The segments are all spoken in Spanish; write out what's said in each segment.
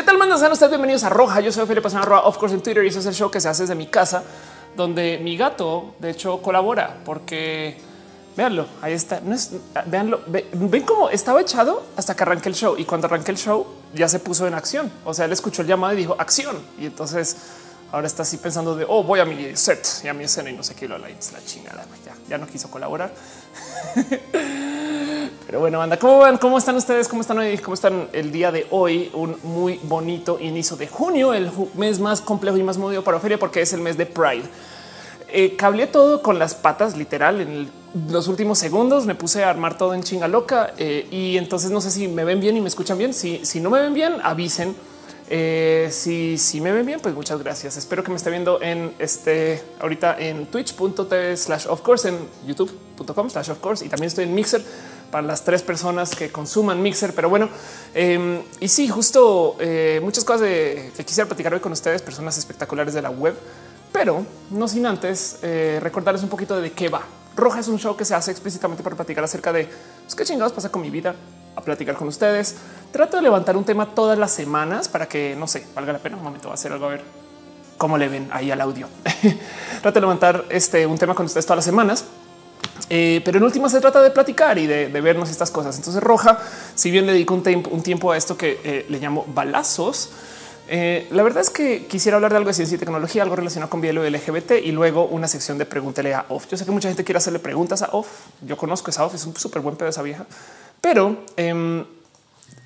¿Qué tal mandan? Sean ustedes bienvenidos a Roja. Yo soy Felipe Roja, of course en Twitter y eso es el show que se hace desde mi casa, donde mi gato de hecho colabora porque véanlo, ahí está. No es, véanlo, ven cómo estaba echado hasta que arranqué el show y cuando arranqué el show ya se puso en acción. O sea, él escuchó el llamado y dijo acción y entonces ahora está así pensando de oh, voy a mi set y a mi escena y no sé qué lo la, la chingada. Ya no quiso colaborar. Pero bueno, anda, ¿cómo van? ¿Cómo están ustedes? ¿Cómo están hoy? ¿Cómo están el día de hoy? Un muy bonito inicio de junio, el mes más complejo y más movido para feria porque es el mes de Pride. Eh, cableé todo con las patas, literal, en los últimos segundos me puse a armar todo en chinga loca eh, y entonces no sé si me ven bien y me escuchan bien. Si, si no me ven bien, avisen. Eh, si, si me ven bien, pues muchas gracias. Espero que me esté viendo en este ahorita en twitch.tv slash of course, en youtube.com slash of course y también estoy en Mixer para las tres personas que consuman Mixer. Pero bueno, em, y sí, justo eh, muchas cosas de, que quisiera platicar hoy con ustedes, personas espectaculares de la web, pero no sin antes eh, recordarles un poquito de qué va. Roja es un show que se hace explícitamente para platicar acerca de pues, qué chingados pasa con mi vida, a platicar con ustedes. Trato de levantar un tema todas las semanas para que no sé, valga la pena. Un momento, va a hacer algo a ver cómo le ven ahí al audio. Trato de levantar este un tema con ustedes todas las semanas eh, pero en última se trata de platicar y de, vernos estas cosas. Entonces Roja, si bien le dedico un, tiempo, a esto que eh, le llamo balazos, eh, la verdad es que quisiera hablar de algo de ciencia y tecnología, algo relacionado con bielo LGBT y luego una sección de pregúntele a Off. Yo sé que mucha gente quiere hacerle preguntas a Off. Yo conozco esa Off, es un súper buen pedo esa vieja, pero em,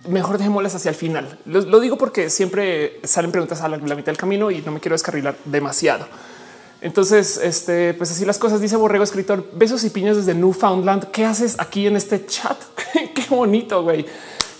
mejor dejémoslas hacia el final. Lo, digo porque siempre salen preguntas a la mitad del camino y no me quiero descarrilar demasiado. Entonces, este, pues así las cosas, dice Borrego, escritor, besos y piñas desde Newfoundland. ¿Qué haces aquí en este chat? Qué bonito, güey.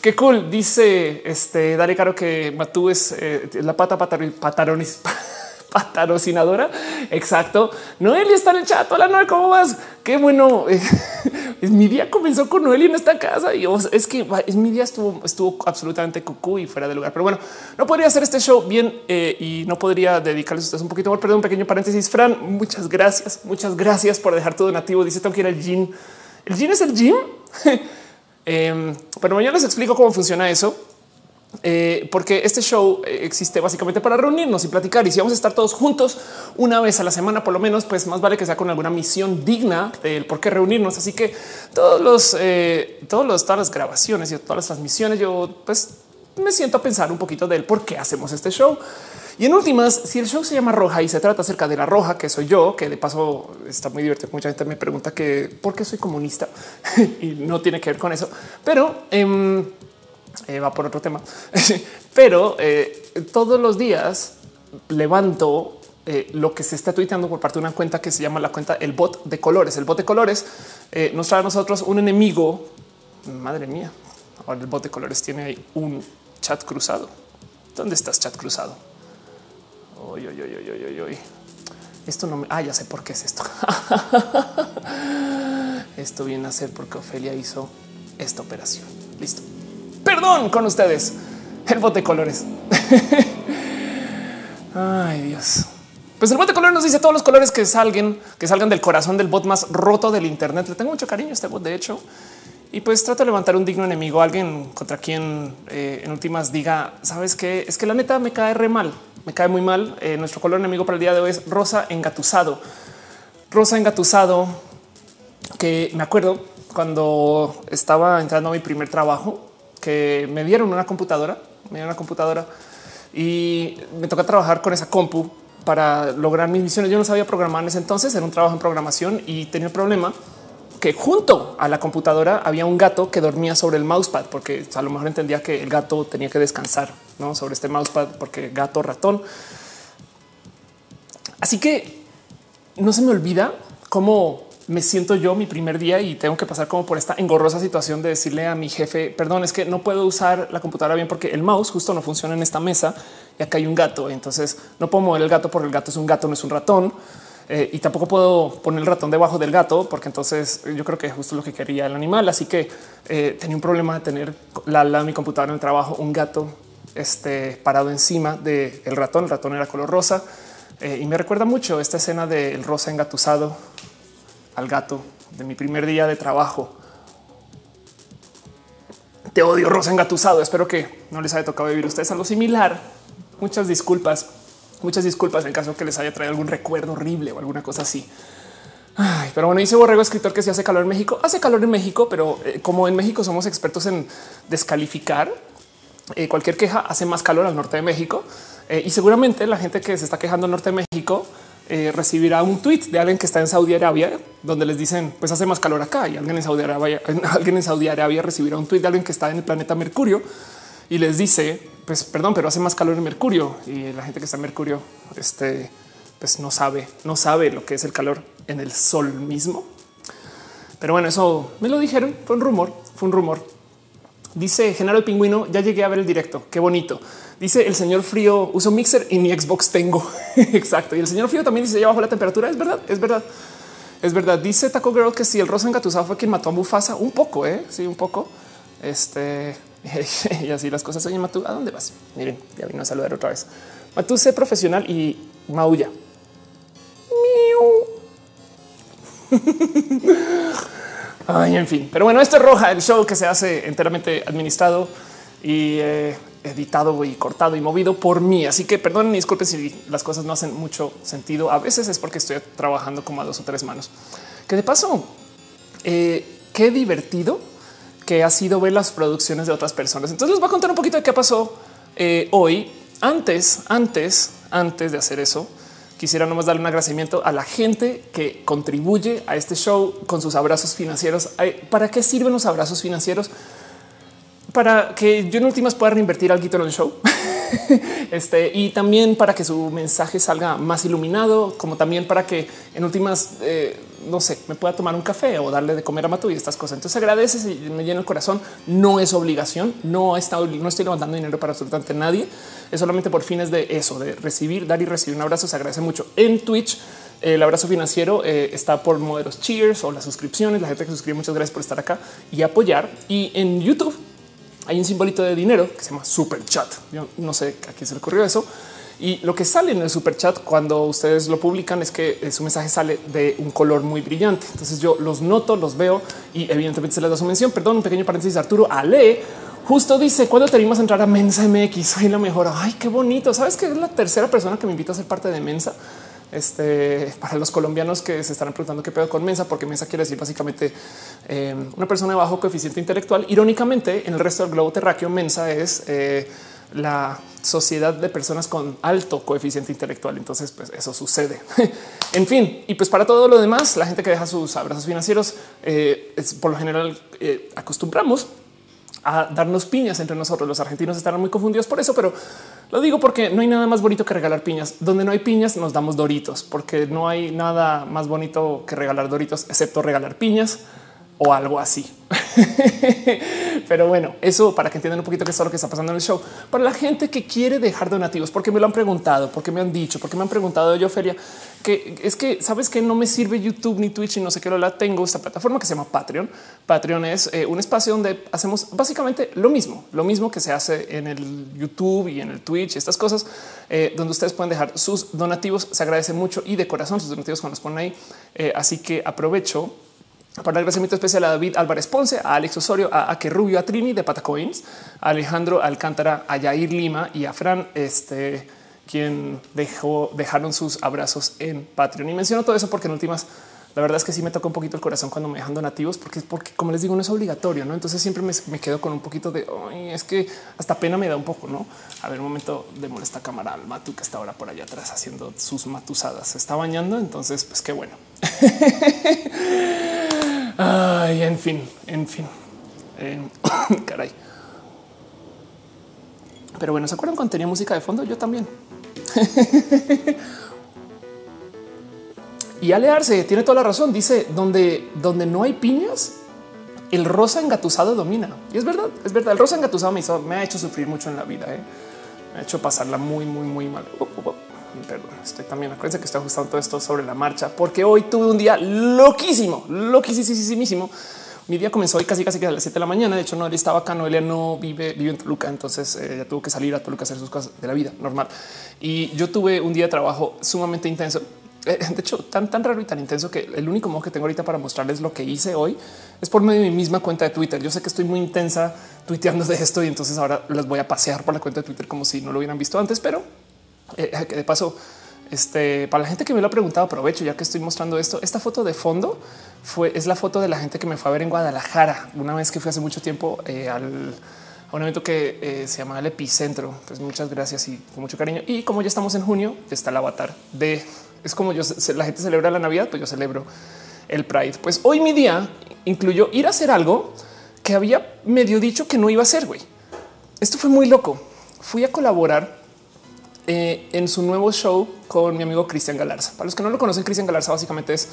Qué cool. Dice este Dale Caro que Matú es eh, la pata pataronis patrocinadora. Exacto. Noelia está en el chat. Hola, Noel, ¿cómo vas? Qué bueno. mi día comenzó con Noelia en esta casa y es que es mi día estuvo, estuvo absolutamente cucú y fuera de lugar. Pero bueno, no podría hacer este show bien eh, y no podría dedicarles a ustedes un poquito más. Perdón, un pequeño paréntesis. Fran, muchas gracias. Muchas gracias por dejar todo nativo. Dice tengo que ir al. El gym es el gym. eh, pero mañana les explico cómo funciona eso. Eh, porque este show eh, existe básicamente para reunirnos y platicar. Y si vamos a estar todos juntos una vez a la semana, por lo menos, pues más vale que sea con alguna misión digna del por qué reunirnos. Así que todos los, eh, todos los, todas las grabaciones y todas las transmisiones, yo pues me siento a pensar un poquito del por qué hacemos este show. Y en últimas, si el show se llama Roja y se trata acerca de la Roja, que soy yo, que de paso está muy divertido. Mucha gente me pregunta que por qué soy comunista y no tiene que ver con eso, pero em, eh, va por otro tema, pero eh, todos los días levanto eh, lo que se está tuiteando por parte de una cuenta que se llama la cuenta el bot de colores. El bot de colores nos trae a nosotros un enemigo. Madre mía, ahora el bot de colores tiene ahí un chat cruzado. ¿Dónde estás, chat cruzado? Oy, oy, oy, Esto no me. Ah, ya sé por qué es esto. esto viene a ser porque Ofelia hizo esta operación. Listo perdón con ustedes. El bote de colores. Ay, Dios. Pues el bote de colores nos dice todos los colores que salgan, que salgan del corazón del bot más roto del Internet. Le tengo mucho cariño a este bot, de hecho. Y pues trata de levantar un digno enemigo, alguien contra quien eh, en últimas diga, sabes que es que la neta me cae re mal, me cae muy mal. Eh, nuestro color enemigo para el día de hoy es rosa engatusado. Rosa engatusado, que me acuerdo cuando estaba entrando a mi primer trabajo, que me dieron una computadora, me dieron una computadora y me toca trabajar con esa compu para lograr mis misiones. Yo no sabía programar en ese entonces, era un trabajo en programación y tenía el problema que junto a la computadora había un gato que dormía sobre el mousepad, porque a lo mejor entendía que el gato tenía que descansar ¿no? sobre este mousepad, porque gato ratón. Así que no se me olvida cómo me siento yo mi primer día y tengo que pasar como por esta engorrosa situación de decirle a mi jefe, perdón, es que no puedo usar la computadora bien porque el mouse justo no funciona en esta mesa y acá hay un gato. Entonces no puedo mover el gato porque el gato es un gato, no es un ratón. Eh, y tampoco puedo poner el ratón debajo del gato porque entonces yo creo que es justo lo que quería el animal. Así que eh, tenía un problema de tener la, la mi computadora en el trabajo, un gato este, parado encima del ratón. El ratón era color rosa eh, y me recuerda mucho esta escena del rosa engatusado al gato de mi primer día de trabajo. Te odio, rosa engatusado. Espero que no les haya tocado vivir ustedes algo similar. Muchas disculpas, muchas disculpas en caso que les haya traído algún recuerdo horrible o alguna cosa así. pero bueno, dice Borrego, escritor que si hace calor en México, hace calor en México, pero eh, como en México somos expertos en descalificar eh, cualquier queja, hace más calor al norte de México eh, y seguramente la gente que se está quejando al norte de México recibirá un tweet de alguien que está en Saudi Arabia donde les dicen pues hace más calor acá y alguien en Saudi Arabia, alguien en Saudi Arabia recibirá un tweet de alguien que está en el planeta Mercurio y les dice pues perdón, pero hace más calor en Mercurio y la gente que está en Mercurio, este pues no sabe, no sabe lo que es el calor en el sol mismo. Pero bueno, eso me lo dijeron, fue un rumor, fue un rumor. Dice General Pingüino, ya llegué a ver el directo, qué bonito. Dice el señor Frío, uso mixer y mi Xbox tengo. Exacto. Y el señor Frío también dice, ya bajo la temperatura, es verdad, es verdad. Es verdad. Dice Taco Girl que si el rosa engatusado fue quien mató a Mufasa, un poco, ¿eh? sí, un poco. Este y así las cosas. Oye, Matú, ¿a dónde vas? Miren, ya vino a saludar otra vez. Matú, sé profesional y maulla. Ay, en fin. Pero bueno, esto es Roja, el show que se hace enteramente administrado y eh, editado y cortado y movido por mí. Así que perdonen, disculpen si las cosas no hacen mucho sentido. A veces es porque estoy trabajando como a dos o tres manos. Que de paso, eh, qué divertido que ha sido ver las producciones de otras personas. Entonces les voy a contar un poquito de qué pasó eh, hoy. Antes, antes, antes de hacer eso, quisiera nomás darle un agradecimiento a la gente que contribuye a este show con sus abrazos financieros. ¿Para qué sirven los abrazos financieros? Para que yo en últimas pueda reinvertir algo en el show. este, y también para que su mensaje salga más iluminado, como también para que en últimas, eh, no sé, me pueda tomar un café o darle de comer a Matu y estas cosas. Entonces agradeces y me llena el corazón. No es obligación, no, no estoy levantando dinero para absolutamente nadie. Es solamente por fines de eso, de recibir, dar y recibir un abrazo. Se agradece mucho en Twitch. El abrazo financiero eh, está por modelos cheers o las suscripciones. La gente que suscribe, muchas gracias por estar acá y apoyar. Y en YouTube hay un simbolito de dinero que se llama super chat. Yo no sé a quién se le ocurrió eso. Y lo que sale en el super chat cuando ustedes lo publican es que eh, su mensaje sale de un color muy brillante. Entonces yo los noto, los veo y evidentemente se les da su mención. Perdón, un pequeño paréntesis. Arturo Ale justo dice cuando te animas a entrar a Mensa MX. Soy la mejor. Ay, qué bonito. Sabes que es la tercera persona que me invita a ser parte de Mensa. Este para los colombianos que se están preguntando qué pedo con Mensa, porque Mensa quiere decir básicamente em, una persona de bajo coeficiente intelectual. Irónicamente, en el resto del globo terráqueo, Mensa es eh, la sociedad de personas con alto coeficiente intelectual. Entonces, pues eso sucede. en fin, y pues para todo lo demás, la gente que deja sus abrazos financieros, eh, es, por lo general eh, acostumbramos a darnos piñas entre nosotros. Los argentinos estarán muy confundidos por eso, pero lo digo porque no hay nada más bonito que regalar piñas. Donde no hay piñas nos damos doritos, porque no hay nada más bonito que regalar doritos, excepto regalar piñas o algo así. Pero bueno, eso para que entiendan un poquito qué es lo que está pasando en el show. Para la gente que quiere dejar donativos, porque me lo han preguntado, porque me han dicho, porque me han preguntado yo, Feria, que es que sabes que no me sirve YouTube ni Twitch y no sé qué lo la tengo esta plataforma que se llama Patreon. Patreon es eh, un espacio donde hacemos básicamente lo mismo, lo mismo que se hace en el YouTube y en el Twitch y estas cosas, eh, donde ustedes pueden dejar sus donativos. Se agradece mucho y de corazón sus donativos cuando los ponen ahí. Eh, así que aprovecho para el agradecimiento especial a David Álvarez Ponce, a Alex Osorio, a Ake Rubio, a Trini de Patacoins, a Alejandro Alcántara, a Yair Lima y a Fran, este, quien dejó, dejaron sus abrazos en Patreon. Y menciono todo eso porque en últimas, la verdad es que sí me toca un poquito el corazón cuando me dejan donativos, porque, porque como les digo, no es obligatorio, ¿no? Entonces siempre me, quedo con un poquito de, es que hasta pena me da un poco, ¿no? A ver, un momento de molesta cámara al Matu que está ahora por allá atrás haciendo sus matusadas. Se está bañando, entonces, pues qué bueno. Ay, en fin, en fin. Eh, caray. Pero bueno, ¿se acuerdan cuando tenía música de fondo? Yo también. y Alearse tiene toda la razón. Dice donde, donde no hay piñas, el rosa engatusado domina. Y es verdad, es verdad. El rosa engatusado me, hizo, me ha hecho sufrir mucho en la vida. ¿eh? Me ha hecho pasarla muy, muy, muy mal. Perdón, estoy también. Acuérdense que estoy ajustando todo esto sobre la marcha, porque hoy tuve un día loquísimo, loquísimo. Mi día comenzó hoy casi casi que a las 7 de la mañana. De hecho, Noelia estaba acá. Noelia no vive, vive en Toluca, entonces eh, ella tuvo que salir a Toluca a hacer sus cosas de la vida normal. Y yo tuve un día de trabajo sumamente intenso de hecho, tan, tan raro y tan intenso que el único modo que tengo ahorita para mostrarles lo que hice hoy es por medio de mi misma cuenta de Twitter. Yo sé que estoy muy intensa tuiteando de esto y entonces ahora les voy a pasear por la cuenta de Twitter como si no lo hubieran visto antes, pero eh, que de paso, este para la gente que me lo ha preguntado, aprovecho ya que estoy mostrando esto. Esta foto de fondo fue es la foto de la gente que me fue a ver en Guadalajara una vez que fui hace mucho tiempo eh, al a un evento que se llama el epicentro. Pues muchas gracias y con mucho cariño. Y como ya estamos en junio, está el avatar de es como yo, la gente celebra la Navidad, pues yo celebro el Pride. Pues hoy mi día incluyó ir a hacer algo que había medio dicho que no iba a hacer. Güey, esto fue muy loco. Fui a colaborar eh, en su nuevo show con mi amigo Cristian Galarza. Para los que no lo conocen, Cristian Galarza básicamente es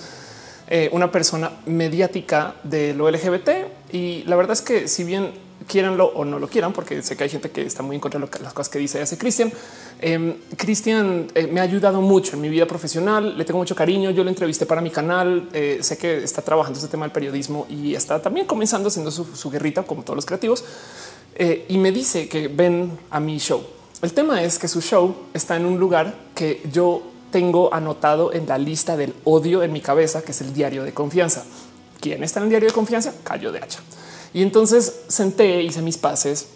eh, una persona mediática de lo LGBT y la verdad es que si bien quieranlo o no lo quieran, porque sé que hay gente que está muy en contra de las cosas que dice y hace Cristian. Em, Cristian eh, me ha ayudado mucho en mi vida profesional, le tengo mucho cariño, yo lo entrevisté para mi canal, eh, sé que está trabajando este tema del periodismo y está también comenzando haciendo su, guerrita como todos los creativos eh, y me dice que ven a mi show. El tema es que su show está en un lugar que yo tengo anotado en la lista del odio en mi cabeza, que es el diario de confianza. ¿Quién está en el diario de confianza? Callo de hacha. Y entonces senté, hice mis pases.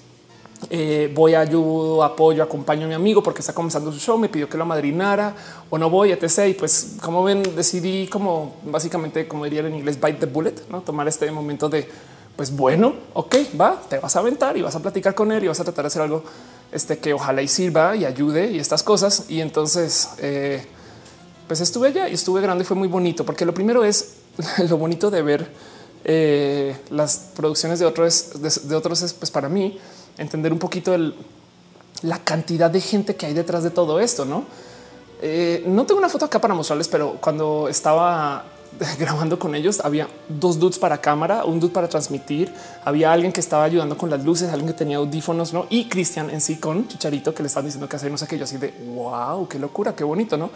Eh, voy, ayudo, apoyo, acompaño a mi amigo porque está comenzando su show. Me pidió que lo madrinara o no voy, etc. Y pues, como ven, decidí, como básicamente, como dirían en inglés, bite the bullet, tomar este momento de pues bueno, ok, va, te vas a aventar y vas a platicar con él y vas a tratar de hacer algo este, que ojalá y sirva y ayude y estas cosas. Y entonces, eh, pues estuve allá y estuve grande y fue muy bonito porque lo primero es lo bonito de ver eh, las producciones de otros, de, otros es pues para mí entender un poquito la cantidad de gente que hay detrás de todo esto. No, eh, no tengo una foto acá para mostrarles, pero cuando estaba grabando con ellos había dos dudes para cámara, un dude para transmitir, había alguien que estaba ayudando con las luces, alguien que tenía audífonos, no? Y Cristian en sí con Chicharito que le están diciendo que hacer no sé qué, así de wow, qué locura, qué bonito, no?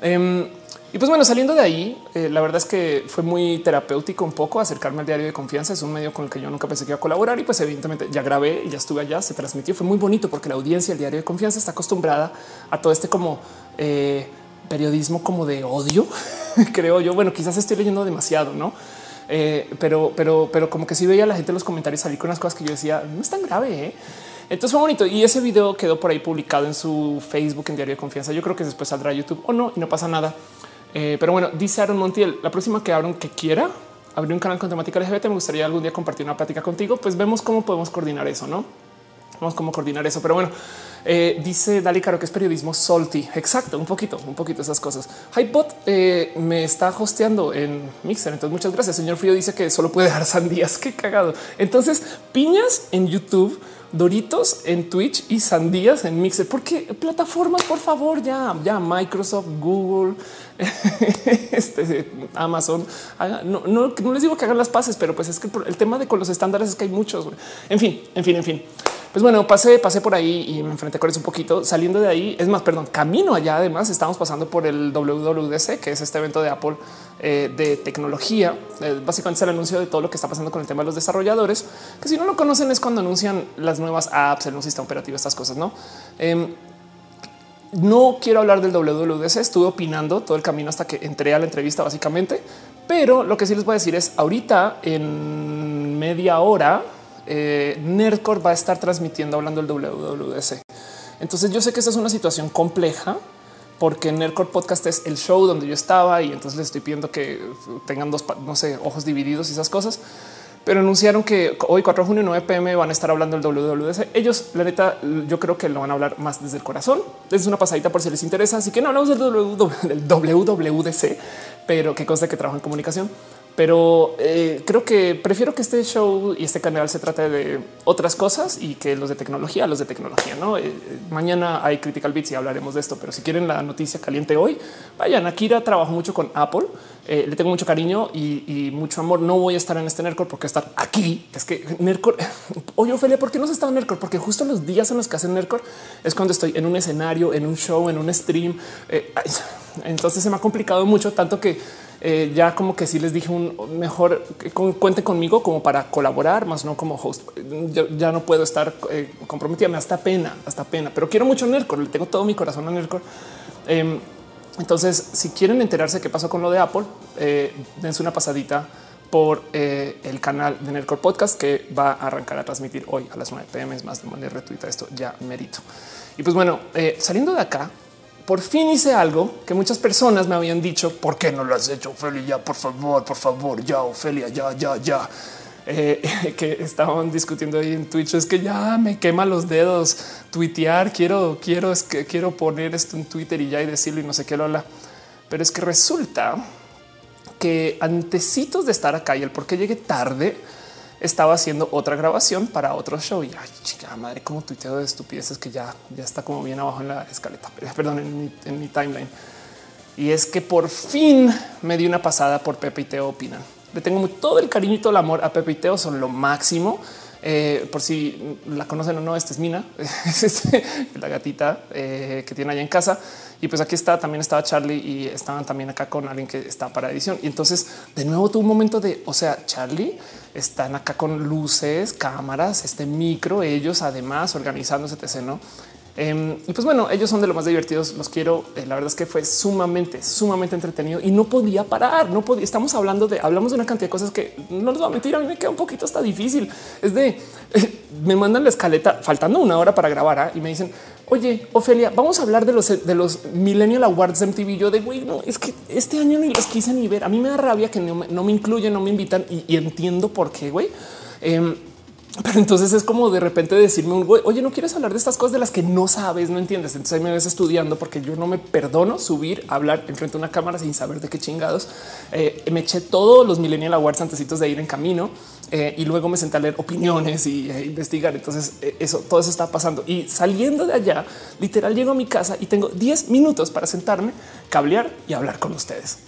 Em, y pues bueno, saliendo de ahí, eh, la verdad es que fue muy terapéutico un poco acercarme al diario de confianza. Es un medio con el que yo nunca pensé que iba a colaborar y pues evidentemente ya grabé y ya estuve allá, se transmitió. Fue muy bonito porque la audiencia del diario de confianza está acostumbrada a todo este como eh, periodismo como de odio, creo yo. Bueno, quizás estoy leyendo demasiado, no? Eh, pero, pero, pero como que sí veía a la gente en los comentarios salir con unas cosas que yo decía no es tan grave. Entonces fue bonito y ese video quedó por ahí publicado en su Facebook en Diario de Confianza. Yo creo que después saldrá a YouTube o no y no pasa nada. Eh, pero bueno, dice Aaron Montiel, la próxima que abran que quiera abrir un canal con temática LGBT, me gustaría algún día compartir una plática contigo. Pues vemos cómo podemos coordinar eso, no? Vamos cómo coordinar eso. Pero bueno, eh, dice Dali Caro que es periodismo salty. Exacto, un poquito, un poquito esas cosas. Hypebot eh, me está hosteando en Mixer. Entonces, muchas gracias. Señor Frío dice que solo puede dar sandías. Qué cagado. Entonces, piñas en YouTube Doritos en Twitch y sandías en Mixer. Porque plataformas, por favor, ya, ya Microsoft, Google, este, Amazon. no, les digo que hagan las pases, pero pues es que el tema de con los estándares es que hay muchos. En fin, en fin, en fin. Pues bueno, pasé, pasé por ahí y me enfrenté con eso un poquito. Saliendo de ahí, es más, perdón, camino allá. Además, estamos pasando por el WWDC, que es este evento de Apple eh, de tecnología. Eh, básicamente es el anuncio de todo lo que está pasando con el tema de los desarrolladores, que si no lo conocen es cuando anuncian las nuevas apps, el nuevo sistema operativo, estas cosas, ¿no? Em, no quiero hablar del WWDC, estuve opinando todo el camino hasta que entré a la entrevista básicamente, pero lo que sí les voy a decir es ahorita en media hora eh, Nerdcore va a estar transmitiendo hablando del WWDC. Entonces yo sé que esta es una situación compleja porque Nerdcore Podcast es el show donde yo estaba y entonces les estoy pidiendo que tengan dos, no sé, ojos divididos y esas cosas. Pero anunciaron que hoy 4 de junio 9 pm van a estar hablando del WWDC. Ellos, la neta, yo creo que lo van a hablar más desde el corazón. Es una pasadita por si les interesa. Así que no hablamos del WWDC, pero que consta que trabajo en comunicación pero eh, creo que prefiero que este show y este canal se trate de otras cosas y que los de tecnología, los de tecnología. No eh, mañana hay Critical Bits y hablaremos de esto, pero si quieren la noticia caliente hoy, vayan. Akira trabajo mucho con Apple, eh, le tengo mucho cariño y, mucho amor. No voy a estar en este Nerdcore porque estar aquí es que Nerdcore. Oye, Ophelia, ¿por qué no se está en Nerdcore? Porque justo los días en los que hacen Nerdcore es cuando estoy en un escenario, en un show, en un stream. entonces se me ha complicado mucho, tanto que eh, ya como que sí les dije un mejor cuente conmigo como para colaborar, más no como host. ya no puedo estar eh, comprometida, me hasta pena, hasta pena, pero quiero mucho Nerdcore, le tengo todo mi corazón a Nerdcore. Em, Entonces, si quieren enterarse qué pasó con lo de Apple, eh, dense una pasadita por el canal de Nerdcore Podcast que va a arrancar a transmitir hoy a las 9 pm. Es más de manera retuita esto ya merito. Y pues bueno, saliendo de acá, por fin hice algo que muchas personas me habían dicho. ¿Por qué no lo has hecho, Ophelia? Ya, por favor, por favor, ya, Ophelia, ya, ya, ya. Eh, que estaban discutiendo ahí en Twitch es que ya me quema los dedos tuitear. Quiero, quiero, es que quiero poner esto en Twitter y ya y decirlo y no sé qué lo. Pero es que resulta que antecitos de estar acá y el por qué llegué tarde, estaba haciendo otra grabación para otro show y ay, chica madre, como tuiteo de estupideces que ya, ya está como bien abajo en la escaleta, perdón, en mi, timeline. Y es que por fin me di una pasada por Pepe y Teo opinan. Le tengo todo el cariño y todo el amor a Pepe y Teo, son lo máximo. Eh, por si la conocen o no, esta es Mina, la gatita eh, que tiene allá en casa. Y pues aquí está, también estaba Charlie y estaban también acá con alguien que está para edición. Y entonces de nuevo tuvo un momento de, o sea, Charlie están acá con luces, cámaras, este micro, ellos además organizándose, etc. ¿no? Em, y pues bueno, ellos son de los más divertidos. Los quiero. Eh, la verdad es que fue sumamente, sumamente entretenido y no podía parar. No podía. Estamos hablando de, hablamos de una cantidad de cosas que no les voy a mentir. A mí me queda un poquito hasta difícil. Es de me mandan la escaleta faltando una hora para grabar ¿ah? y me dicen, oye, Ofelia, vamos a hablar de los de los Millennial Awards MTV. Yo de güey, no es que este año ni los quise ni ver. A mí me da rabia que no me, incluyen, no me invitan y, entiendo por qué, güey. Em, pero entonces es como de repente decirme un güey, oye, no quieres hablar de estas cosas de las que no sabes, no entiendes. Entonces me ves estudiando porque yo no me perdono subir a hablar enfrente de una cámara sin saber de qué chingados. Eh, me eché todos los Millennial Awards antesitos de ir en camino eh, y luego me senté a leer opiniones y eh, investigar. Entonces eso, todo eso está pasando y saliendo de allá, literal llego a mi casa y tengo 10 minutos para sentarme, cablear y hablar con ustedes.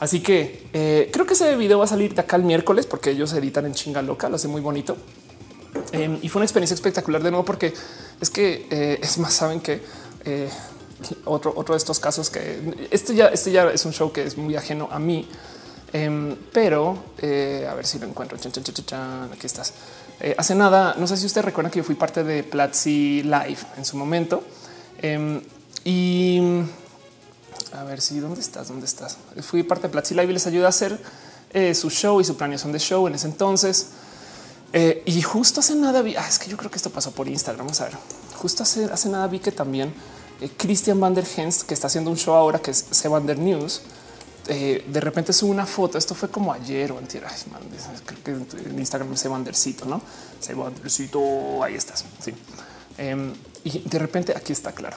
Así que creo que ese video va a salir de acá el miércoles porque ellos editan en chinga loca, lo hace muy bonito. Em, y fue una experiencia espectacular de nuevo, porque es que eh, es más, saben que eh, otro, otro de estos casos que este ya, este ya es un show que es muy ajeno a mí, em, pero eh, a ver si lo encuentro. aquí estás. hace nada, no sé si ustedes recuerdan que yo fui parte de Platzi Live en su momento em, y a ver si dónde estás, dónde estás. Fui parte de Platzi Live y les ayudé a hacer su show y su planeación de show en ese entonces. Eh, y justo hace nada vi, ah, es que yo creo que esto pasó por Instagram. Vamos a ver. Justo hace, hace nada vi que también eh, Christian Van der Hens, que está haciendo un show ahora que es Van der News, eh, de repente sube una foto. Esto fue como ayer o antier. creo que en Instagram se Vandercito, no se Vandercito. Ahí estás. Sí. Em, y de repente aquí está claro.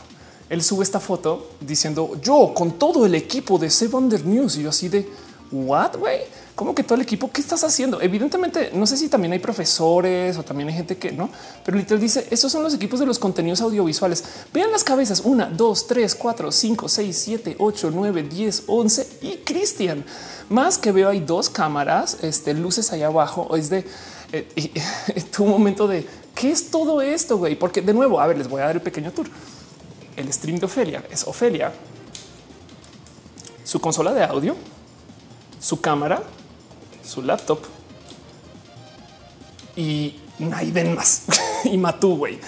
Él sube esta foto diciendo yo con todo el equipo de Se Van der News y yo así de what way como que todo el equipo, ¿qué estás haciendo? Evidentemente, no sé si también hay profesores o también hay gente que no, pero literal dice, estos son los equipos de los contenidos audiovisuales. Vean las cabezas, una, dos, tres, cuatro, cinco, seis, siete, ocho, nueve, diez, once y Cristian. Más que veo hay dos cámaras, este, luces ahí abajo, es de eh, tu momento de qué es todo esto, güey, porque de nuevo, a ver, les voy a dar el pequeño tour. El stream de Ofelia es Ofelia, su consola de audio, su cámara, su laptop y Naiden más y Matú, güey.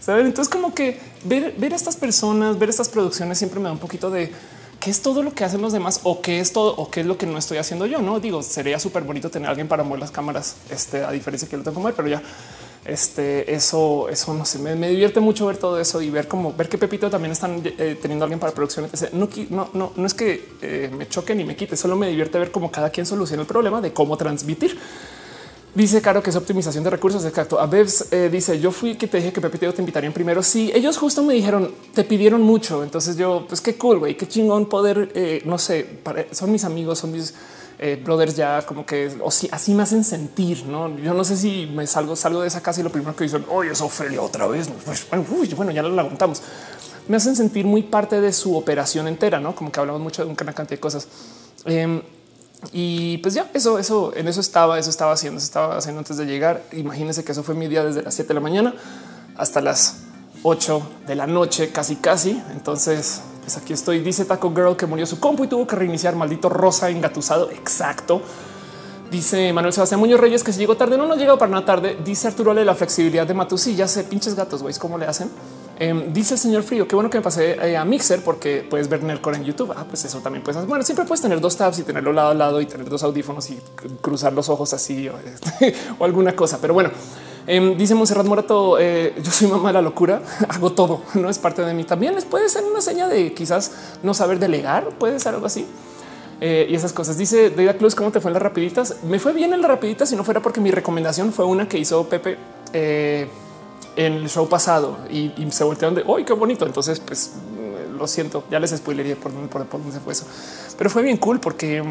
Saben? Entonces, como que ver, ver a estas personas, ver estas producciones siempre me da un poquito de qué es todo lo que hacen los demás o qué es todo o qué es lo que no estoy haciendo yo. No digo, sería súper bonito tener a alguien para mover las cámaras, este, a diferencia que lo tengo que mover, pero ya este, eso, eso no sé, me, divierte mucho ver todo eso y ver cómo ver que Pepito también están eh, teniendo alguien para producción. No, no, no, es que eh, me choque ni me quite, solo me divierte ver cómo cada quien soluciona el problema de cómo transmitir. Dice Caro que es optimización de recursos. Exacto. A eh, dice: Yo fui que te dije que Pepito te invitarían primero. Sí, ellos justo me dijeron, te pidieron mucho. Entonces yo, pues qué cool, güey, qué chingón poder, no sé, son mis amigos, son mis eh, brothers ya como que o si, así me hacen sentir. No, yo no sé si me salgo, salgo de esa casa y lo primero que dicen, oye, es Ofelia otra vez. Pues, bueno, ya lo aguantamos. Me hacen sentir muy parte de su operación entera, no como que hablamos mucho de una cantidad de cosas. Em, y pues ya eso, eso en eso estaba, eso estaba haciendo, se estaba haciendo antes de llegar. Imagínense que eso fue mi día desde las 7 de la mañana hasta las 8 de la noche, casi, casi. Entonces, pues aquí estoy. Dice Taco Girl que murió su compu y tuvo que reiniciar. Maldito rosa engatusado. Exacto. Dice Manuel Sebastián Muñoz Reyes que si llegó tarde, no nos llegado para una tarde. Dice Arturo Le la flexibilidad de Matus. Sí, ya sé, pinches gatos, güey, ¿cómo le hacen? Em, dice el señor Frío, qué bueno que me pasé eh, a Mixer porque puedes ver Nerdcore en YouTube. Ah, pues eso también puedes hacer. Bueno, siempre puedes tener dos tabs y tenerlo lado a lado y tener dos audífonos y cruzar los ojos así o alguna cosa. Pero bueno, em, dice Monserrat Morato, eh, yo soy mamá de la locura, hago todo, no es parte de mí. También les puede ser una seña de quizás no saber delegar, puede ser algo así. Eh, y esas cosas. Dice Deida Cruz, ¿cómo te fue en las rapiditas? Me fue bien en las rapiditas si no fuera porque mi recomendación fue una que hizo Pepe en el show pasado y, se voltearon de hoy, qué bonito. Entonces, pues lo siento, ya les spoilería por, por, por dónde se fue eso, pero fue bien cool porque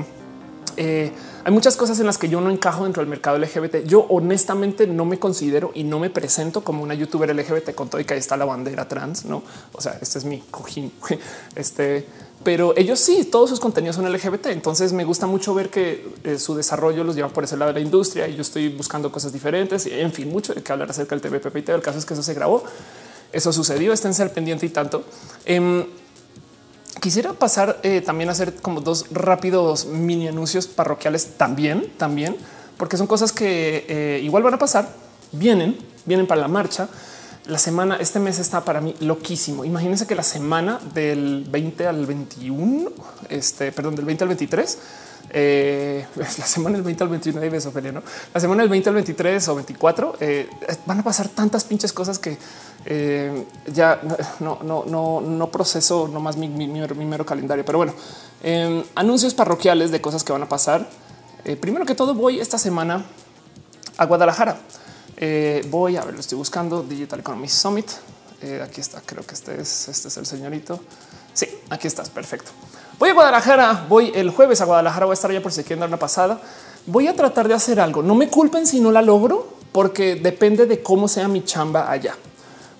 eh, hay muchas cosas en las que yo no encajo dentro del mercado LGBT. Yo honestamente no me considero y no me presento como una youtuber LGBT con todo y que ahí está la bandera trans. No, o sea, este es mi cojín. Este, pero ellos sí, todos sus contenidos son LGBT. Entonces me gusta mucho ver que eh, su desarrollo los lleva por ese lado de la industria y yo estoy buscando cosas diferentes. En fin, mucho que hablar acerca del TVPPT. El caso es que eso se grabó, eso sucedió. Estén ser pendiente y tanto. Em, quisiera pasar eh, también a hacer como dos rápidos mini anuncios parroquiales también, también, porque son cosas que eh, igual van a pasar, vienen, vienen para la marcha la semana, este mes está para mí loquísimo. Imagínense que la semana del 20 al 21, este, perdón, del 20 al 23, eh, la semana del 20 al 21 de Ophelia, ¿no? La semana del 20 al 23 o 24 eh, van a pasar tantas pinches cosas que eh, ya no, no, no, no proceso nomás mi, mi, mi mero calendario. Pero bueno, em, anuncios parroquiales de cosas que van a pasar. primero que todo, voy esta semana a Guadalajara. Eh, voy a ver, lo estoy buscando Digital Economy Summit. Eh, aquí está, creo que este es, este es el señorito. Sí, aquí estás, perfecto. Voy a Guadalajara, voy el jueves a Guadalajara, voy a estar allá por si quieren dar una pasada. Voy a tratar de hacer algo. No me culpen si no la logro, porque depende de cómo sea mi chamba allá.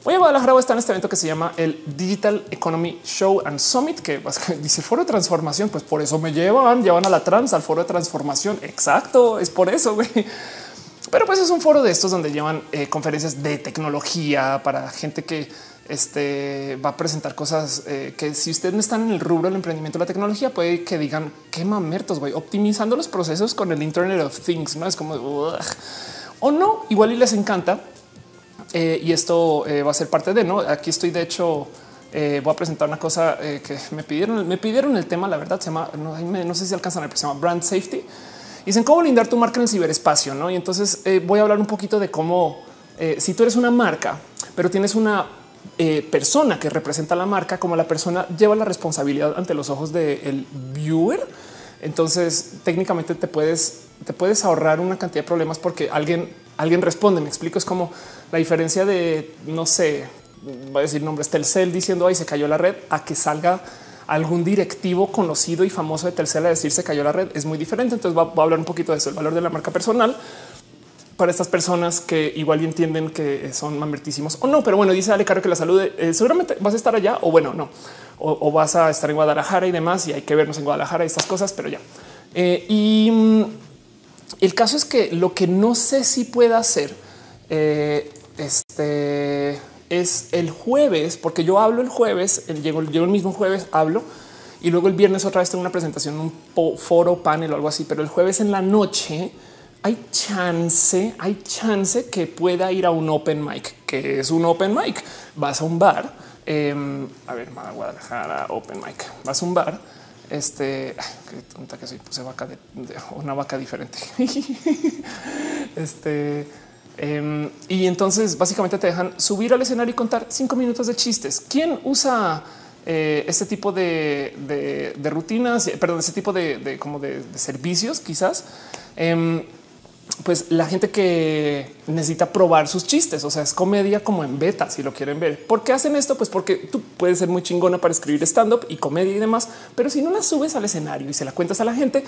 Voy a Guadalajara, estar en este evento que se llama el Digital Economy Show and Summit, que dice foro de transformación. Pues por eso me llevan, llevan a la trans al foro de transformación. Exacto, es por eso. Güey. Pero pues es un foro de estos donde llevan eh, conferencias de tecnología para gente que este, va a presentar cosas eh, que si ustedes no están en el rubro del emprendimiento de la tecnología, puede que digan qué mamertos, voy optimizando los procesos con el Internet of Things. No es como o no, igual y les encanta. Eh, y esto va a ser parte de no. Aquí estoy, de hecho, voy a presentar una cosa que me pidieron. Me pidieron el tema. La verdad se llama, no, sé si alcanzan el se llama brand safety Dicen cómo lindar tu marca en el ciberespacio. ¿no? Y entonces eh, voy a hablar un poquito de cómo eh, si tú eres una marca, pero tienes una eh, persona que representa la marca, como la persona lleva la responsabilidad ante los ojos del viewer. Entonces técnicamente te puedes, te puedes ahorrar una cantidad de problemas porque alguien, alguien responde. Me explico. Es como la diferencia de no sé, voy a decir nombres Telcel diciendo ahí se cayó la red a que salga algún directivo conocido y famoso de Telcel a decir se cayó la red es muy diferente. Entonces va, a hablar un poquito de eso, el valor de la marca personal para estas personas que igual entienden que son mamertísimos o no. Pero bueno, dice Ale Caro que la salud eh, seguramente vas a estar allá o bueno, no, o, vas a estar en Guadalajara y demás y hay que vernos en Guadalajara y estas cosas, pero ya. Eh, y mm, el caso es que lo que no sé si pueda hacer eh, este es el jueves, porque yo hablo el jueves, llego, el mismo jueves, hablo y luego el viernes otra vez tengo una presentación, un foro, panel o algo así, pero el jueves en la noche hay chance, hay chance que pueda ir a un open mic, que es un open mic. Vas a un bar, em, a ver, Guadalajara, open mic, vas a un bar. Este qué tonta que soy, puse vaca de una vaca diferente. este Em, y entonces básicamente te dejan subir al escenario y contar cinco minutos de chistes. ¿Quién usa eh, este tipo de, rutinas? Perdón, ese tipo de, como de, servicios quizás. Em, pues la gente que necesita probar sus chistes, o sea, es comedia como en beta, si lo quieren ver. ¿Por qué hacen esto? Pues porque tú puedes ser muy chingona para escribir stand up y comedia y demás, pero si no la subes al escenario y se la cuentas a la gente,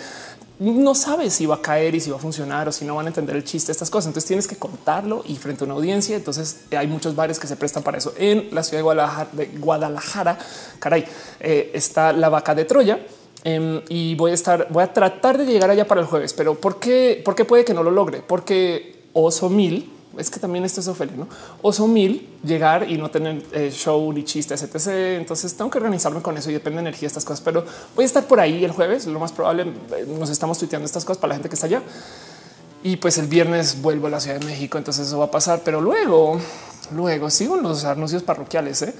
no sabes si va a caer y si va a funcionar o si no van a entender el chiste, estas cosas. Entonces tienes que contarlo y frente a una audiencia. Entonces hay muchos bares que se prestan para eso. En la ciudad de Guadalajara, de Guadalajara caray, eh, está la vaca de Troya Em, y voy a estar, voy a tratar de llegar allá para el jueves. Pero ¿por qué? ¿Por qué puede que no lo logre? Porque Oso Mil, es que también esto es Ofelia, ¿no? Oso mil, llegar y no tener eh, show ni chistes, etc. Entonces tengo que organizarme con eso y depende de energía estas cosas, pero voy a estar por ahí el jueves, lo más probable, eh, nos estamos tuiteando estas cosas para la gente que está allá. Y pues el viernes vuelvo a la Ciudad de México, entonces eso va a pasar, pero luego, luego sigo los anuncios parroquiales. ¿eh?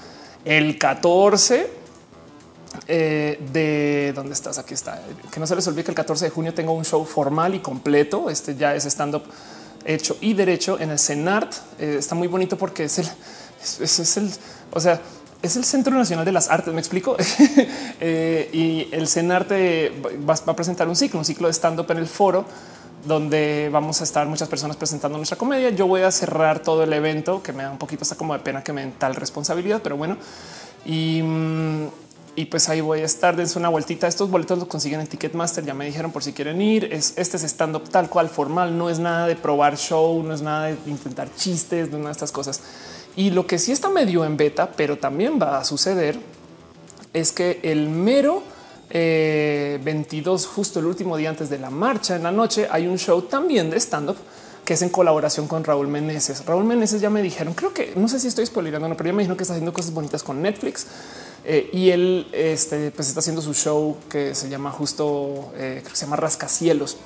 El 14 eh, de dónde estás. Aquí está. Que no se les olvide que el 14 de junio tengo un show formal y completo. Este ya es stand up hecho y derecho en el CENART. Eh, está muy bonito porque es el, es, el, o sea, es el Centro Nacional de las Artes. Me explico. Eh, y el CENART va, va, a presentar un ciclo, un ciclo de stand up en el foro donde vamos a estar muchas personas presentando nuestra comedia. Yo voy a cerrar todo el evento, que me da un poquito hasta como de pena que me den tal responsabilidad, pero bueno. Mm, y pues ahí voy a estar. Dense una vueltita. Estos boletos los consiguen en Ticketmaster. Ya me dijeron por si quieren ir. Es, este es stand up tal cual formal. No es nada de probar show, no es nada de intentar chistes, una de estas cosas. Y lo que sí está medio en beta, pero también va a suceder, es que el mero 22, eh, justo el último día antes de la marcha en la noche, hay un show también de stand up que es en colaboración con Raúl Meneses. Raúl Meneses ya me dijeron, creo que no sé si estoy spoilerando, no, pero ya me dijeron que está haciendo cosas bonitas con Netflix. Eh, y él este, pues está haciendo su show que se llama justo, eh, se llama Rascacielos.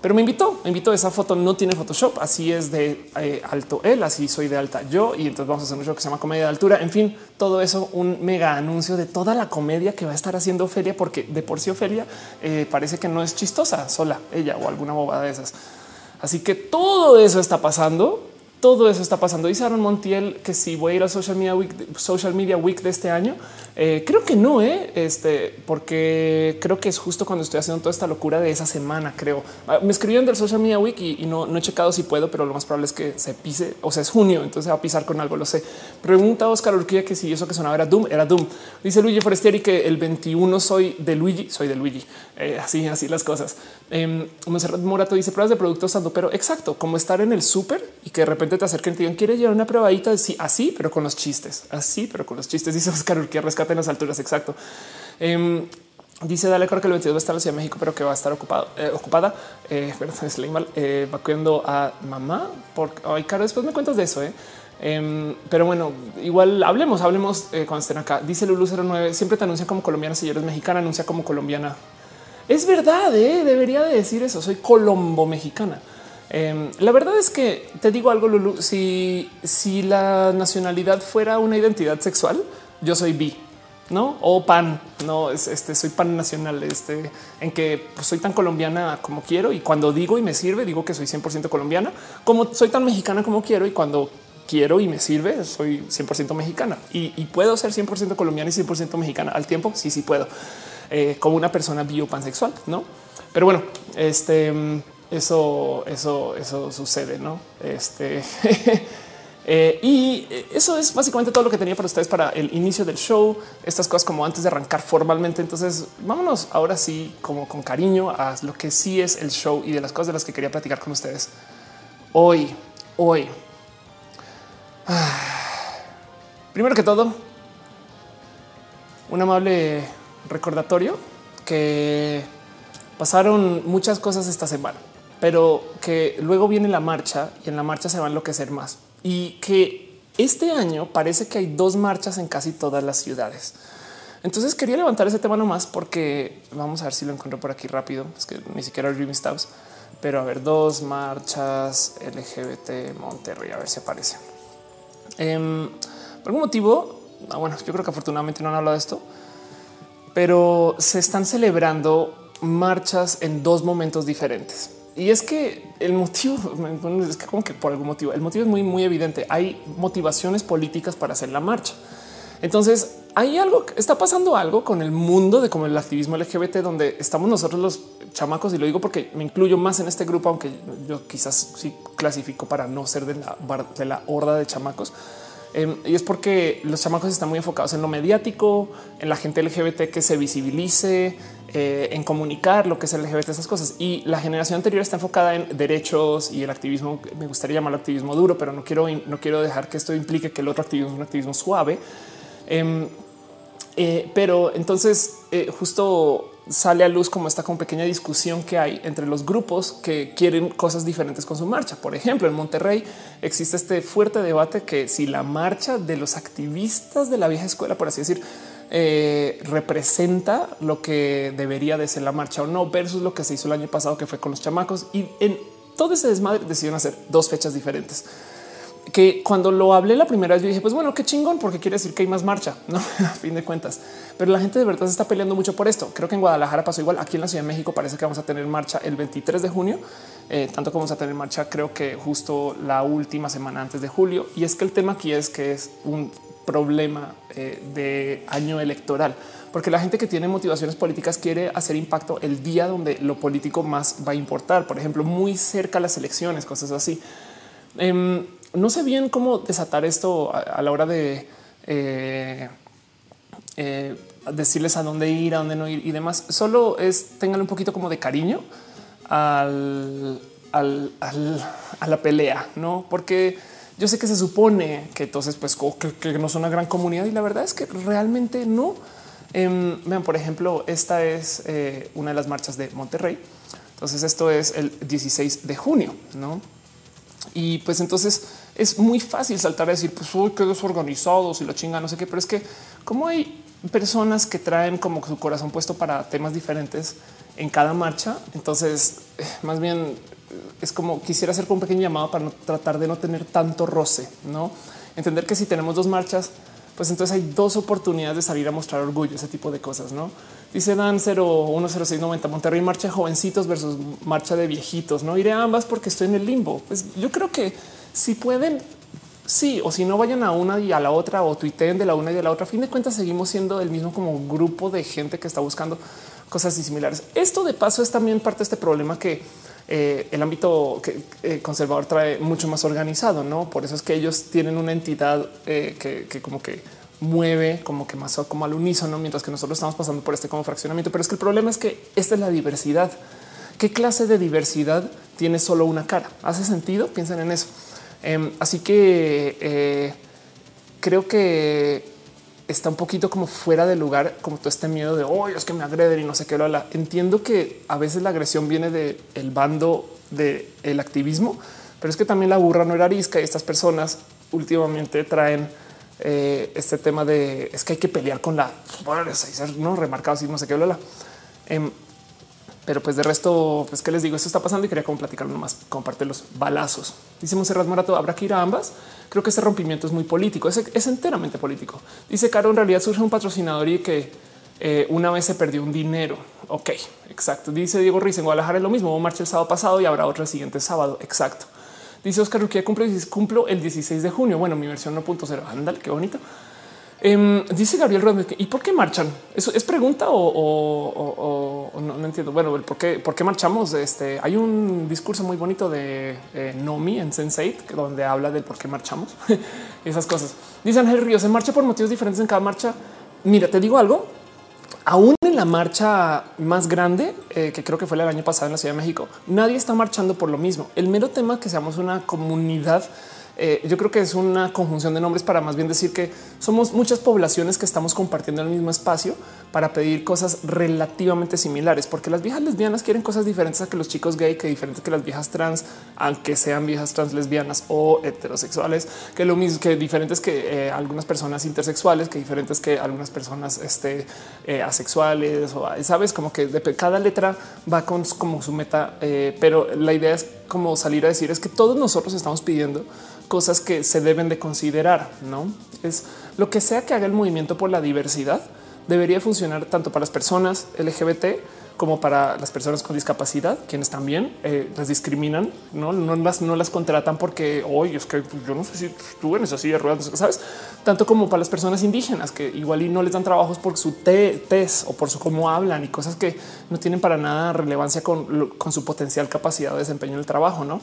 Pero me invitó, me invitó. Esa foto no tiene Photoshop, así es de eh, alto él, así soy de alta yo. Y entonces vamos a hacer un show que se llama Comedia de Altura. En fin, todo eso, un mega anuncio de toda la comedia que va a estar haciendo Ofelia, porque de por sí Ofelia parece que no es chistosa sola, ella o alguna bobada de esas. Así que todo eso está pasando todo eso está pasando. Dice Aaron Montiel que si voy a ir a Social Media Week, Social Media Week de este año, eh, creo que no, ¿eh? este, porque creo que es justo cuando estoy haciendo toda esta locura de esa semana. Creo ah, me escribieron del Social Media Week y, no, no, he checado si puedo, pero lo más probable es que se pise. O sea, es junio, entonces va a pisar con algo. Lo sé. Pregunta Oscar Urquía que si eso que sonaba era Doom, era Doom. Dice Luigi Forestieri que el 21 soy de Luigi, soy de Luigi. Eh, así, así las cosas. Eh, Morato dice pruebas de productos dando, pero exacto, como estar en el súper y que de repente te acerquen y te digan, quiere llevar una probadita? Sí, así, pero con los chistes, así, pero con los chistes. Dice Oscar que rescate en las alturas. Exacto. Em, dice Dale, creo que el 22 va a estar en Ciudad de México, pero que va a estar ocupado, eh, ocupada. Eh, es mal, eh, vacuando a mamá. Porque ay, caro, después me cuentas de eso. Eh. Em, pero bueno, igual hablemos, hablemos eh, cuando estén acá. Dice Lulu 09. Siempre te anuncia como colombiana. Si eres mexicana, anuncia como colombiana. Es verdad, ¿eh? debería de decir eso. Soy colombo mexicana. Em, la verdad es que te digo algo, Lulu. Si, si la nacionalidad fuera una identidad sexual, yo soy bi, no o pan. No es este, soy pan nacional, este en que pues, soy tan colombiana como quiero. Y cuando digo y me sirve, digo que soy 100% colombiana, como soy tan mexicana como quiero. Y cuando quiero y me sirve, soy 100% mexicana y, puedo ser 100% colombiana y 100% mexicana al tiempo. Sí, sí puedo, eh, como una persona biopansexual, no? Pero bueno, este eso, eso, eso sucede, no? Este eh, y eso es básicamente todo lo que tenía para ustedes para el inicio del show. Estas cosas como antes de arrancar formalmente. Entonces vámonos ahora sí, como con cariño a lo que sí es el show y de las cosas de las que quería platicar con ustedes hoy, hoy. Primero que todo, un amable recordatorio que pasaron muchas cosas esta semana, pero que luego viene la marcha y en la marcha se va a enloquecer más y que este año parece que hay dos marchas en casi todas las ciudades. Entonces quería levantar ese tema nomás porque vamos a ver si lo encuentro por aquí rápido. Es que ni siquiera el Dream Stabs, pero a ver, dos marchas LGBT Monterrey, a ver si aparece. Em, por algún motivo, ah, bueno, yo creo que afortunadamente no han hablado de esto, pero se están celebrando marchas en dos momentos diferentes. Y es que el motivo es que como que por algún motivo el motivo es muy, muy evidente. Hay motivaciones políticas para hacer la marcha. Entonces hay algo, está pasando algo con el mundo de como el activismo LGBT, donde estamos nosotros los chamacos, y lo digo porque me incluyo más en este grupo, aunque yo quizás sí clasifico para no ser de la, de la horda de chamacos. Em, y es porque los chamacos están muy enfocados en lo mediático, en la gente LGBT que se visibilice, eh, en comunicar lo que es LGBT, esas cosas. Y la generación anterior está enfocada en derechos y el activismo. Me gustaría llamarlo activismo duro, pero no quiero, no quiero dejar que esto implique que el otro activismo es un activismo suave. Em, eh, pero entonces, eh, justo sale a luz como esta con pequeña discusión que hay entre los grupos que quieren cosas diferentes con su marcha. Por ejemplo, en Monterrey existe este fuerte debate que si la marcha de los activistas de la vieja escuela, por así decir, eh, representa lo que debería de ser la marcha o no, versus lo que se hizo el año pasado, que fue con los chamacos. Y en todo ese desmadre decidieron hacer dos fechas diferentes que cuando lo hablé la primera vez yo dije, pues bueno, qué chingón, porque quiere decir que hay más marcha, no a fin de cuentas. Pero la gente de verdad se está peleando mucho por esto. Creo que en Guadalajara pasó igual. Aquí en la Ciudad de México parece que vamos a tener marcha el 23 de junio, eh, tanto como vamos a tener marcha, creo que justo la última semana antes de julio. Y es que el tema aquí es que es un problema eh, de año electoral, porque la gente que tiene motivaciones políticas quiere hacer impacto el día donde lo político más va a importar. Por ejemplo, muy cerca a las elecciones, cosas así. Em, no sé bien cómo desatar esto a, la hora de eh, eh, decirles a dónde ir, a dónde no ir y demás. Solo es tengan un poquito como de cariño al, a la pelea, no? Porque yo sé que se supone que entonces, pues, que, no son una gran comunidad y la verdad es que realmente no. Em, vean, por ejemplo, esta es eh, una de las marchas de Monterrey. Entonces, esto es el 16 de junio, no? Y pues entonces es muy fácil saltar a decir, pues uy, qué desorganizados y la chinga, no sé qué, pero es que como hay personas que traen como su corazón puesto para temas diferentes en cada marcha, entonces eh, más bien es como quisiera hacer un pequeño llamado para no tratar de no tener tanto roce, no entender que si tenemos dos marchas, pues entonces hay dos oportunidades de salir a mostrar orgullo, ese tipo de cosas, no? Dice Dan 010690 Monterrey marcha jovencitos versus marcha de viejitos. No iré a ambas porque estoy en el limbo. Pues yo creo que si pueden, sí, o si no vayan a una y a la otra o tuiteen de la una y de la otra. A fin de cuentas, seguimos siendo el mismo como grupo de gente que está buscando cosas similares. Esto de paso es también parte de este problema que eh, el ámbito eh, conservador trae mucho más organizado, no? Por eso es que ellos tienen una entidad eh, que como que mueve como que más como al unísono, mientras que nosotros estamos pasando por este como fraccionamiento. Pero es que el problema es que esta es la diversidad. ¿Qué clase de diversidad tiene solo una cara? ¿Hace sentido? Piensen en eso. Em, así que eh, creo que está un poquito como fuera de lugar, como todo este miedo de hoy es que me agreden y no sé qué. Lo Entiendo que a veces la agresión viene del el bando del activismo, pero es que también la burra no era arisca y estas personas últimamente traen eh, este tema de es que hay que pelear con la no remarcado y no sé qué bla, em, pero pues de resto, pues que les digo, esto está pasando y quería como platicar nomás, comparte los balazos. Dice Monserrat Morato, habrá que ir a ambas. Creo que ese rompimiento es muy político, es, es enteramente político. Dice Caro, en realidad surge un patrocinador y que eh, una vez se perdió un dinero. Ok, exacto. Dice Diego Ruiz en Guadalajara es lo mismo. Hubo marcha el sábado pasado y habrá otro el siguiente sábado. Exacto. Dice Oscar Ruquía cumple cumplo el 16 de junio. Bueno, mi versión 1.0. Ándale, qué bonito. Em, dice Gabriel Rodríguez, ¿y por qué marchan? ¿Eso es pregunta o, no, entiendo? Bueno, ¿por qué, por qué marchamos? Este, hay un discurso muy bonito de eh, Nomi en Sense8 donde habla del por qué marchamos y esas cosas. Dice Ángel Ríos, se marcha por motivos diferentes en cada marcha. Mira, te digo algo, aún en la marcha más grande, eh, que creo que fue el año pasado en la Ciudad de México, nadie está marchando por lo mismo. El mero tema que seamos una comunidad eh, yo creo que es una conjunción de nombres para más bien decir que somos muchas poblaciones que estamos compartiendo el mismo espacio para pedir cosas relativamente similares, porque las viejas lesbianas quieren cosas diferentes a que los chicos gay, que diferentes que las viejas trans, aunque sean viejas trans lesbianas o heterosexuales, que lo mismo que diferentes que eh, algunas personas intersexuales, que diferentes que algunas personas este, eh, asexuales o sabes, como que de cada letra va con como su meta, pero la idea es como salir a decir es que todos nosotros estamos pidiendo cosas que se deben de considerar. No es lo que sea que haga el movimiento por la diversidad debería funcionar tanto para las personas LGBT como para las personas con discapacidad, quienes también eh, las discriminan, no, no las, no las contratan porque hoy es que yo no sé si tú en esa silla de sabes, tanto como para las personas indígenas que igual y no les dan trabajos por su test o por su cómo hablan y cosas que no tienen para nada relevancia con, con su potencial capacidad de desempeño en el trabajo, no?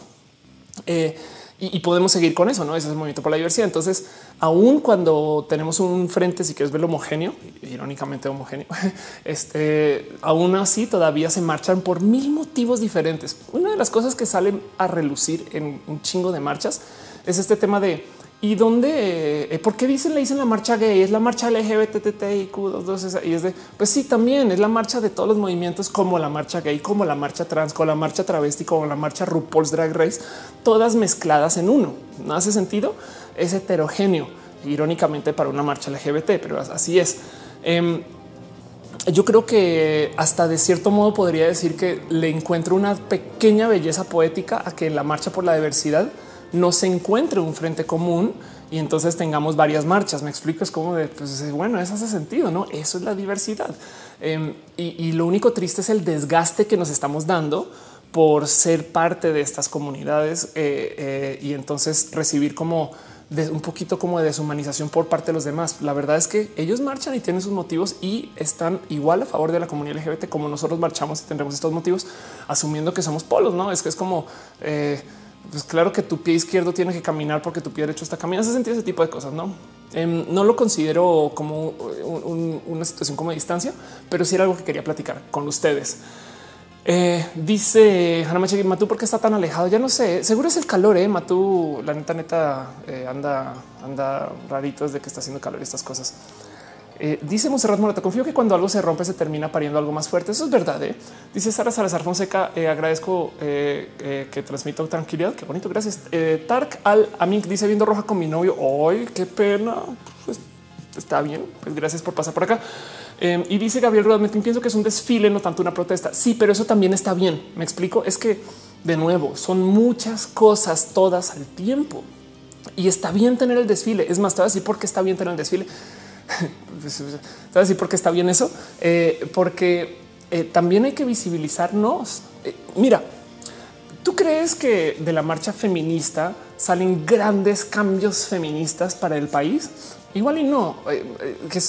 Eh, y, podemos seguir con eso. No ese es el movimiento por la diversidad. Entonces, aún cuando tenemos un frente, si quieres verlo homogéneo, irónicamente homogéneo, este aún así todavía se marchan por mil motivos diferentes. Una de las cosas que salen a relucir en un chingo de marchas es este tema de y dónde, eh, por qué dicen le dicen la marcha gay, es la marcha LGBTTIQ2, y es de, pues sí, también es la marcha de todos los movimientos como la marcha gay, como la marcha trans, como la marcha travesti, como la marcha RuPaul's Drag Race, todas mezcladas en uno. No hace sentido, es heterogéneo, irónicamente para una marcha LGBT, pero así es. Em, yo creo que hasta de cierto modo podría decir que le encuentro una pequeña belleza poética a que la marcha por la diversidad no se encuentre un frente común y entonces tengamos varias marchas. Me explico, es como de, pues bueno, eso hace sentido, ¿no? Eso es la diversidad. Em, y, lo único triste es el desgaste que nos estamos dando por ser parte de estas comunidades eh, eh, y entonces recibir como un poquito como de deshumanización por parte de los demás. La verdad es que ellos marchan y tienen sus motivos y están igual a favor de la comunidad LGBT como nosotros marchamos y tendremos estos motivos, asumiendo que somos polos, no es que es como eh, pues claro que tu pie izquierdo tiene que caminar porque tu pie derecho está caminando. Se sentido ese tipo de cosas, no? Em, no lo considero como una situación como de distancia, pero sí era algo que quería platicar con ustedes. Eh, dice Hanna Machi, Matú, ¿por qué está tan alejado? Ya no sé, seguro es el calor, eh? Matú, la neta, neta, eh, anda, anda rarito desde que está haciendo calor y estas cosas. Eh, dice Monserrat Morata, confío que cuando algo se rompe se termina pariendo algo más fuerte. Eso es verdad. ¿eh? Dice Sara Salazar Fonseca, eh, agradezco que transmito tranquilidad. Qué bonito, gracias. Tark Al Amin dice viendo roja con mi novio. Hoy qué pena. Pues está bien. Pues gracias por pasar por acá. y dice Gabriel Rodríguez, pienso que es un desfile, no tanto una protesta. Sí, pero eso también está bien. Me explico. Es que de nuevo son muchas cosas todas al tiempo y está bien tener el desfile. Es más, te voy a está bien tener el desfile ¿Sabes y por qué está bien eso? Eh, porque eh, también hay que visibilizarnos. Eh, mira, ¿tú crees que de la marcha feminista salen grandes cambios feministas para el país? Igual y no, que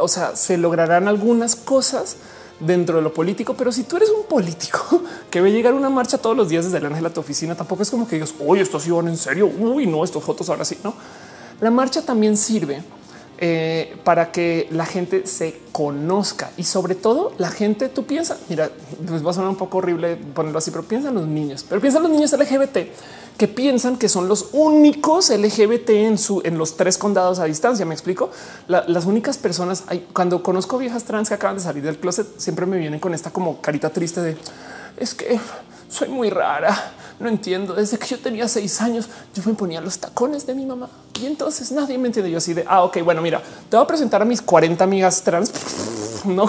o sea, se lograrán algunas cosas dentro de lo político, pero si tú eres un político que ve llegar una marcha todos los días desde el ángel a tu oficina, tampoco es como que digas, oye, esto sí van en serio. Uy, no, estas fotos ahora sí, no. La marcha también sirve eh, para que la gente se conozca y sobre todo la gente, tú piensas, mira, pues va a sonar un poco horrible ponerlo así, pero piensan los niños, pero piensan los niños LGBT que piensan que son los únicos LGBT en su en los tres condados a distancia. Me explico. las únicas personas hay, cuando conozco viejas trans que acaban de salir del closet, siempre me vienen con esta como carita triste de es que soy muy rara. No entiendo. Desde que yo tenía seis años, yo me ponía los tacones de mi mamá y entonces nadie me entiende. Yo así de ah, ok, bueno, mira, te voy a presentar a mis 40 amigas trans. No,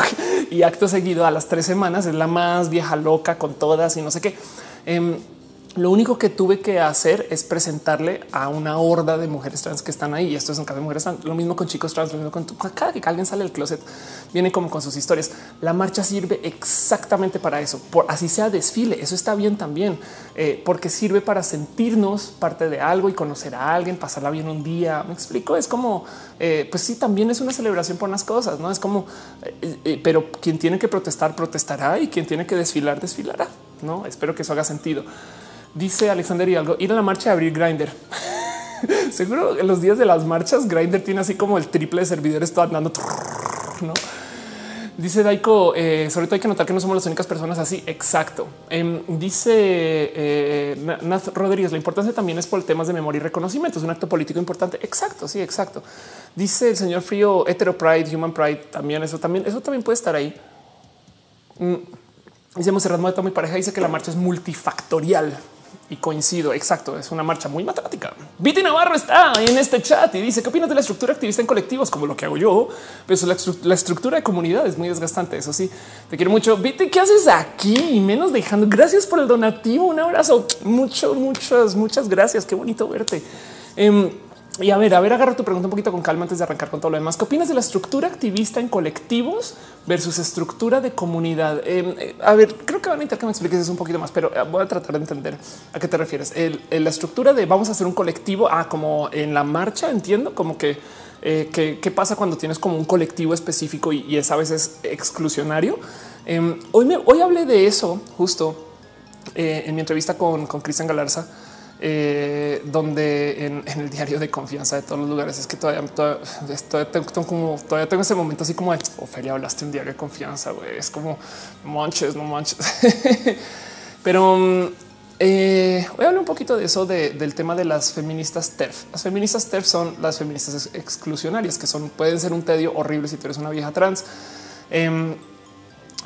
y acto seguido a las tres semanas es la más vieja loca con todas y no sé qué. Em, lo único que tuve que hacer es presentarle a una horda de mujeres trans que están ahí. Esto es un caso de mujeres trans. Lo mismo con chicos trans, lo mismo con cada que alguien sale del closet, viene como con sus historias. La marcha sirve exactamente para eso. Por así sea desfile. Eso está bien también, eh, porque sirve para sentirnos parte de algo y conocer a alguien, pasarla bien un día. Me explico. Es como, eh, pues sí, también es una celebración por unas cosas. No es como, eh, pero quien tiene que protestar, protestará y quien tiene que desfilar, desfilará. No espero que eso haga sentido. Dice Alexander y algo ir a la marcha de abrir Grinder. Seguro en los días de las marchas Grinder tiene así como el triple de servidores todo andando. No dice Daiko. Eh, sobre todo hay que notar que no somos las únicas personas así. Exacto. Em, dice eh, Nath Rodríguez. La importancia también es por temas de memoria y reconocimiento. Es un acto político importante. Exacto. Sí, exacto. Dice el señor Frío hetero pride, human pride. También eso también, eso también puede estar ahí. Mm. Dice Monserrat Moeta, mi pareja dice que la marcha es multifactorial y coincido. Exacto. Es una marcha muy matemática. Viti Navarro está en este chat y dice qué opinas de la estructura activista en colectivos como lo que hago yo. Pero la, estructura de comunidad es muy desgastante. Eso sí, te quiero mucho. Viti, ¿qué haces aquí? Menos dejando. Gracias por el donativo. Un abrazo. Mucho, muchas, muchas gracias. Qué bonito verte. Em, y a ver, a ver, agarra tu pregunta un poquito con calma antes de arrancar con todo lo demás. ¿Qué opinas de la estructura activista en colectivos versus estructura de comunidad? Em, eh, a ver, creo que van a necesitar que me expliques eso un poquito más, pero eh, voy a tratar de entender a qué te refieres. la estructura de vamos a hacer un colectivo, ah, como en la marcha, entiendo, como que eh, qué pasa cuando tienes como un colectivo específico y, es a veces exclusionario. Em, hoy, me, hoy hablé de eso justo en mi entrevista con Cristian Galarza eh, donde en, el diario de confianza de todos los lugares es que todavía, todavía, tengo, como todavía tengo ese momento así como de Ofelia, hablaste un diario de confianza. güey Es como manches, no manches. Pero mm, eh, voy a hablar un poquito de eso, del tema de las feministas TERF. Las feministas TERF son las feministas exclusionarias, que son pueden ser un tedio horrible si tú eres una vieja trans. Em,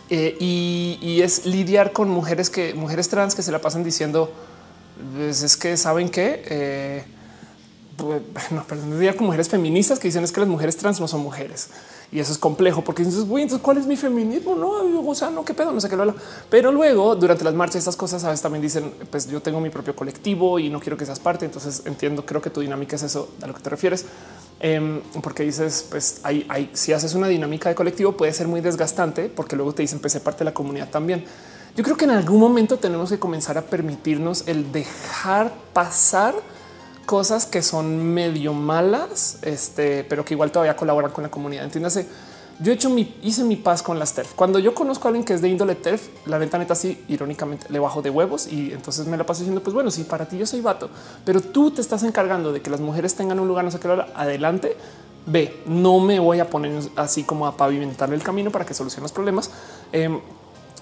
eh, y, es lidiar con mujeres que mujeres trans que se la pasan diciendo pues es que saben que eh, pues, no, perdón, con mujeres feministas que dicen es que las mujeres trans no son mujeres y eso es complejo porque dices, güey, entonces cuál es mi feminismo? No, o sea, no, qué pedo, no sé qué lo. Pero luego, durante las marchas, estas cosas a veces también dicen, pues yo tengo mi propio colectivo y no quiero que seas parte. Entonces entiendo, creo que tu dinámica es eso a lo que te refieres, em, porque dices, pues hay, hay, si haces una dinámica de colectivo puede ser muy desgastante porque luego te dicen, pues ser parte de la comunidad también. Yo creo que en algún momento tenemos que comenzar a permitirnos el dejar pasar cosas que son medio malas, este, pero que igual todavía colaboran con la comunidad. Entiéndase, yo he hecho mi, hice mi paz con las TERF. Cuando yo conozco a alguien que es de índole TERF, la neta neta así irónicamente le bajo de huevos y entonces me la paso diciendo, pues bueno, si para ti yo soy vato, pero tú te estás encargando de que las mujeres tengan un lugar, no sé qué hora, adelante. Ve, no me voy a poner así como a pavimentar el camino para que solucione los problemas. Em,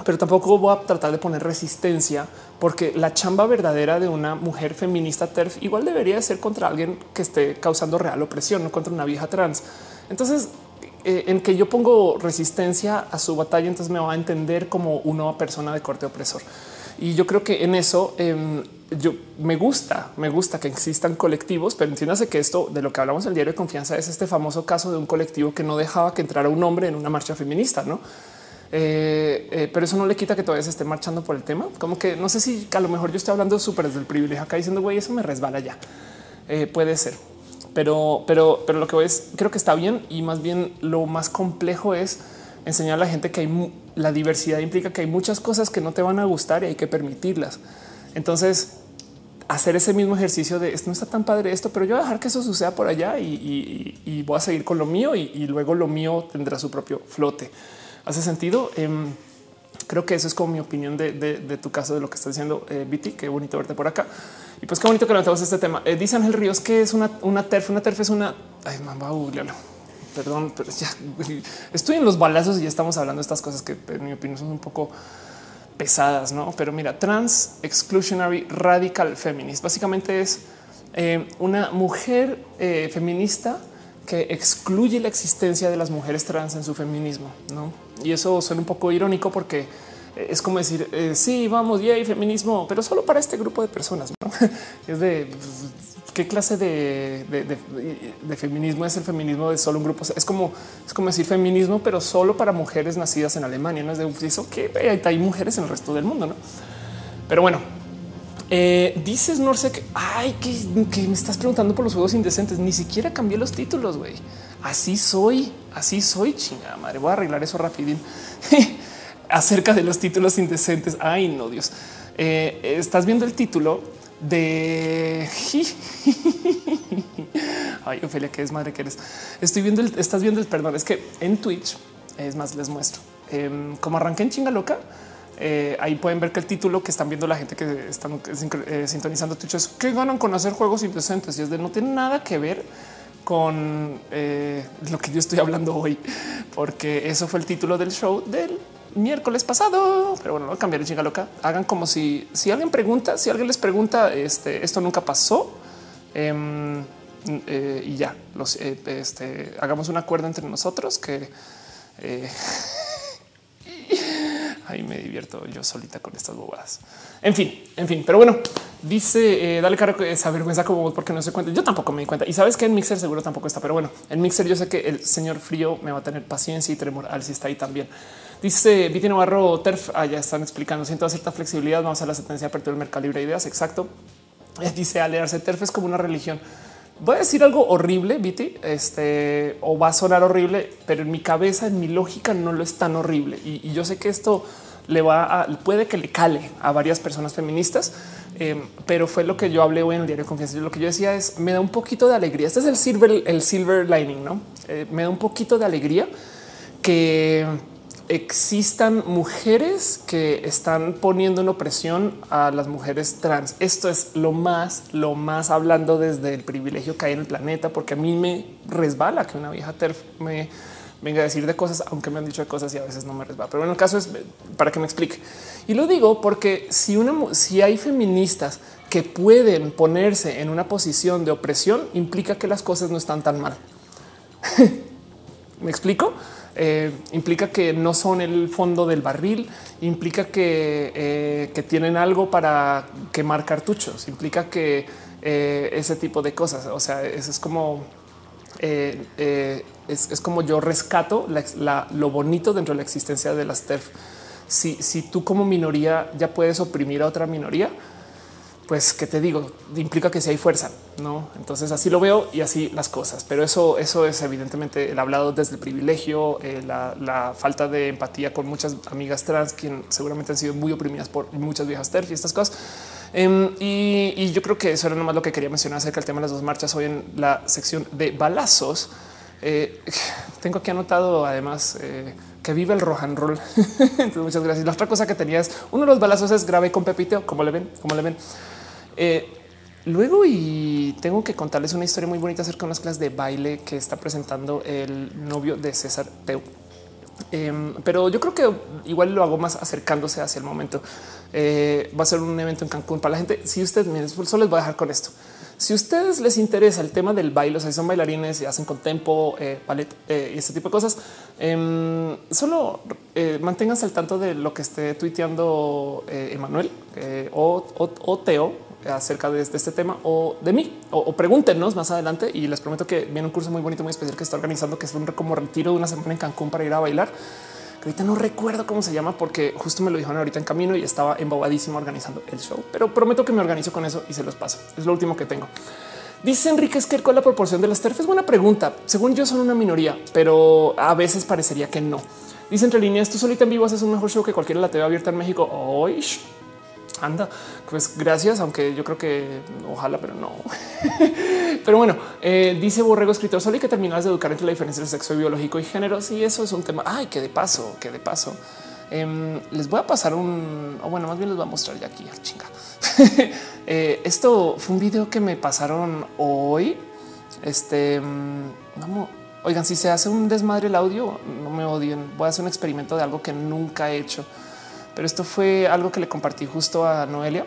pero tampoco voy a tratar de poner resistencia porque la chamba verdadera de una mujer feminista TERF igual debería ser contra alguien que esté causando real opresión, no contra una vieja trans. Entonces, eh, en que yo pongo resistencia a su batalla, entonces me va a entender como una persona de corte opresor. Y yo creo que en eso em, yo me gusta, me gusta que existan colectivos, pero entiéndase que esto de lo que hablamos en el diario de confianza es este famoso caso de un colectivo que no dejaba que entrara un hombre en una marcha feminista, no? Eh, eh, pero eso no le quita que todavía se esté marchando por el tema. Como que no sé si a lo mejor yo estoy hablando súper desde el privilegio acá diciendo güey, eso me resbala ya. Eh, puede ser, pero, pero, pero lo que voy es creo que está bien y más bien lo más complejo es enseñar a la gente que hay la diversidad implica que hay muchas cosas que no te van a gustar y hay que permitirlas. Entonces, hacer ese mismo ejercicio de esto no está tan padre esto, pero yo voy a dejar que eso suceda por allá y, voy a seguir con lo mío y, luego lo mío tendrá su propio flote. ¿Hace sentido? Em, creo que eso es como mi opinión de, tu caso, de lo que está diciendo eh, Viti. Qué bonito verte por acá. Y pues qué bonito que levantamos este tema. Eh, dice Ángel Ríos que es una, TERF. Una TERF es una... Ay, mamá, Perdón, pero ya estoy en los balazos y ya estamos hablando de estas cosas que en mi opinión son un poco pesadas, ¿no? Pero mira, Trans Exclusionary Radical Feminist básicamente es eh, una mujer eh, feminista que excluye la existencia de las mujeres trans en su feminismo. ¿no? Y eso suena un poco irónico porque es como decir, eh, sí, vamos, y hay feminismo, pero solo para este grupo de personas. es de qué clase de, feminismo es el feminismo de solo un grupo. Es como es como decir feminismo, pero solo para mujeres nacidas en Alemania. No es de eso que hay mujeres en el resto del mundo. ¿no? Pero bueno, eh, dices Norsec, ay, que, me estás preguntando por los juegos indecentes. Ni siquiera cambié los títulos, güey. Así soy, así soy, chingada madre. Voy a arreglar eso rapidín acerca de los títulos indecentes. Ay, no, Dios. Eh, estás viendo el título de ay, Ofelia, que es madre que eres. Estoy viendo el, estás viendo el perdón. Es que en Twitch es más, les muestro em, como arranqué en chinga loca eh, ahí pueden ver que el título que están viendo la gente que están eh, sintonizando Twitch es que ganan con hacer juegos indecentes y es de no tiene nada que ver con eh, lo que yo estoy hablando hoy, porque eso fue el título del show del miércoles pasado. Pero bueno, voy a cambiar el chinga loca. Hagan como si, si alguien pregunta, si alguien les pregunta, este, esto nunca pasó. Em, y ya los este, hagamos un acuerdo entre nosotros que ahí me divierto yo solita con estas bobadas. En fin, en fin, pero bueno, dice eh, dale caro esa vergüenza como vos porque no se cuenta. Yo tampoco me di cuenta y sabes que en Mixer seguro tampoco está, pero bueno, en Mixer yo sé que el señor frío me va a tener paciencia y tremor al si está ahí también. Dice Viti Navarro Terf. Ah, ya están explicando. Siento cierta flexibilidad. Vamos a la sentencia de apertura del mercado libre de ideas. Exacto. Eh, dice Alearse Terf es como una religión. Voy a decir algo horrible, Viti, este o va a sonar horrible, pero en mi cabeza, en mi lógica, no lo es tan horrible. Y, yo sé que esto le va a puede que le cale a varias personas feministas, em, pero fue lo que yo hablé hoy en el diario de confianza. Lo que yo decía es me da un poquito de alegría. Este es el silver, el silver lining, no eh, me da un poquito de alegría que existan mujeres que están poniendo en opresión a las mujeres trans. Esto es lo más, lo más hablando desde el privilegio que hay en el planeta, porque a mí me resbala que una vieja TERF me venga a decir de cosas, aunque me han dicho de cosas y a veces no me resbala. Pero en el caso es para que me explique. Y lo digo porque si una, si hay feministas que pueden ponerse en una posición de opresión, implica que las cosas no están tan mal. ¿Me explico? Eh, implica que no son el fondo del barril, implica que, eh, que tienen algo para quemar cartuchos, implica que eh, ese tipo de cosas. O sea, eso es como es, como yo rescato lo bonito dentro de la existencia de las TERF. Si, si tú como minoría ya puedes oprimir a otra minoría, pues qué te digo, implica que si hay fuerza, no? Entonces así lo veo y así las cosas. Pero eso, eso es evidentemente el hablado desde el privilegio, eh, la, falta de empatía con muchas amigas trans, quien seguramente han sido muy oprimidas por muchas viejas TERF y estas cosas. Em, y, yo creo que eso era nomás lo que quería mencionar acerca del tema de las dos marchas hoy en la sección de balazos. Eh, tengo aquí anotado además eh, que vive el rock and roll. Muchas gracias. La otra cosa que tenía es uno de los balazos es grave con Pepito, como le ven, como le ven. Eh, luego y tengo que contarles una historia muy bonita acerca de unas clases de baile que está presentando el novio de César Peu. Em, pero yo creo que igual lo hago más acercándose hacia el momento. Eh, va a ser un evento en Cancún para la gente. Si ustedes miren, solo les voy a dejar con esto. Si ustedes les interesa el tema del baile, o sea, si son bailarines y hacen con tempo, eh, ballet y este tipo de cosas, em, solo manténganse al tanto de lo que esté tuiteando Emanuel o Teo acerca de este, tema o de mí o, pregúntenos más adelante y les prometo que viene un curso muy bonito, muy especial que está organizando, que es un como retiro de una semana en Cancún para ir a bailar. Ahorita no recuerdo cómo se llama porque justo me lo dijeron ahorita en camino y estaba embobadísimo organizando el show, pero prometo que me organizo con eso y se los paso. Es lo último que tengo. Dice Enrique Esquer con la proporción de las TERF es buena pregunta. Según yo son una minoría, pero a veces parecería que no. Dice entre líneas, tú solita en vivo haces un mejor show que cualquiera la TV abierta en México. Hoy anda, pues gracias, aunque yo creo que ojalá, pero no. pero bueno, eh, dice Borrego escritor, solo hay que terminar de educar entre la diferencia de sexo biológico y género. Sí, eso es un tema. Ay, que de paso, que de paso. Em, les voy a pasar un, o bueno, más bien les voy a mostrar ya aquí, chinga. Eh, esto fue un video que me pasaron hoy. Este, vamos, oigan, si se hace un desmadre el audio, no me odien. Voy a hacer un experimento de algo que nunca he hecho pero esto fue algo que le compartí justo a Noelia.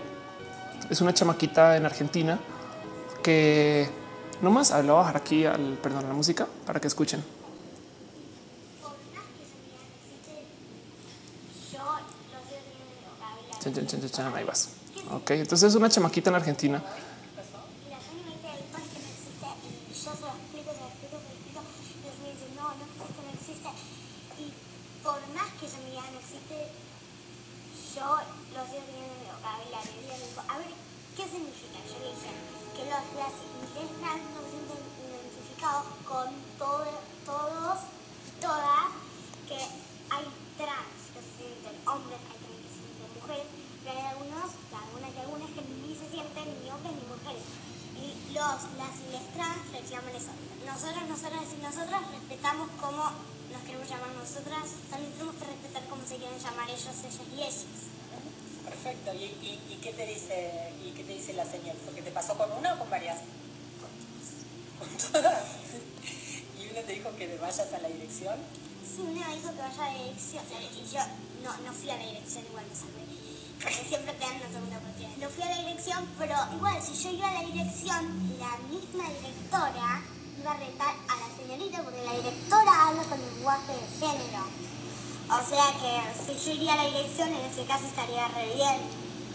Es una chamaquita en Argentina que no más, a bajar aquí al perdón la música para que escuchen. Ahí vas. Ok, entonces es una chamaquita en Argentina todas, que hay trans que se sienten hombres, hay trans que se sienten mujeres, pero hay algunos, algunas y algunas que ni se sienten ni hombres ni mujeres. Y los, las y les trans reclaman eso. Nosotros, nosotras y nosotras respetamos cómo nos queremos llamar nosotras, también tenemos que respetar cómo se quieren llamar ellos, ellas y ellas. Perfecto, ¿Y, y, qué te dice y qué te dice la señal? ¿Porque te pasó con una o con varias? Con todas. ¿Con todas? te dijo que le vayas a la dirección? Sí, un niño me dijo que vaya a la dirección, la dirección. No, no fui a la dirección igual me salvé. Porque siempre te dan una segunda oportunidad. No fui a la dirección, pero igual si yo iba a la dirección, la misma directora iba a retar a la señorita porque la directora habla con lenguaje de género. O sea que si yo iría a la dirección, en ese caso estaría re bien.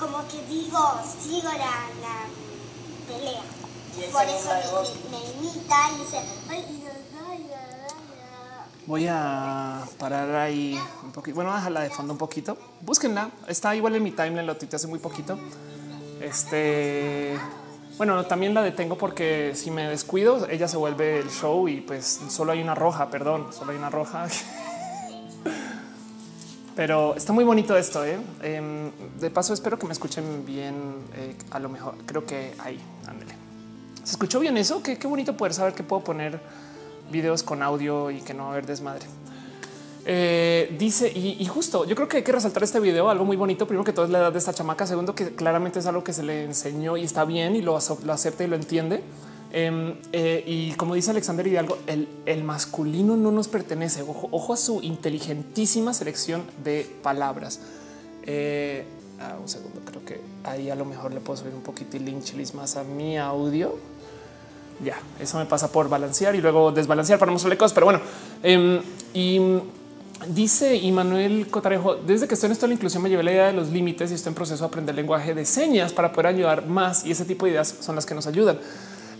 como que digo, sigo la, la pelea. Por eso me, me, imita y dice, ay, Voy a parar ahí un poquito. Bueno, déjala de fondo un poquito. Búsquenla. Está igual en mi timeline, lo tuiteé hace muy poquito. Este, bueno, también la detengo porque si me descuido, ella se vuelve el show y pues solo hay una roja, perdón, solo hay una roja. Pero está muy bonito esto. ¿eh? Em, de paso, espero que me escuchen bien. Eh, a lo mejor creo que ahí, ándale. ¿Se escuchó bien eso? Qué, qué bonito poder saber que puedo poner videos con audio y que no va a haber desmadre. Eh, dice y, justo yo creo que hay que resaltar este video algo muy bonito. Primero que todo es la edad de esta chamaca. Segundo, que claramente es algo que se le enseñó y está bien y lo, lo acepta y lo entiende. Em, eh, y como dice Alexander Hidalgo, el, el masculino no nos pertenece. Ojo, a su inteligentísima selección de palabras. Eh, ah, un segundo, creo que ahí a lo mejor le puedo subir un poquitín linchilis más a mi audio. Ya, eso me pasa por balancear y luego desbalancear para mostrarle cosas. Pero bueno, em, y Dice Immanuel Cotarejo, desde que estoy en esto la inclusión me llevé la idea de los límites y estoy en proceso de aprender lenguaje de señas para poder ayudar más y ese tipo de ideas son las que nos ayudan.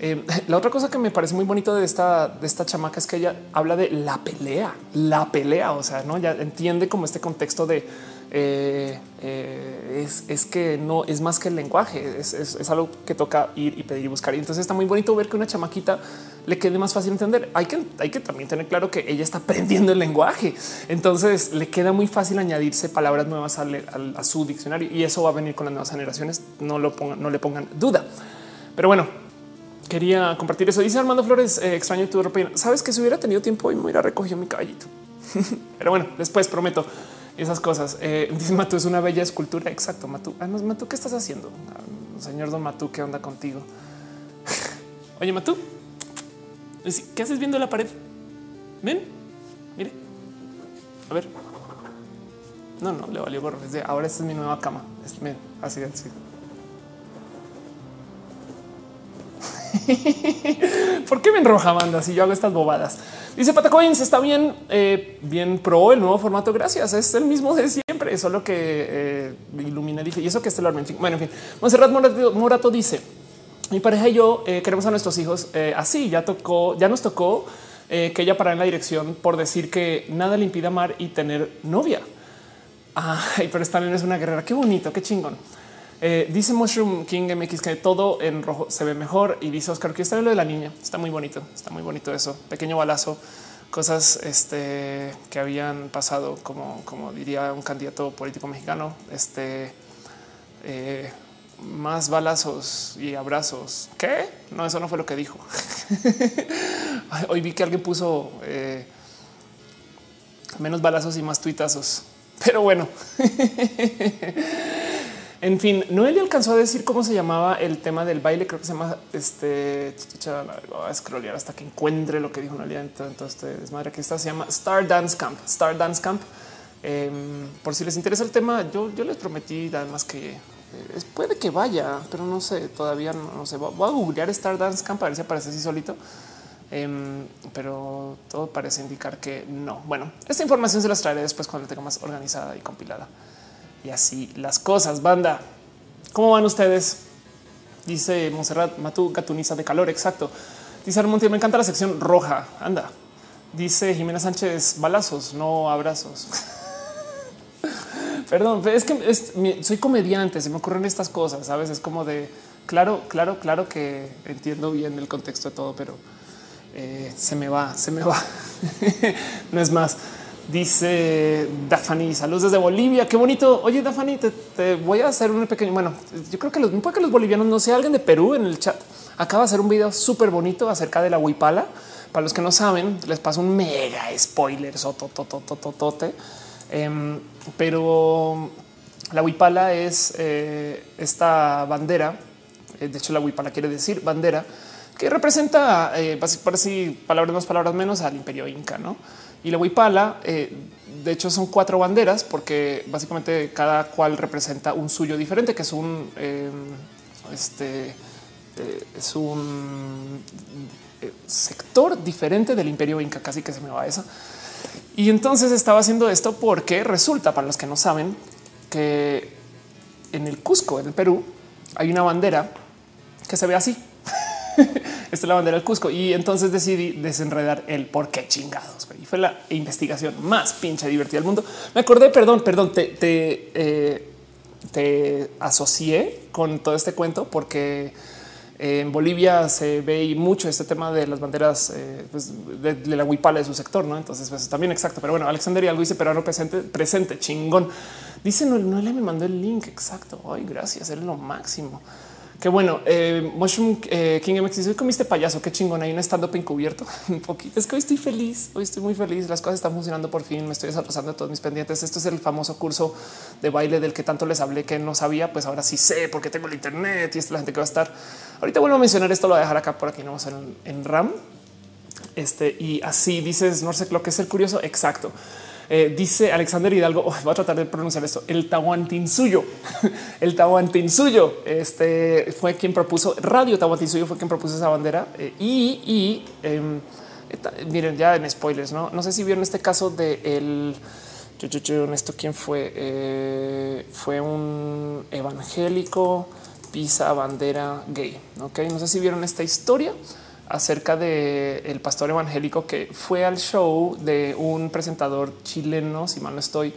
Eh, la otra cosa que me parece muy bonito de esta, de esta chamaca es que ella habla de la pelea, la pelea, o sea, no ya entiende como este contexto de eh, eh, es, que no es más que el lenguaje, es, algo que toca ir y pedir y buscar. Y entonces está muy bonito ver que una chamaquita le quede más fácil entender. Hay que, hay que también tener claro que ella está aprendiendo el lenguaje, entonces le queda muy fácil añadirse palabras nuevas a su diccionario y eso va a venir con las nuevas generaciones. No lo pongan, no le pongan duda. Pero bueno, quería compartir eso. Dice Armando Flores, eh, extraño tu ropa. Sabes que si hubiera tenido tiempo y me hubiera recogido mi caballito. Pero bueno, después prometo esas cosas. Eh, dice Matú es una bella escultura. Exacto. Matú, además, Matú, ¿qué estás haciendo? Ah, señor Don Matú, ¿qué onda contigo? Oye, Matú, ¿qué haces viendo la pared? Ven, mire, a ver. No, no, le valió gorro. ahora esta es mi nueva cama. así, así. ¿Por qué me enroja banda si yo hago estas bobadas? Dice Patacoins, está bien, eh, bien pro el nuevo formato. Gracias. Es el mismo de siempre, solo que eh, ilumina y eso que es el Bueno, en fin, Monserrat Morato, dice: Mi pareja y yo eh, queremos a nuestros hijos así. Ya tocó, ya nos tocó que ella para en la dirección por decir que nada le impide amar y tener novia. Ay, pero esta es una guerrera. Qué bonito, qué chingón. Eh, dice Mushroom King MX que todo en rojo se ve mejor y dice Oscar que está lo de la niña. Está muy bonito, está muy bonito eso. Pequeño balazo, cosas este, que habían pasado, como, como diría un candidato político mexicano. Este eh, más balazos y abrazos. ¿Qué? No, eso no fue lo que dijo. Hoy vi que alguien puso eh, menos balazos y más tuitazos. Pero bueno. En fin, Noelia alcanzó a decir cómo se llamaba el tema del baile. Creo que se llama este. Voy a scrollear hasta que encuentre lo que dijo Noelia. Entonces, este desmadre que está se llama Star Dance Camp. Star Dance Camp. Em, por si les interesa el tema, yo, yo les prometí además que eh, puede que vaya, pero no sé, todavía no, sé. Voy a googlear Star Dance Camp a ver si aparece así solito. Em, pero todo parece indicar que no. Bueno, esta información se las traeré después cuando la tenga más organizada y compilada y así las cosas. Banda, ¿cómo van ustedes? Dice Monserrat Matú, Gatuniza de calor. Exacto. Dice Armonti, me encanta la sección roja. Anda. Dice Jimena Sánchez, balazos, no abrazos. Perdón, es que soy comediante, se me ocurren estas cosas, sabes? Es como de claro, claro, claro que entiendo bien el contexto de todo, pero eh, se me va, se me va. no es más. Dice Dafani, saludos desde Bolivia. Qué bonito. Oye, Dafani, te, voy a hacer un pequeño. Bueno, yo creo que los, puede que los bolivianos no sea alguien de Perú en el chat. Acaba de hacer un video súper bonito acerca de la huipala. Para los que no saben, les paso un mega spoiler. Sotototototote. Em, pero la huipala es eh, esta bandera. Eh, de hecho, la huipala quiere decir bandera que representa, eh, por así palabras más, palabras menos, al imperio inca, no? Y la huipala, eh, de hecho, son cuatro banderas porque básicamente cada cual representa un suyo diferente, que es un em, este eh, es un eh, sector diferente del imperio inca, casi que se me va esa. Y entonces estaba haciendo esto porque resulta, para los que no saben, que en el Cusco, en el Perú, hay una bandera que se ve así. Esta es la bandera del Cusco. Y entonces decidí desenredar el por qué chingados. Y fue la investigación más pinche divertida del mundo. Me acordé, perdón, perdón, te, te, eh, asocié con todo este cuento porque En Bolivia se ve mucho este tema de las banderas eh, pues, de, la huipala de su sector, ¿no? Entonces, pues también exacto. Pero bueno, Alexander y algo dice peruano presente, presente, chingón. Dice, no, no le me mandó el link, exacto. Ay, gracias, eres lo máximo. Qué bueno. Eh, Mushroom eh, King MX dice: comiste payaso. Qué chingón. Hay un stand up encubierto. un poquito. Es que hoy estoy feliz. Hoy estoy muy feliz. Las cosas están funcionando por fin. Me estoy desarrollando de todos mis pendientes. Esto es el famoso curso de baile del que tanto les hablé que no sabía. Pues ahora sí sé porque tengo el internet y es la gente que va a estar. Ahorita vuelvo a mencionar esto. Lo voy a dejar acá por aquí. No vamos en, en RAM. Este y así dices, no sé lo que es el curioso. Exacto. Eh, dice Alexander Hidalgo, oh, voy a tratar de pronunciar esto, el Tahuantinsuyo. el Tahuantinsuyo este, fue quien propuso, Radio Tahuantinsuyo fue quien propuso esa bandera. Eh, y, em, miren, ya en spoilers, ¿no? No sé si vieron este caso de el... Esto quién fue? Eh, fue un evangélico pisa bandera gay. Ok, no sé si vieron esta historia acerca de el pastor evangélico que fue al show de un presentador chileno, si mal no estoy,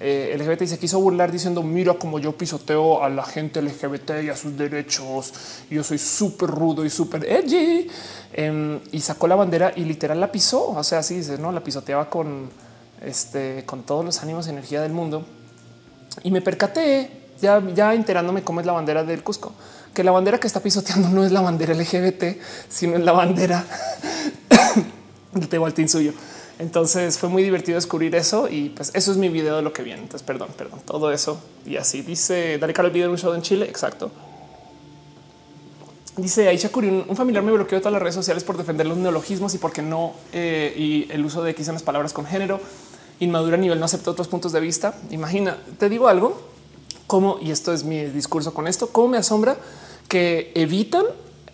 eh, LGBT y se quiso burlar diciendo mira como yo pisoteo a la gente LGBT y a sus derechos. Yo soy súper rudo y súper edgy em, y sacó la bandera y literal la pisó. O sea, así dice, no la pisoteaba con este, con todos los ánimos y energía del mundo. Y me percaté ya, ya enterándome cómo es la bandera del Cusco que la bandera que está pisoteando no es la bandera LGBT, sino es la bandera del Tehualtín suyo. Entonces fue muy divertido descubrir eso y pues eso es mi video de lo que viene. Entonces, perdón, perdón, todo eso y así dice Dale el video de un show en Chile. Exacto. Dice Aisha Curi, un familiar me bloqueó todas las redes sociales por defender los neologismos y porque no eh, y el uso de X en las palabras con género. Inmadura a nivel no acepta otros puntos de vista. Imagina, te digo algo como, y esto es mi discurso con esto, cómo me asombra que evitan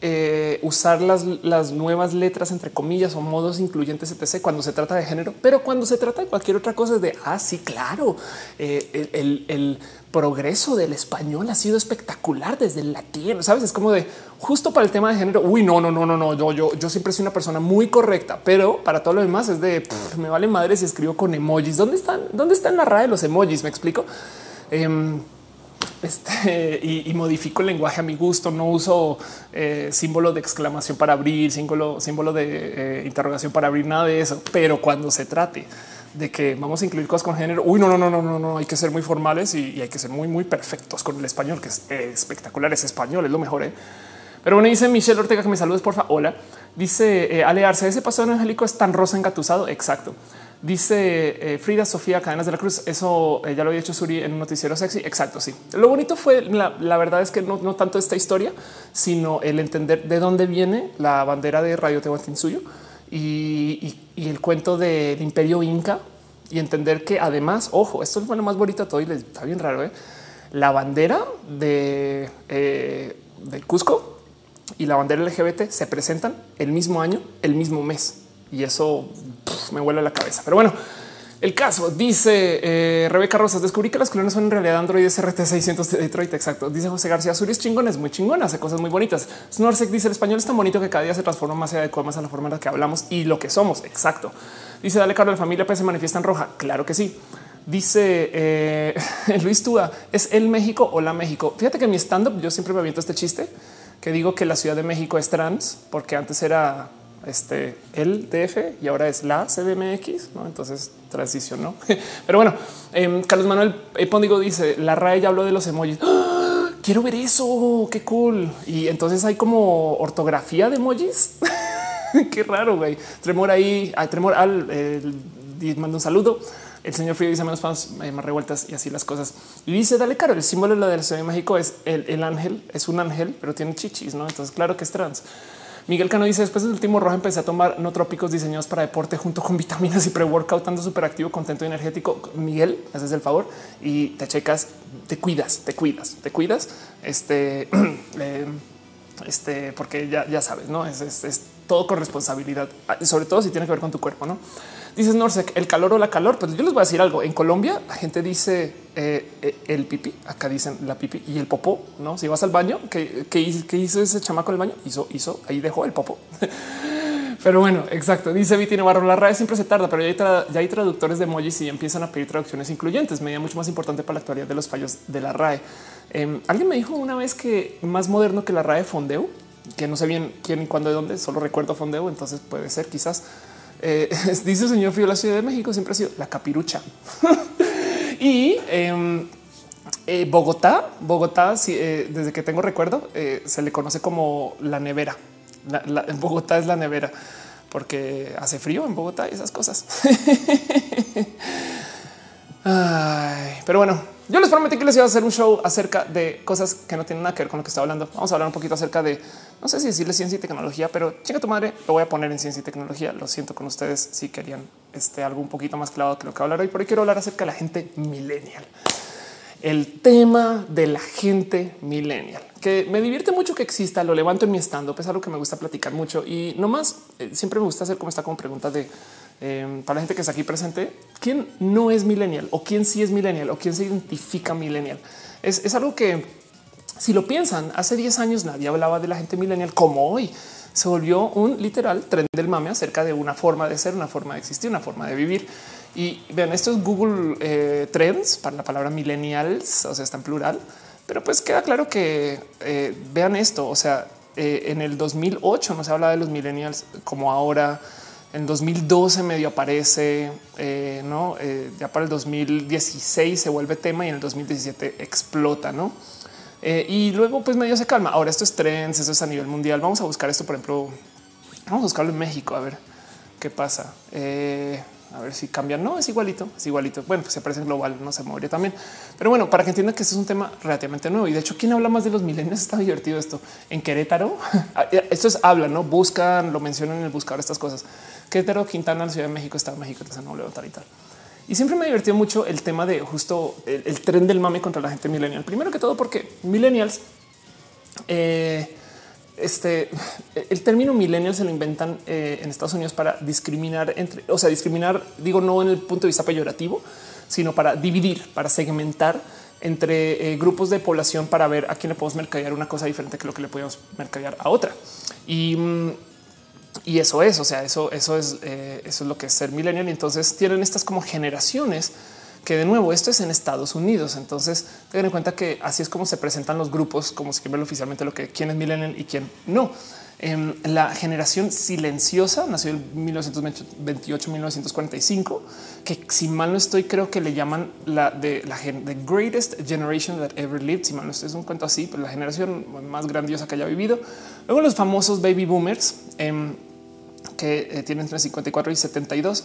eh, usar las, las, nuevas letras entre comillas o modos incluyentes etc cuando se trata de género, pero cuando se trata de cualquier otra cosa es de ah, sí, claro, eh, el, progreso del español ha sido espectacular desde el latín. Sabes, es como de justo para el tema de género. Uy, no, no, no, no, no. Yo, yo, yo siempre soy una persona muy correcta, pero para todo lo demás es de me vale madre si escribo con emojis. ¿Dónde están? ¿Dónde están la RAE de los emojis? Me explico. Em, este, y, modifico el lenguaje a mi gusto. No uso eh, símbolo de exclamación para abrir, símbolo, símbolo de eh, interrogación para abrir, nada de eso. Pero cuando se trate de que vamos a incluir cosas con género, uy, no, no, no, no, no, no, hay que ser muy formales y, hay que ser muy, muy perfectos con el español, que es eh, espectacular. Es español, es lo mejor. ¿eh? Pero bueno, dice Michelle Ortega que me saludes, porfa. Hola. Dice Ale Arce, ese pasado angélico es tan rosa engatusado. Exacto. Dice eh, Frida Sofía Cadenas de la Cruz. Eso eh, ya lo había hecho Suri en un noticiero sexy. Exacto. Sí. Lo bonito fue la, verdad es que no, tanto esta historia, sino el entender de dónde viene la bandera de Radio Tehuantinsuyo y, y, el cuento del imperio inca y entender que además, ojo, esto fue lo más bonito de todo y les está bien raro. ¿eh? La bandera de, de Cusco y la bandera LGBT se presentan el mismo año, el mismo mes y eso me vuela la cabeza. Pero bueno, el caso dice eh, Rebeca Rosas. Descubrí que las clones son en realidad Android SRT 600 de Detroit. Exacto. Dice José García Suri es chingón, es muy chingón, hace cosas muy bonitas. Snorsec dice el español es tan bonito que cada día se transforma más y adecua más a la forma en la que hablamos y lo que somos. Exacto. Dice Dale Carlos, la familia pues se manifiesta en roja. Claro que sí. Dice eh, Luis Túa es el México o la México. Fíjate que en mi stand up yo siempre me aviento este chiste que digo que la Ciudad de México es trans porque antes era este el DF y ahora es la CDMX. ¿no? Entonces transicionó. Pero bueno, em, Carlos Manuel Epóndigo dice la RAE ya habló de los emojis. ¡Ah! Quiero ver eso. Qué cool. Y entonces hay como ortografía de emojis. qué raro, güey. Tremor ahí, hay tremor al mando un saludo. El señor Frío dice menos fans, eh, más revueltas y así las cosas. Y dice, dale caro, el símbolo de la del Ciudad de México es el, el ángel, es un ángel, pero tiene chichis, ¿no? Entonces, claro que es trans. Miguel Cano dice después del último rojo empecé a tomar no trópicos diseñados para deporte junto con vitaminas y pre-workout, tanto súper activo, contento y energético. Miguel, haces el favor y te checas, te cuidas, te cuidas, te cuidas. Este, eh, este, porque ya, ya sabes, no es, es todo con responsabilidad, sobre todo si tiene que ver con tu cuerpo, no? Dices Norsec, el calor o la calor. Pues yo les voy a decir algo. En Colombia la gente dice eh, eh, el pipi, acá dicen la pipi y el popó. No, si vas al baño, ¿qué, hizo ese chamaco en el baño? Hizo, hizo, ahí dejó el popó. pero bueno, exacto. Dice Viti Navarro, la RAE siempre se tarda, pero ya hay, traductores de emojis y empiezan a pedir traducciones incluyentes, medida mucho más importante para la actualidad de los fallos de la RAE. Em, alguien me dijo una vez que más moderno que la RAE Fondeu que no sé bien quién cuándo de dónde, solo recuerdo fondeo, entonces puede ser quizás. Eh, dice el señor Fío, la Ciudad de México siempre ha sido la capirucha. y em, eh, Bogotá, Bogotá, eh, desde que tengo recuerdo, se le conoce como la nevera. Bogotá es la nevera porque hace frío en Bogotá y esas cosas. pero bueno, yo les prometí que les iba a hacer un show acerca de cosas que no tienen nada que ver con lo que estaba hablando. Vamos a hablar un poquito acerca de, no sé si decirle ciencia y tecnología, pero chinga tu madre, lo voy a poner en ciencia y tecnología. Lo siento con ustedes si querían este algo un poquito más claro que lo que hablar hoy, pero hoy quiero hablar acerca de la gente millennial. El tema de la gente millennial que me divierte mucho que exista, lo levanto en mi stand up, es algo que me gusta platicar mucho y no más. Eh, siempre me gusta hacer como está como pregunta de em, para la gente que está aquí presente, quién no es millennial o quién sí es millennial o quién se identifica millennial. Es, es algo que si lo piensan, hace 10 años nadie hablaba de la gente millennial como hoy. Se volvió un literal tren del mame acerca de una forma de ser, una forma de existir, una forma de vivir. Y vean, esto es Google eh, Trends para la palabra millennials, o sea, está en plural. Pero pues queda claro que eh, vean esto. O sea, eh, en el 2008 no se habla de los millennials como ahora. En 2012 medio aparece, eh, no ya para el 2016 se vuelve tema y en el 2017 explota, no? y luego, pues medio se calma. Ahora esto es trends, eso es a nivel mundial. Vamos a buscar esto, por ejemplo, vamos a buscarlo en México a ver qué pasa. A ver si cambia. No es igualito, es igualito. Bueno, pues se parece global, no se movería también. Pero bueno, para que entiendan que esto es un tema relativamente nuevo. Y de hecho, ¿quién habla más de los milenios? Está divertido esto. En Querétaro, ah, esto es habla, no buscan, lo mencionan en el buscador, estas cosas. Querétaro, Quintana, la Ciudad de México, Estado de México, entonces no levantar y tal. Y siempre me divertido mucho el tema de justo el, tren del mame contra la gente millennial. Primero que todo, porque millennials eh, este el término millennial se lo inventan eh, en Estados Unidos para discriminar entre, o sea, discriminar, digo, no en el punto de vista peyorativo, sino para dividir, para segmentar entre eh, grupos de población para ver a quién le podemos mercadear una cosa diferente que lo que le podemos mercadear a otra. Y, mm, y eso es, o sea, eso, eso es, eh, eso es lo que es ser millennial. Y entonces tienen estas como generaciones que de nuevo esto es en Estados Unidos. Entonces tengan en cuenta que así es como se presentan los grupos, como se quiere oficialmente lo que quién es millennial y quién no. Em, la generación silenciosa nació en 1928-1945, que si mal no estoy, creo que le llaman la de la the greatest generation that ever lived. Si mal no estoy, es un cuento así, pero la generación más grandiosa que haya vivido. Luego los famosos baby boomers em, que eh, tienen entre 54 y 72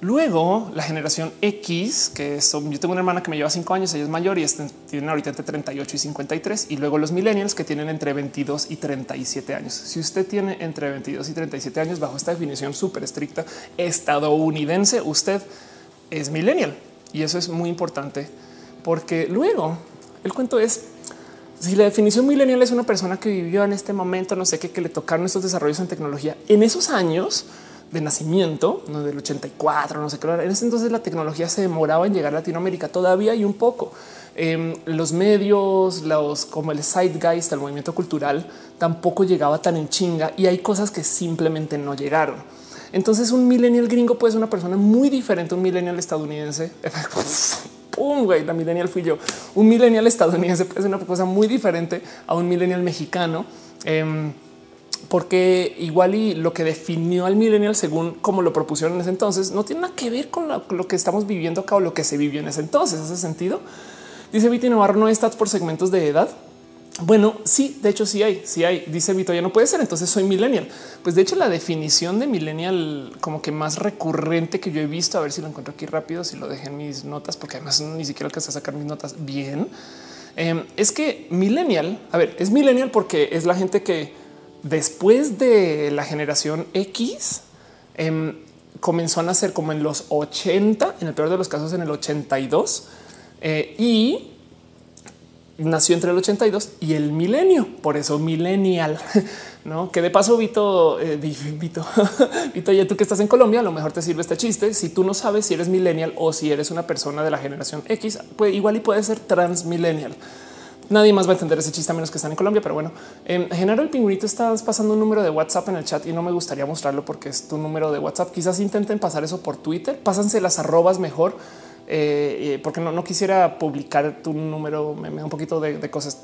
Luego la generación X, que son, yo tengo una hermana que me lleva cinco años, ella es mayor y tienen ahorita entre 38 y 53. Y luego los millennials que tienen entre 22 y 37 años. Si usted tiene entre 22 y 37 años bajo esta definición súper estricta estadounidense, usted es millennial. Y eso es muy importante porque luego el cuento es si la definición millennial es una persona que vivió en este momento, no sé qué, que le tocaron estos desarrollos en tecnología en esos años, de nacimiento, no del 84, no sé qué. En ese entonces la tecnología se demoraba en llegar a Latinoamérica todavía y un poco. Em, los medios, los como el zeitgeist, el movimiento cultural, tampoco llegaba tan en chinga y hay cosas que simplemente no llegaron. Entonces, un millennial gringo puede ser una persona muy diferente a un millennial estadounidense. Pum, güey, la millennial fui yo. Un millennial estadounidense puede ser una cosa muy diferente a un millennial mexicano. Em, porque igual y lo que definió al millennial según como lo propusieron en ese entonces no tiene nada que ver con lo, que estamos viviendo acá o lo que se vivió en ese entonces. Ese sentido dice Vito Navarro no stats por segmentos de edad. Bueno, sí, de hecho sí hay, sí hay. Dice Vito ya no puede ser. Entonces soy millennial. Pues de hecho la definición de millennial como que más recurrente que yo he visto, a ver si lo encuentro aquí rápido, si lo dejé en mis notas, porque además ni siquiera alcancé a sacar mis notas bien. Em, es que millennial, a ver, es millennial porque es la gente que después de la generación X, em, comenzó a nacer como en los 80, en el peor de los casos en el 82, eh, y nació entre el 82 y el milenio, por eso millennial, no? Que de paso, Vito, eh, Vito, Vito, ya tú que estás en Colombia, a lo mejor te sirve este chiste. Si tú no sabes si eres millennial o si eres una persona de la generación X, pues igual y puede ser transmillennial. Nadie más va a entender ese chiste a menos que están en Colombia, pero bueno, en em, Genaro el pingüinito estás pasando un número de WhatsApp en el chat y no me gustaría mostrarlo porque es tu número de WhatsApp. Quizás intenten pasar eso por Twitter, pásanse las arrobas mejor, eh, eh, porque no, quisiera publicar tu número. Me, da un poquito de, cosas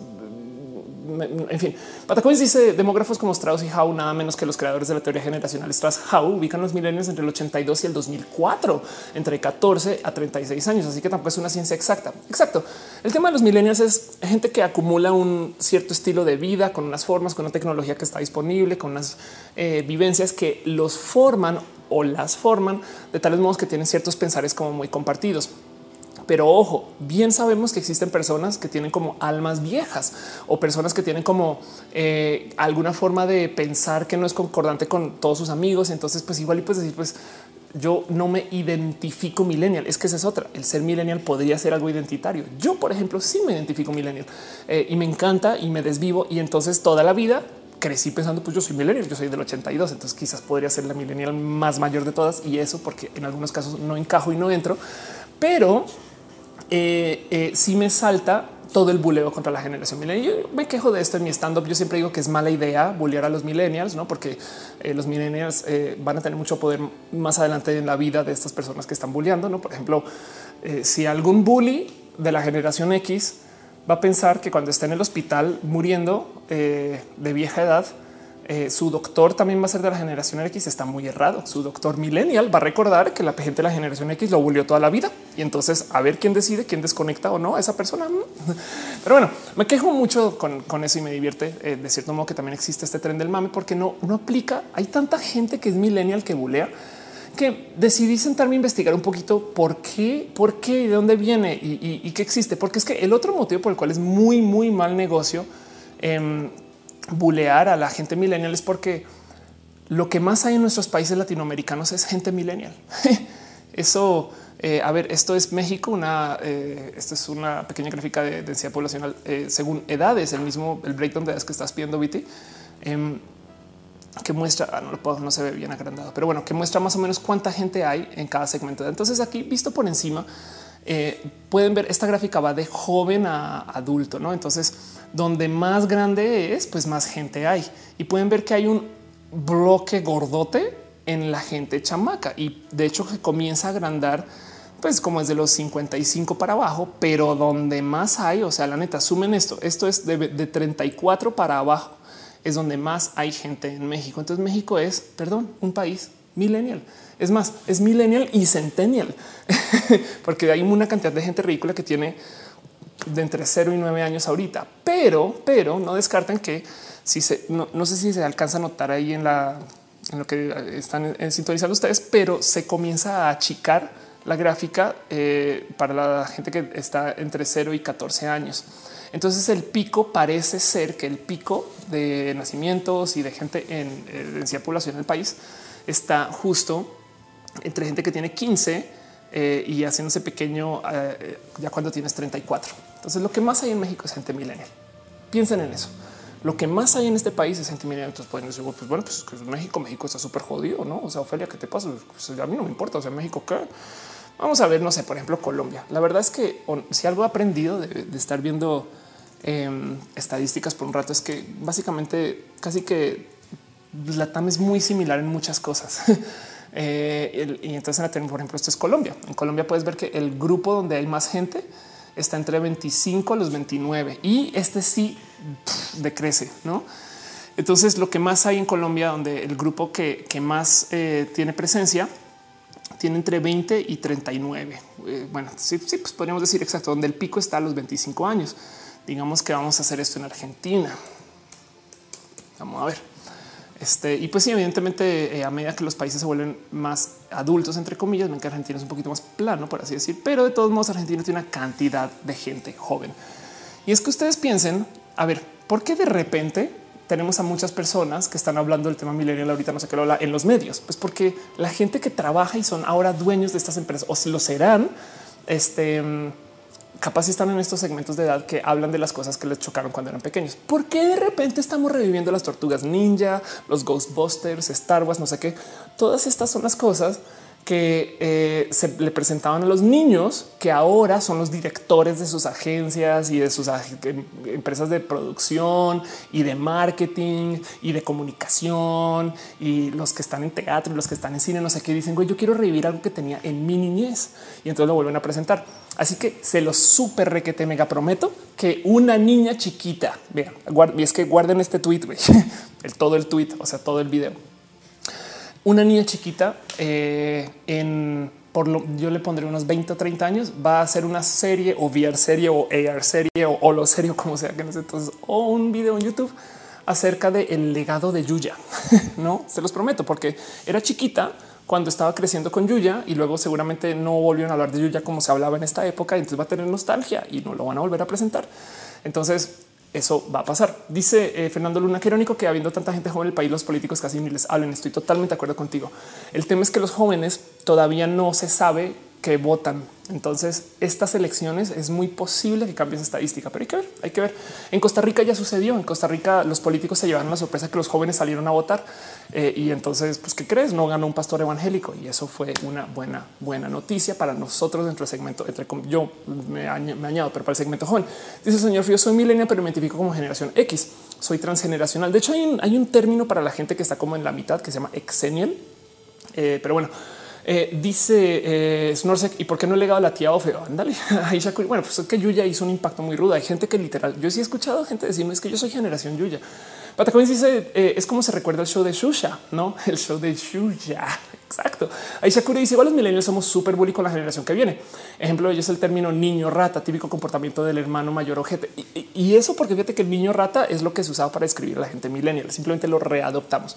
en fin, Patacoins dice demógrafos como Strauss y Howe, nada menos que los creadores de la teoría generacional. Strauss Howe ubican los milenios entre el 82 y el 2004, entre 14 a 36 años. Así que tampoco es una ciencia exacta. Exacto. El tema de los milenios es gente que acumula un cierto estilo de vida con unas formas, con una tecnología que está disponible, con unas eh, vivencias que los forman o las forman de tales modos que tienen ciertos pensares como muy compartidos. Pero ojo, bien sabemos que existen personas que tienen como almas viejas o personas que tienen como eh, alguna forma de pensar que no es concordante con todos sus amigos. Entonces, pues igual y pues decir, pues yo no me identifico millennial. Es que esa es otra. El ser millennial podría ser algo identitario. Yo, por ejemplo, sí me identifico millennial eh, y me encanta y me desvivo. Y entonces toda la vida crecí pensando, pues yo soy millennial, yo soy del 82, entonces quizás podría ser la millennial más mayor de todas y eso porque en algunos casos no encajo y no entro, pero eh, eh, si me salta todo el buleo contra la generación millennial. Yo me quejo de esto en mi stand up. Yo siempre digo que es mala idea bulear a los millennials, no porque eh, los millennials van a tener mucho poder más adelante en la vida de estas personas que están bulleando. No, por ejemplo, si algún bully de la generación X va a pensar que cuando esté en el hospital muriendo de vieja edad, eh, su doctor también va a ser de la generación X, está muy errado. Su doctor millennial va a recordar que la gente de la generación X lo volvió toda la vida y entonces a ver quién decide quién desconecta o no a esa persona. Pero bueno, me quejo mucho con, eso y me divierte eh, de cierto modo que también existe este tren del mame porque no, no aplica. Hay tanta gente que es millennial que bulea que decidí sentarme a investigar un poquito por qué, por qué, de dónde viene y, qué existe. Porque es que el otro motivo por el cual es muy, muy mal negocio eh, bulear a la gente millennial es porque lo que más hay en nuestros países latinoamericanos es gente millennial. Eso, eh, a ver, esto es México, una, eh, es una pequeña gráfica de densidad poblacional eh, según edades, el mismo, el breakdown de edades que estás pidiendo, Viti, em, que muestra, ah, no lo puedo, no se ve bien agrandado, pero bueno, que muestra más o menos cuánta gente hay en cada segmento. Entonces aquí visto por encima, pueden ver esta gráfica va de joven a adulto, no? Entonces, donde más grande es, pues más gente hay. Y pueden ver que hay un bloque gordote en la gente chamaca y de hecho que comienza a agrandar pues como es de los 55 para abajo, pero donde más hay, o sea, la neta, sumen esto, esto es de 34 para abajo, es donde más hay gente en México. Entonces México es, perdón, un país millennial. Es más, es millennial y centennial, porque hay una cantidad de gente ridícula que tiene de entre 0 y 9 años ahorita, pero, pero no descarten que si se, no, sé si se alcanza a notar ahí en la en lo que están sintonizando ustedes, pero se comienza a achicar la gráfica eh, para la gente que está entre 0 y 14 años. Entonces el pico parece ser que el pico de nacimientos y de gente en densidad población del país está justo entre gente que tiene 15 eh, y haciéndose pequeño eh, ya cuando tienes 34. Entonces lo que más hay en México es gente millennial. Piensen en eso. Lo que más hay en este país es gente millennial. Entonces pueden decir, pues bueno, pues México, México está súper jodido, ¿no? O sea, Ofelia, ¿qué te pasa? Pues, a mí no me importa. O sea, México, ¿qué? Vamos a ver, no sé, por ejemplo, Colombia. La verdad es que si algo he aprendido de, estar viendo em, estadísticas por un rato es que básicamente casi que la TAM es muy similar en muchas cosas. Eh, y entonces, en la por ejemplo, esto es Colombia. En Colombia puedes ver que el grupo donde hay más gente está entre 25 a los 29 y este sí decrece, no? Entonces, lo que más hay en Colombia, donde el grupo que, más eh, tiene presencia tiene entre 20 y 39. Eh, bueno, sí, sí, pues podríamos decir exacto donde el pico está a los 25 años. Digamos que vamos a hacer esto en Argentina. Vamos a ver. Este, y pues sí, evidentemente, eh, a medida que los países se vuelven más adultos, entre comillas, ven que Argentina es un poquito más plano, por así decir, pero de todos modos, Argentina tiene una cantidad de gente joven. Y es que ustedes piensen, a ver, ¿por qué de repente tenemos a muchas personas que están hablando del tema millennial ahorita, no sé qué lo habla en los medios? Pues porque la gente que trabaja y son ahora dueños de estas empresas o si lo serán, este capaz están en estos segmentos de edad que hablan de las cosas que les chocaron cuando eran pequeños. ¿Por qué de repente estamos reviviendo las tortugas ninja, los Ghostbusters, Star Wars, no sé qué? Todas estas son las cosas que eh, se le presentaban a los niños que ahora son los directores de sus agencias y de sus em, empresas de producción y de marketing y de comunicación y los que están en teatro y los que están en cine, no sé qué dicen, güey, yo quiero revivir algo que tenía en mi niñez y entonces lo vuelven a presentar. Así que se lo súper requete mega prometo que una niña chiquita, vean, y es que guarden este tweet, el todo el tweet, o sea, todo el video una niña chiquita eh, en por lo yo le pondré unos 20 o 30 años, va a hacer una serie o VR serie o AR serie o, lo serio, como sea que no sé, entonces, o un video en YouTube acerca del el legado de Yuya. no se los prometo, porque era chiquita cuando estaba creciendo con Yuya y luego seguramente no volvieron a hablar de Yuya como se hablaba en esta época. Y entonces va a tener nostalgia y no lo van a volver a presentar. Entonces, eso va a pasar. Dice eh, Fernando Luna, que irónico que habiendo tanta gente joven en el país, los políticos casi ni les hablen. Estoy totalmente de acuerdo contigo. El tema es que los jóvenes todavía no se sabe que votan. Entonces, estas elecciones es muy posible que cambie esa estadística, pero hay que ver, hay que ver. En Costa Rica ya sucedió. En Costa Rica los políticos se llevaron la sorpresa que los jóvenes salieron a votar eh, y entonces, pues, ¿qué crees? No ganó un pastor evangélico y eso fue una buena, buena noticia para nosotros dentro del segmento. Entre yo me, añado, pero para el segmento joven. Dice señor Fío, soy milenial, pero me identifico como generación X. Soy transgeneracional. De hecho, hay un, hay un término para la gente que está como en la mitad que se llama exenial. Eh, pero bueno, eh, dice eh, ¿y por qué no he legado a la tía Ofe? Ándale, Bueno, pues es que Yuya hizo un impacto muy rudo. Hay gente que literal, yo sí he escuchado gente decirme es que yo soy generación Yuya. Patacones dice eh, es como se recuerda el show de Shusha, no el show de Shusha. Exacto. Ahí Shakura dice igual los millennials somos súper bully con la generación que viene. Ejemplo de ello es el término niño rata, típico comportamiento del hermano mayor ojete. Y, y, eso porque fíjate que el niño rata es lo que se usaba para describir a la gente millennial. Simplemente lo readoptamos.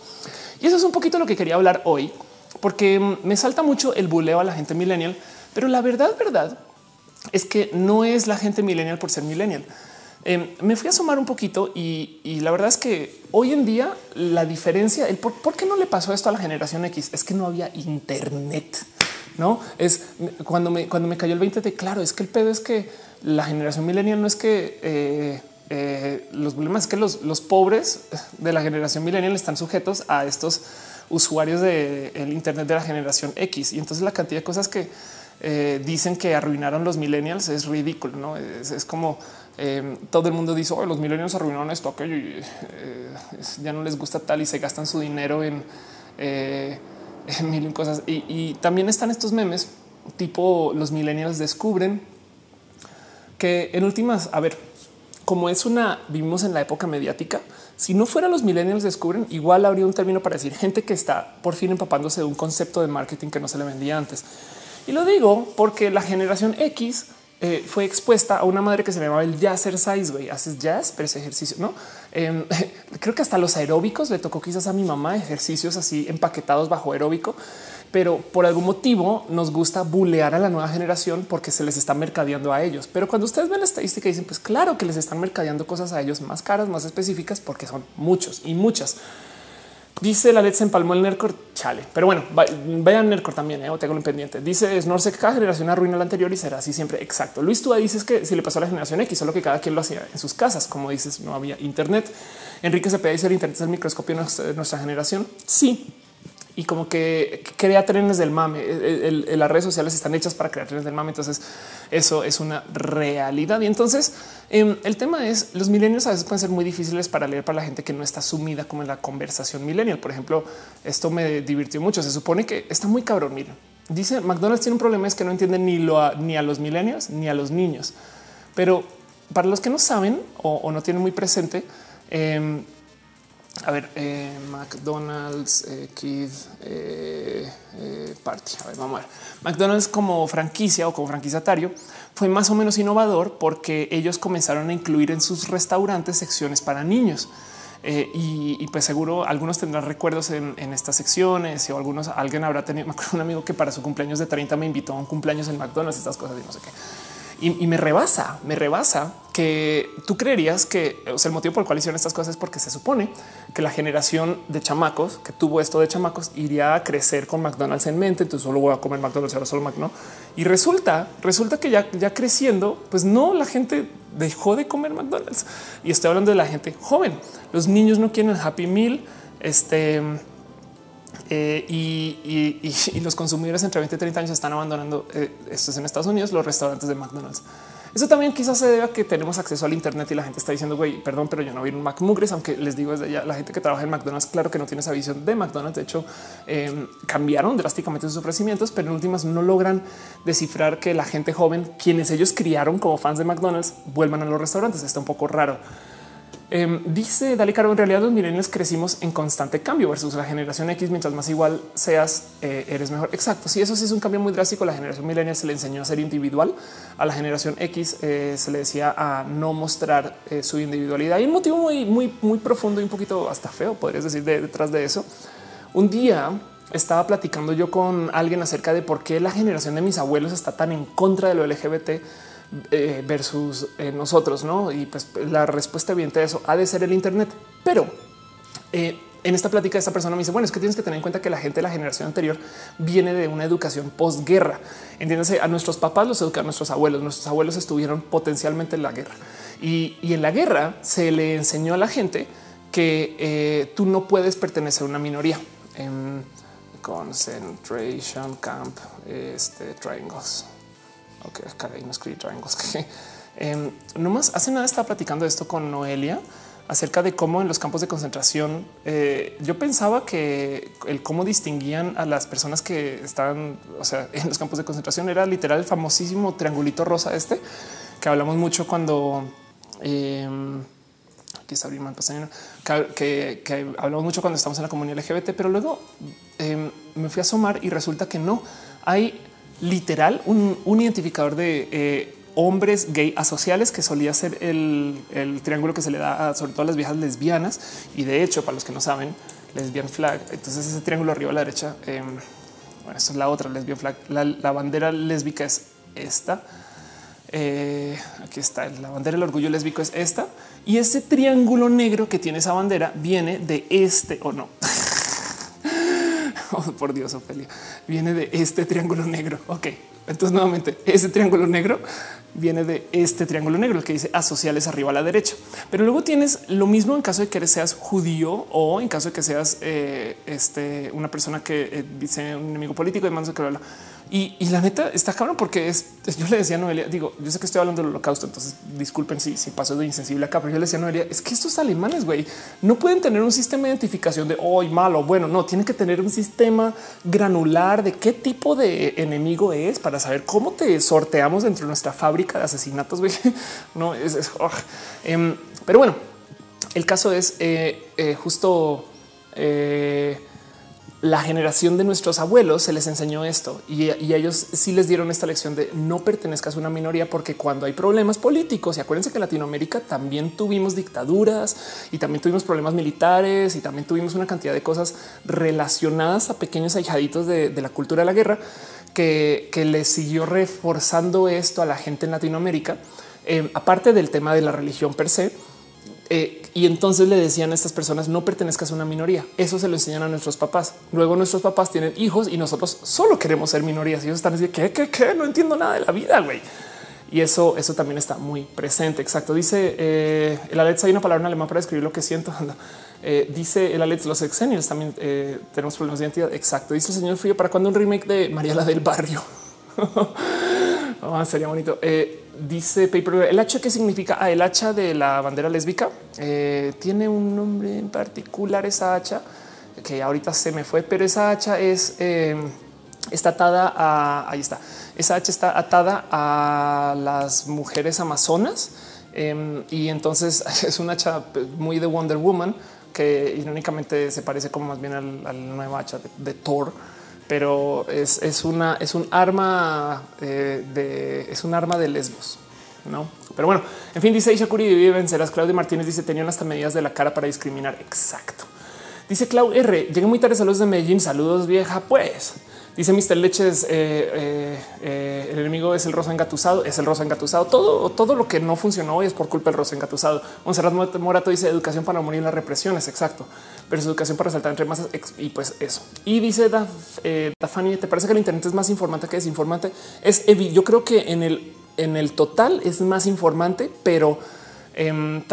Y eso es un poquito lo que quería hablar hoy porque me salta mucho el buleo a la gente millennial, pero la verdad, verdad es que no es la gente millennial por ser millennial. Em, me fui a sumar un poquito y, la verdad es que hoy en día la diferencia, el por, qué no le pasó esto a la generación X es que no había internet. No es cuando me, cuando me cayó el 20 de claro, es que el pedo es que la generación millennial no es que eh, eh, los problemas es que los, los pobres de la generación millennial están sujetos a estos usuarios del Internet de la generación X. Y entonces la cantidad de cosas que eh, dicen que arruinaron los millennials es ridículo. ¿no? Es, como eh, todo el mundo dice oh, los millennials arruinaron esto, aquello y eh, ya no les gusta tal y se gastan su dinero en, mil cosas. Y también están estos memes tipo los millennials descubren que en últimas, a ver, como es una, vivimos en la época mediática, si no fuera los millennials descubren, igual habría un término para decir gente que está por fin empapándose de un concepto de marketing que no se le vendía antes. Y lo digo porque la generación X eh, fue expuesta a una madre que se llamaba el jazzer size. Güey, haces jazz, pero ese ejercicio no. Em, creo que hasta los aeróbicos le tocó quizás a mi mamá ejercicios así empaquetados bajo aeróbico pero por algún motivo nos gusta bulear a la nueva generación porque se les está mercadeando a ellos. Pero cuando ustedes ven la estadística dicen, pues claro que les están mercadeando cosas a ellos más caras, más específicas, porque son muchos y muchas. Dice la leche se empalmó el Nercor, chale. Pero bueno, vayan Nercor también, eh, o tengo un pendiente. Dice Snorsek, que cada generación arruina la anterior y será así siempre. Exacto. Luis, tú dices que si le pasó a la generación X, solo que cada quien lo hacía en sus casas. Como dices, no había Internet. Enrique se dice el Internet es el microscopio de nuestra generación. Sí, y como que crea trenes del mame. las redes sociales están hechas para crear trenes del mame. Entonces eso es una realidad. Y entonces em, el tema es los milenios a veces pueden ser muy difíciles para leer para la gente que no está sumida como en la conversación millennial. Por ejemplo, esto me divirtió mucho. Se supone que está muy cabrón. Mira, dice McDonald's tiene un problema es que no entienden ni lo a, ni a los milenios ni a los niños. Pero para los que no saben o, no tienen muy presente, em, a ver, eh, McDonald's, eh, Kid, eh, Party. A ver, vamos a ver. McDonald's como franquicia o como franquiciatario fue más o menos innovador porque ellos comenzaron a incluir en sus restaurantes secciones para niños. y, pues seguro algunos tendrán recuerdos en, estas secciones o algunos alguien habrá tenido un amigo que para su cumpleaños de 30 me invitó a un cumpleaños en McDonald's, estas cosas y no sé qué y, me rebasa, me rebasa que tú creerías que el motivo por el cual hicieron estas cosas es porque se supone que la generación de chamacos que tuvo esto de chamacos iría a crecer con McDonald's en mente. Entonces solo voy a comer McDonald's, ahora solo McDonald's. Y resulta, resulta que ya, ya creciendo, pues no, la gente dejó de comer McDonald's y estoy hablando de la gente joven. Los niños no quieren Happy Meal. Este eh, y, los consumidores entre 20 y 30 años están abandonando, eh, esto es en Estados Unidos, los restaurantes de McDonald's. Eso también quizás se debe a que tenemos acceso al Internet y la gente está diciendo, güey, perdón, pero yo no vi un Mac Mugres, aunque les digo desde ya, la gente que trabaja en McDonald's, claro que no tiene esa visión de McDonald's. De hecho, em, cambiaron drásticamente sus ofrecimientos, pero en últimas no logran descifrar que la gente joven, quienes ellos criaron como fans de McDonald's, vuelvan a los restaurantes. Está un poco raro. Em, dice Dale Caro, en realidad los millennials crecimos en constante cambio versus la generación X. Mientras más igual seas, eh, eres mejor. Exacto. Si eso sí es un cambio muy drástico. La generación millennial se le enseñó a ser individual. A la generación X eh, se le decía a no mostrar eh, su individualidad. Y un motivo muy, muy, muy profundo y un poquito hasta feo, podrías decir, detrás de eso. Un día estaba platicando yo con alguien acerca de por qué la generación de mis abuelos está tan en contra de lo LGBT eh, versus eh, nosotros, ¿no? Y pues la respuesta evidente a eso ha de ser el Internet. Pero eh, en esta plática esta persona me dice, bueno, es que tienes que tener en cuenta que la gente de la generación anterior viene de una educación posguerra. Entiéndase, a nuestros papás los educaron nuestros abuelos. Nuestros abuelos estuvieron potencialmente en la guerra. Y, en la guerra se le enseñó a la gente que tú no puedes pertenecer a una minoría. En concentration camp, este, triangles. Ok, caray, no escribí triangles. eh, nomás hace nada estaba platicando esto con Noelia acerca de cómo en los campos de concentración eh, yo pensaba que el cómo distinguían a las personas que estaban, o sea, en los campos de concentración era literal el famosísimo triangulito rosa este que hablamos mucho cuando aquí está abrir que, que, hablamos mucho cuando estamos en la comunidad LGBT, pero luego em, me fui a asomar y resulta que no hay literal un, identificador de eh, hombres gay asociales que solía ser el, triángulo que se le da a, sobre todo a las viejas lesbianas. Y de hecho, para los que no saben, lesbian flag. Entonces ese triángulo arriba a la derecha, eh, bueno, es la otra lesbian flag. La, bandera lésbica es esta. Eh, aquí está la bandera del orgullo lésbico es esta y ese triángulo negro que tiene esa bandera viene de este o no. Oh, por Dios, Ofelia, viene de este triángulo negro. Ok, entonces nuevamente ese triángulo negro viene de este triángulo negro, el que dice asociales arriba a la derecha. Pero luego tienes lo mismo en caso de que seas judío o en caso de que seas eh, este, una persona que dice eh, un enemigo político y más que habla. Y, la neta está cabrón porque es, yo le decía a Noelia, digo, yo sé que estoy hablando del holocausto, entonces disculpen si, si paso de insensible acá, pero yo le decía a Noelia, es que estos alemanes, güey, no pueden tener un sistema de identificación de hoy malo, bueno, no, tienen que tener un sistema granular de qué tipo de enemigo es para saber cómo te sorteamos dentro de nuestra fábrica de asesinatos, güey. No, es, oh, em, pero bueno, el caso es eh, eh, justo... La generación de nuestros abuelos se les enseñó esto y, ellos sí les dieron esta lección de no pertenezcas a una minoría porque cuando hay problemas políticos y acuérdense que en Latinoamérica también tuvimos dictaduras y también tuvimos problemas militares y también tuvimos una cantidad de cosas relacionadas a pequeños ahijaditos de, la cultura de la guerra que, que les siguió reforzando esto a la gente en Latinoamérica. Eh, aparte del tema de la religión per se, y entonces le decían a estas personas no pertenezcas a una minoría. Eso se lo enseñan a nuestros papás. Luego nuestros papás tienen hijos y nosotros solo queremos ser minorías. Y ellos están diciendo que, que, no entiendo nada de la vida, güey. Y eso, eso también está muy presente. Exacto. Dice eh, el Alex. Hay una palabra en alemán para describir lo que siento. Eh, dice el Alex. Los exenios también eh, tenemos problemas de identidad. Exacto. Dice el señor Frío para cuando un remake de Mariela del Barrio. oh, sería bonito. Eh, dice Paper el hacha que significa ah, el hacha de la bandera lésbica. Eh, tiene un nombre en particular esa hacha que ahorita se me fue, pero esa hacha es em, está atada a ahí está. Esa hacha está atada a las mujeres amazonas em, y entonces es un hacha muy de Wonder Woman que irónicamente se parece como más bien al, nuevo hacha de Thor pero es, una es un arma eh, de es un arma de lesbos. No, pero bueno, en fin, dice Isha Curi vive vencerás. Claudio Martínez dice tenían hasta medidas de la cara para discriminar. Exacto. Dice Clau R. Llegué muy tarde. Saludos de Medellín. Saludos, vieja. Pues Dice Mr. Leches, eh, eh, el enemigo es el rosa engatusado, es el rosa engatusado. Todo, todo lo que no funcionó hoy es por culpa del rosa engatusado. Monserrat Morato dice educación para morir las represiones. Exacto. Pero es educación para saltar entre masas y pues eso. Y dice Dafani, ¿te parece que el Internet es más informante que desinformante? Es yo creo que en el, en el total es más informante, pero Em,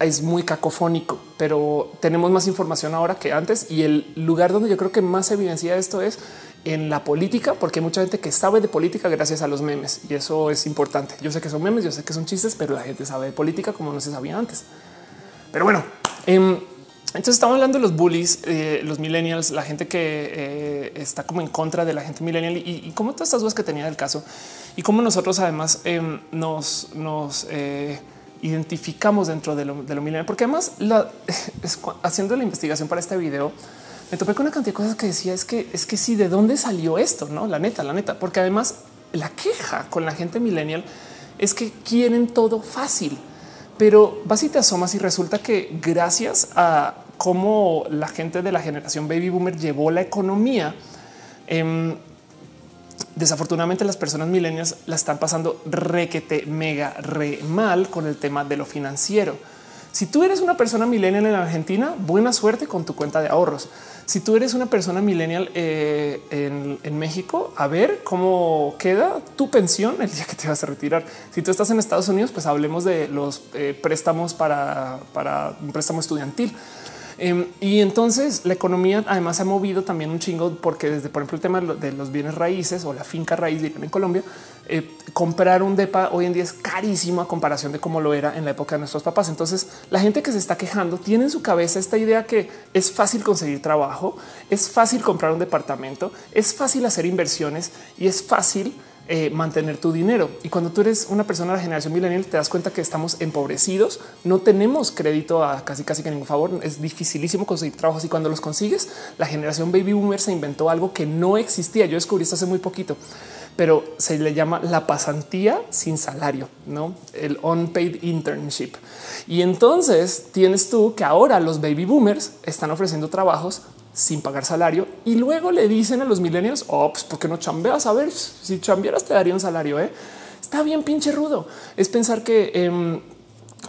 es muy cacofónico, pero tenemos más información ahora que antes y el lugar donde yo creo que más evidencia esto es en la política, porque hay mucha gente que sabe de política gracias a los memes y eso es importante. Yo sé que son memes, yo sé que son chistes, pero la gente sabe de política como no se sabía antes. Pero bueno, em, entonces estamos hablando de los bullies, eh, los millennials, la gente que eh, está como en contra de la gente millennial. Y, y como todas estas dudas que tenía del caso y cómo nosotros además em, nos, eh, identificamos dentro de lo, de lo millennial, porque además haciendo la investigación para este video, me topé con una cantidad de cosas que decía es que es que sí, de dónde salió esto, no la neta, la neta, porque además la queja con la gente millennial es que quieren todo fácil, pero vas y te asomas y resulta que gracias a cómo la gente de la generación baby boomer llevó la economía, eh, desafortunadamente las personas milenias la están pasando requete mega re mal con el tema de lo financiero. Si tú eres una persona millennial en Argentina, buena suerte con tu cuenta de ahorros. Si tú eres una persona millennial eh, en, México, a ver cómo queda tu pensión el día que te vas a retirar. Si tú estás en Estados Unidos, pues hablemos de los eh, préstamos para un préstamo estudiantil. Em, y entonces la economía además se ha movido también un chingo porque desde, por ejemplo, el tema de los bienes raíces o la finca raíz en Colombia, eh, comprar un depa hoy en día es carísimo a comparación de cómo lo era en la época de nuestros papás. Entonces la gente que se está quejando tiene en su cabeza esta idea que es fácil conseguir trabajo, es fácil comprar un departamento, es fácil hacer inversiones y es fácil eh, mantener tu dinero. Y cuando tú eres una persona de la generación millennial, te das cuenta que estamos empobrecidos, no tenemos crédito a casi casi que ningún favor. Es dificilísimo conseguir trabajos y cuando los consigues, la generación baby boomer se inventó algo que no existía. Yo descubrí esto hace muy poquito, pero se le llama la pasantía sin salario, no el unpaid internship. Y entonces tienes tú que ahora los baby boomers están ofreciendo trabajos sin pagar salario y luego le dicen a los millennials, oh, pues porque no chambeas? A ver, si chambearas te daría un salario. ¿eh? Está bien pinche rudo. Es pensar que em,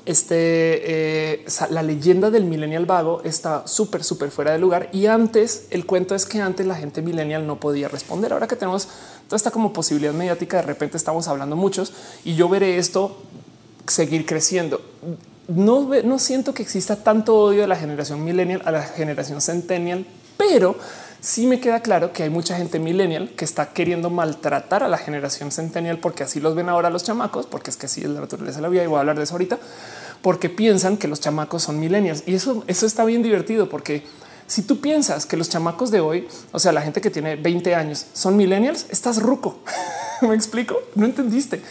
este, eh, la leyenda del millennial vago está súper, súper fuera de lugar. Y antes el cuento es que antes la gente millennial no podía responder. Ahora que tenemos toda esta como posibilidad mediática, de repente estamos hablando muchos y yo veré esto seguir creciendo no, no siento que exista tanto odio de la generación millennial a la generación centennial, pero sí me queda claro que hay mucha gente millennial que está queriendo maltratar a la generación centennial porque así los ven ahora los chamacos, porque es que así es la naturaleza de la vida y voy a hablar de eso ahorita, porque piensan que los chamacos son millennials y eso, eso está bien divertido porque si tú piensas que los chamacos de hoy, o sea, la gente que tiene 20 años son millennials, estás ruco. me explico, no entendiste.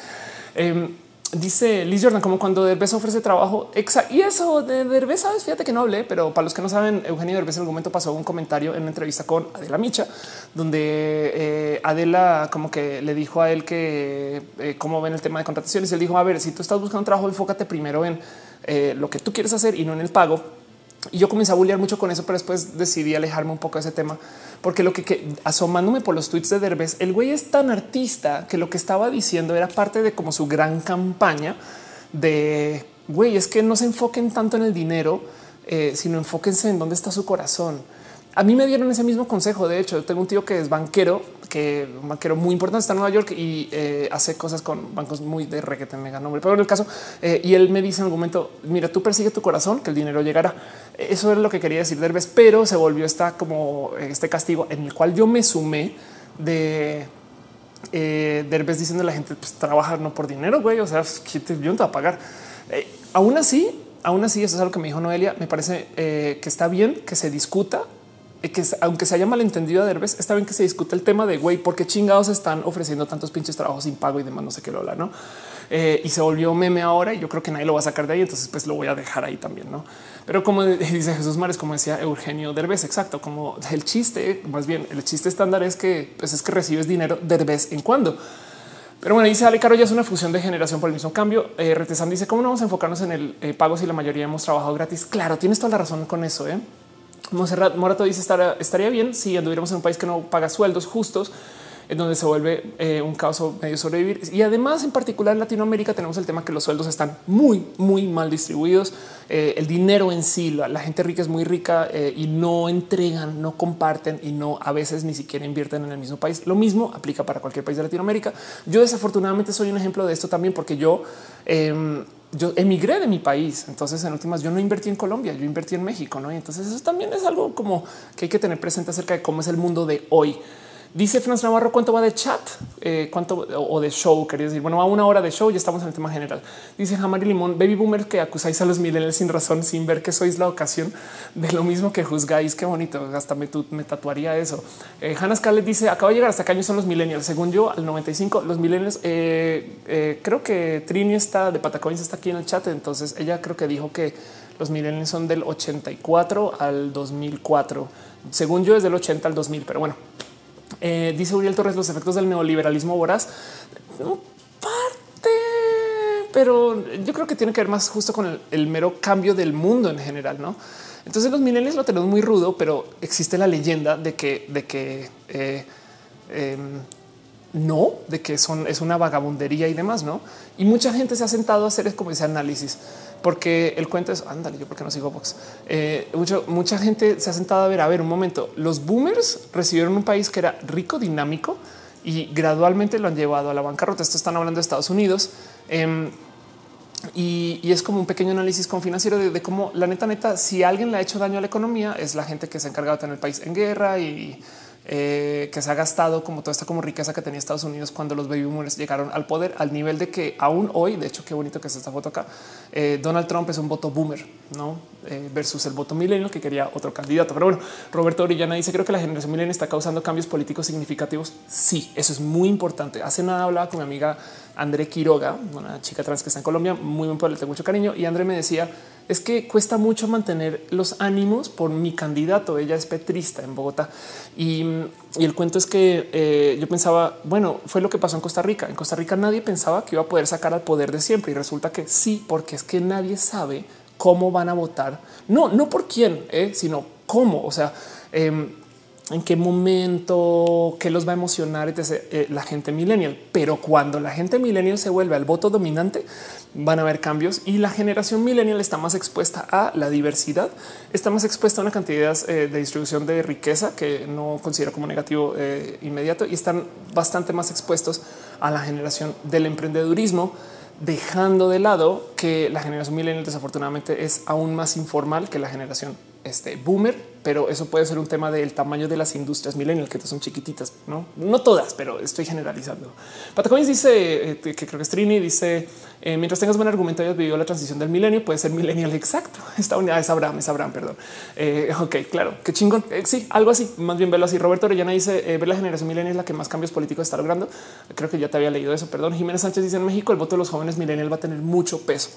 Em, Dice Liz Jordan, como cuando Derbez ofrece trabajo. Y eso de Derbez, sabes, fíjate que no hablé, pero para los que no saben, Eugenio Derbez en algún momento pasó un comentario en una entrevista con Adela Micha, donde eh, Adela como que le dijo a él que eh, cómo ven el tema de contrataciones. Él dijo, a ver, si tú estás buscando un trabajo, enfócate primero en eh, lo que tú quieres hacer y no en el pago. Y yo comencé a bullear mucho con eso, pero después decidí alejarme un poco de ese tema porque lo que, asomándome por los tweets de Derbez, el güey es tan artista que lo que estaba diciendo era parte de como su gran campaña de güey, es que no se enfoquen tanto en el dinero, eh, sino enfóquense en dónde está su corazón. A mí me dieron ese mismo consejo. De hecho, tengo un tío que es banquero, que un banquero muy importante está en Nueva York y eh, hace cosas con bancos muy de requete mega nombre. Pero en el caso, eh, y él me dice en algún momento: Mira, tú persigue tu corazón, que el dinero llegará. Eso es lo que quería decir Derbez, pero se volvió esta como este castigo en el cual yo me sumé de eh, Derbez diciendo a la gente: pues, trabajar no por dinero, güey. O sea, yo no te va a pagar. Eh, aún así, aún así, eso es algo que me dijo Noelia. Me parece que está bien que se discuta que aunque se haya malentendido a Derbez, está bien que se discute el tema de güey, por qué chingados están ofreciendo tantos pinches trabajos sin pago y demás, no sé qué lo habla, no? Eh, y se volvió meme ahora y yo creo que nadie lo va a sacar de ahí. Entonces, pues lo voy a dejar ahí también, no? Pero como dice Jesús Mares, como decía Eugenio Derbez, exacto, como el chiste, más bien el chiste estándar es que pues es que recibes dinero de en cuando. Pero bueno, dice Ale Caro, ya es una fusión de generación por el mismo cambio. Eh, dice cómo no vamos a enfocarnos en el eh, pago si la mayoría hemos trabajado gratis. Claro, tienes toda la razón con eso. ¿eh? Monserrat Morato dice estaría bien si anduviéramos en un país que no paga sueldos justos en donde se vuelve eh, un caos medio sobrevivir. Y además, en particular en Latinoamérica, tenemos el tema que los sueldos están muy, muy mal distribuidos. Eh, el dinero en sí, la, gente rica es muy rica eh, y no entregan, no comparten y no a veces ni siquiera invierten en el mismo país. Lo mismo aplica para cualquier país de Latinoamérica. Yo desafortunadamente soy un ejemplo de esto también porque yo em, yo emigré de mi país. Entonces, en últimas, yo no invertí en Colombia, yo invertí en México. ¿no? Y entonces, eso también es algo como que hay que tener presente acerca de cómo es el mundo de hoy. Dice Franz Navarro cuánto va de chat, eh, cuánto o de show. Quería decir, bueno, va una hora de show. Ya estamos en el tema general. Dice Jamari Limón, baby boomer que acusáis a los millennials sin razón, sin ver que sois la ocasión de lo mismo que juzgáis. Qué bonito. Hasta me, me tatuaría eso. Eh, Hannah Scarlett dice acaba de llegar hasta qué año son los millennials. Según yo, al 95, los millennials. Eh, creo que Trini está de Patacoins, está aquí en el chat. Entonces ella creo que dijo que los millennials son del 84 al 2004. Según yo, es del 80 al 2000, pero bueno, eh, dice Uriel Torres, los efectos del neoliberalismo voraz. Parte, pero yo creo que tiene que ver más justo con el, mero cambio del mundo en general, ¿no? Entonces los millennials lo tenemos muy rudo, pero existe la leyenda de que, de que eh, em, no, de que son es una vagabundería y demás, ¿no? Y mucha gente se ha sentado a hacer como ese análisis porque el cuento es ándale, yo porque no sigo Vox. Eh, mucha gente se ha sentado a ver, a ver un momento. Los boomers recibieron un país que era rico, dinámico y gradualmente lo han llevado a la bancarrota. Esto están hablando de Estados Unidos. Em, y, es como un pequeño análisis con financiero de, cómo la neta, neta, si alguien le ha hecho daño a la economía, es la gente que se ha encargado de tener el país en guerra y eh, que se ha gastado como toda esta como riqueza que tenía Estados Unidos cuando los baby boomers llegaron al poder, al nivel de que aún hoy, de hecho, qué bonito que es esta foto acá, eh, Donald Trump es un voto boomer, no eh, versus el voto millennial que quería otro candidato. Pero bueno, Roberto Orellana dice: Creo que la generación millennial está causando cambios políticos significativos. Sí, eso es muy importante. Hace nada hablaba con mi amiga André Quiroga, una chica trans que está en Colombia, muy buen pueblo, tengo mucho cariño. Y André me decía: Es que cuesta mucho mantener los ánimos por mi candidato. Ella es petrista en Bogotá y, el cuento es que eh, yo pensaba, bueno, fue lo que pasó en Costa Rica. En Costa Rica nadie pensaba que iba a poder sacar al poder de siempre y resulta que sí, porque es que nadie sabe cómo van a votar. No, no por quién, eh, sino cómo. O sea, em, en qué momento, qué los va a emocionar eh, la gente millennial. Pero cuando la gente millennial se vuelve al voto dominante, van a haber cambios y la generación millennial está más expuesta a la diversidad, está más expuesta a una cantidad eh, de distribución de riqueza que no considero como negativo eh, inmediato y están bastante más expuestos a la generación del emprendedurismo dejando de lado que la generación millennial desafortunadamente es aún más informal que la generación este boomer, pero eso puede ser un tema del tamaño de las industrias millennial que son chiquititas, no, no todas, pero estoy generalizando. Patacoins dice eh, que creo que es Trini, dice eh, mientras tengas buen argumento, hayas vivido la transición del milenio, puede ser millennial exacto. Esta unidad es Abraham, es Abraham, perdón. Eh, ok, claro, qué chingón. sí, algo así, más bien verlo así. Roberto Orellana dice ver la generación millennial es la que más cambios políticos está logrando. Creo que ya te había leído eso. Perdón. Jiménez Sánchez dice en México el voto de los jóvenes millennial va a tener mucho peso.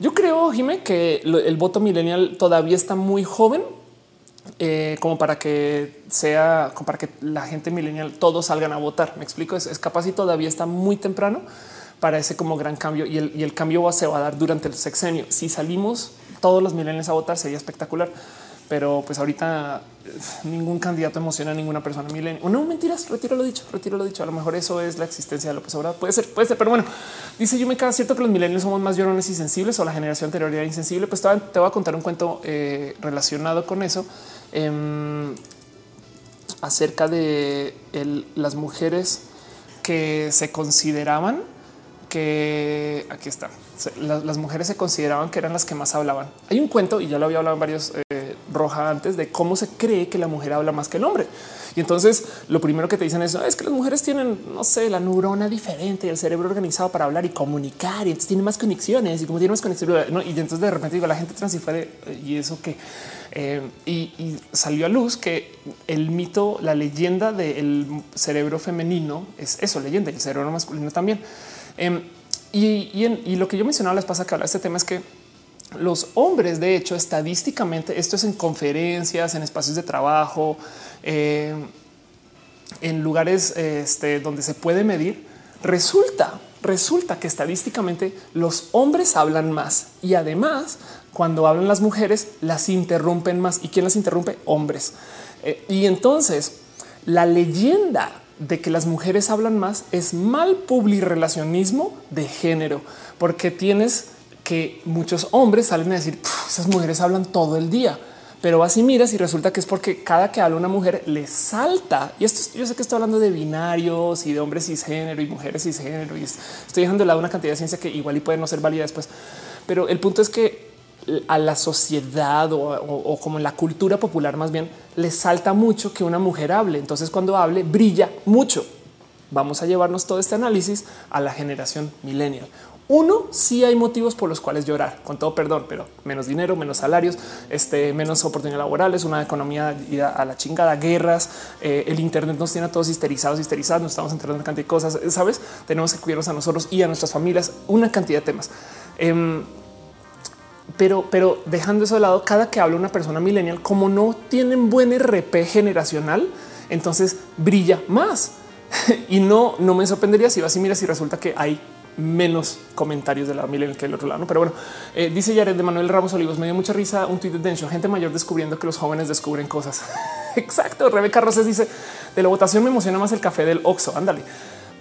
Yo creo, Jimé, que el voto millennial todavía está muy joven eh, como para que sea, como para que la gente millennial todos salgan a votar. Me explico, es, capaz y todavía está muy temprano para ese como gran cambio y el cambio se va a dar durante el sexenio. Si salimos todos los millennials a votar sería espectacular pero pues ahorita eh, ningún candidato emociona a ninguna persona milenio. O no mentiras, retiro lo dicho, retiro lo dicho. A lo mejor eso es la existencia de López Obrador. Puede ser, puede ser, pero bueno, dice yo me queda cierto que los milenios somos más llorones y sensibles o la generación anterior era insensible. Pues te voy a contar un cuento eh, relacionado con eso em, acerca de las mujeres que se consideraban que aquí está. Las, mujeres se consideraban que eran las que más hablaban. Hay un cuento y ya lo había hablado en varios eh, roja antes de cómo se cree que la mujer habla más que el hombre. Y entonces lo primero que te dicen es, es que las mujeres tienen, no sé, la neurona diferente, el cerebro organizado para hablar y comunicar y entonces tiene más conexiones y como tiene más conexiones. ¿no? Y entonces de repente digo, la gente trans y eso que eh, y, salió a luz que el mito, la leyenda del cerebro femenino es eso, leyenda y el cerebro masculino también. Em, y, lo que yo mencionaba les pasa que habla de este tema es que los hombres, de hecho, estadísticamente, esto es en conferencias, en espacios de trabajo, em, en lugares este, donde se puede medir, resulta, resulta que estadísticamente los hombres hablan más y además cuando hablan las mujeres las interrumpen más. ¿Y quién las interrumpe? Hombres. Eh, y entonces la leyenda de que las mujeres hablan más es mal publirelacionismo de género, porque tienes que muchos hombres salen a decir esas mujeres hablan todo el día pero así miras y resulta que es porque cada que habla una mujer le salta. Y esto yo sé que estoy hablando de binarios y de hombres cisgénero y mujeres cisgénero y estoy dejando de lado una cantidad de ciencia que igual y puede no ser válida después. Pero el punto es que a la sociedad o, como en la cultura popular más bien le salta mucho que una mujer hable. Entonces cuando hable brilla mucho. Vamos a llevarnos todo este análisis a la generación millennial. Uno, sí hay motivos por los cuales llorar, con todo perdón, pero menos dinero, menos salarios, este, menos oportunidades laborales, una economía a la chingada, guerras, eh, el Internet nos tiene a todos histerizados, histerizados, nos estamos enterando una cantidad de cosas, sabes? Tenemos que cuidarnos a nosotros y a nuestras familias, una cantidad de temas. Em, pero, pero dejando eso de lado, cada que habla una persona millennial, como no tienen buen RP generacional, entonces brilla más. y no, no me sorprendería si vas y miras y resulta que hay menos comentarios de la milenio que el otro lado. Pero bueno, eh, dice Jared de Manuel Ramos Olivos, me dio mucha risa un tweet de Densho, gente mayor descubriendo que los jóvenes descubren cosas. Exacto. Rebeca Roses dice de la votación me emociona más el café del Oxo. Ándale.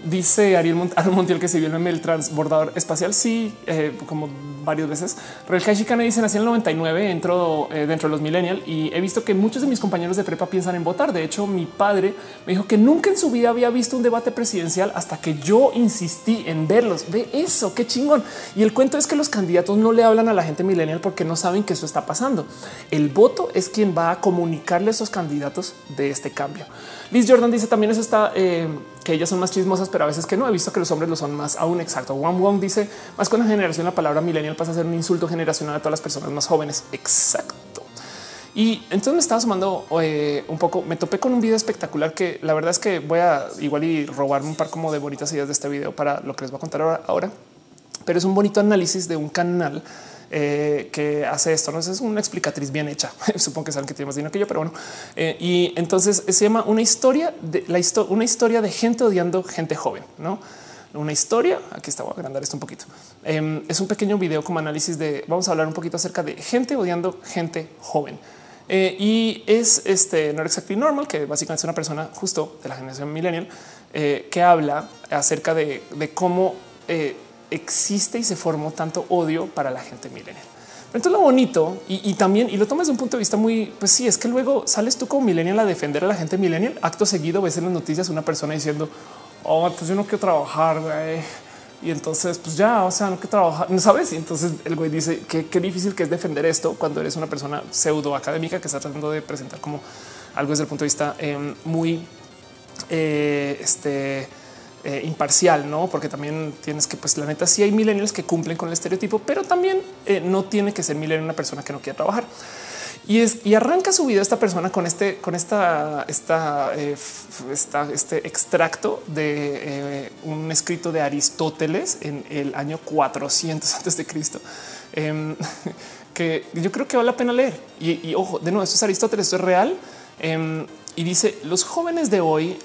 Dice Ariel Montiel que se vio en el transbordador espacial. Sí, eh, como varias veces. Real Shikane dice nací en el 99, entro eh, dentro de los millennial y he visto que muchos de mis compañeros de prepa piensan en votar. De hecho, mi padre me dijo que nunca en su vida había visto un debate presidencial hasta que yo insistí en verlos. Ve eso, qué chingón. Y el cuento es que los candidatos no le hablan a la gente millennial porque no saben que eso está pasando. El voto es quien va a comunicarle a esos candidatos de este cambio. Liz Jordan dice también eso está eh, que ellas son más chismosas, pero a veces que no. He visto que los hombres lo son más aún. Exacto. Wang Wong dice más con la generación, la palabra millennial pasa a ser un insulto generacional a todas las personas más jóvenes. Exacto. Y entonces me estaba sumando eh, un poco. Me topé con un video espectacular que la verdad es que voy a igual y robarme un par como de bonitas ideas de este video para lo que les voy a contar ahora. Pero es un bonito análisis de un canal eh, que hace esto. No es una explicatriz bien hecha. Supongo que saben que tiene más dinero que yo, pero bueno. Eh, y entonces se llama una historia de la historia, una historia de gente odiando gente joven, no? Una historia. Aquí voy a agrandar esto un poquito. Em, es un pequeño video como análisis de vamos a hablar un poquito acerca de gente odiando gente joven. Eh, y es este no exactly normal, que básicamente es una persona justo de la generación millennial que habla acerca de cómo existe y se formó tanto odio para la gente millennial. Entonces lo bonito y, también y lo tomas de un punto de vista muy, pues sí, es que luego sales tú como millennial a defender a la gente millennial. Acto seguido ves en las noticias una persona diciendo, oh, pues yo no quiero trabajar, güey. Y entonces, pues ya, o sea, no quiero trabajar, no sabes. Y entonces el güey dice que qué difícil que es defender esto cuando eres una persona pseudo académica que está tratando de presentar como algo desde el punto de vista em, muy eh, este eh, imparcial, no? Porque también tienes que, pues la neta, sí hay millennials que cumplen con el estereotipo, pero también eh, no tiene que ser millennial una persona que no quiere trabajar. Y es y arranca su vida esta persona con este, con esta, esta, eh, este extracto de un escrito de Aristóteles en el año 400 antes de Cristo, em, que yo creo que vale la pena leer. Y, y, ojo, de nuevo, esto es Aristóteles, esto es real. Em, y dice los jóvenes de hoy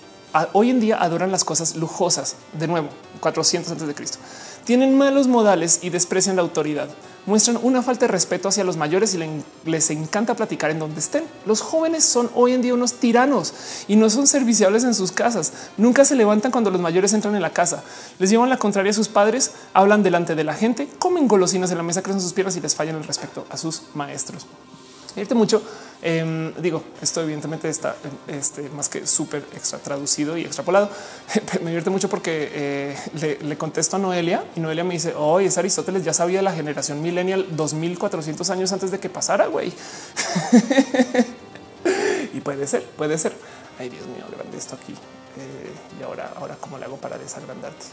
hoy en día adoran las cosas lujosas. De nuevo, 400 antes de Cristo. Tienen malos modales y desprecian la autoridad. Muestran una falta de respeto hacia los mayores y les encanta platicar en donde estén. Los jóvenes son hoy en día unos tiranos y no son serviciables en sus casas. Nunca se levantan cuando los mayores entran en la casa. Les llevan la contraria a sus padres, hablan delante de la gente, comen golosinas en la mesa, crecen sus piernas y les fallan el respeto a sus maestros. Mucho. Em, digo, esto evidentemente está este, más que súper extra traducido y extrapolado. me divierte mucho porque eh, le, contesto a Noelia y Noelia me dice, hoy es Aristóteles, ya sabía la generación millennial 2400 años antes de que pasara, güey. y puede ser, puede ser. Ay, Dios mío, grande esto aquí. Eh, y ahora, ahora, ¿cómo le hago para desagrandarte?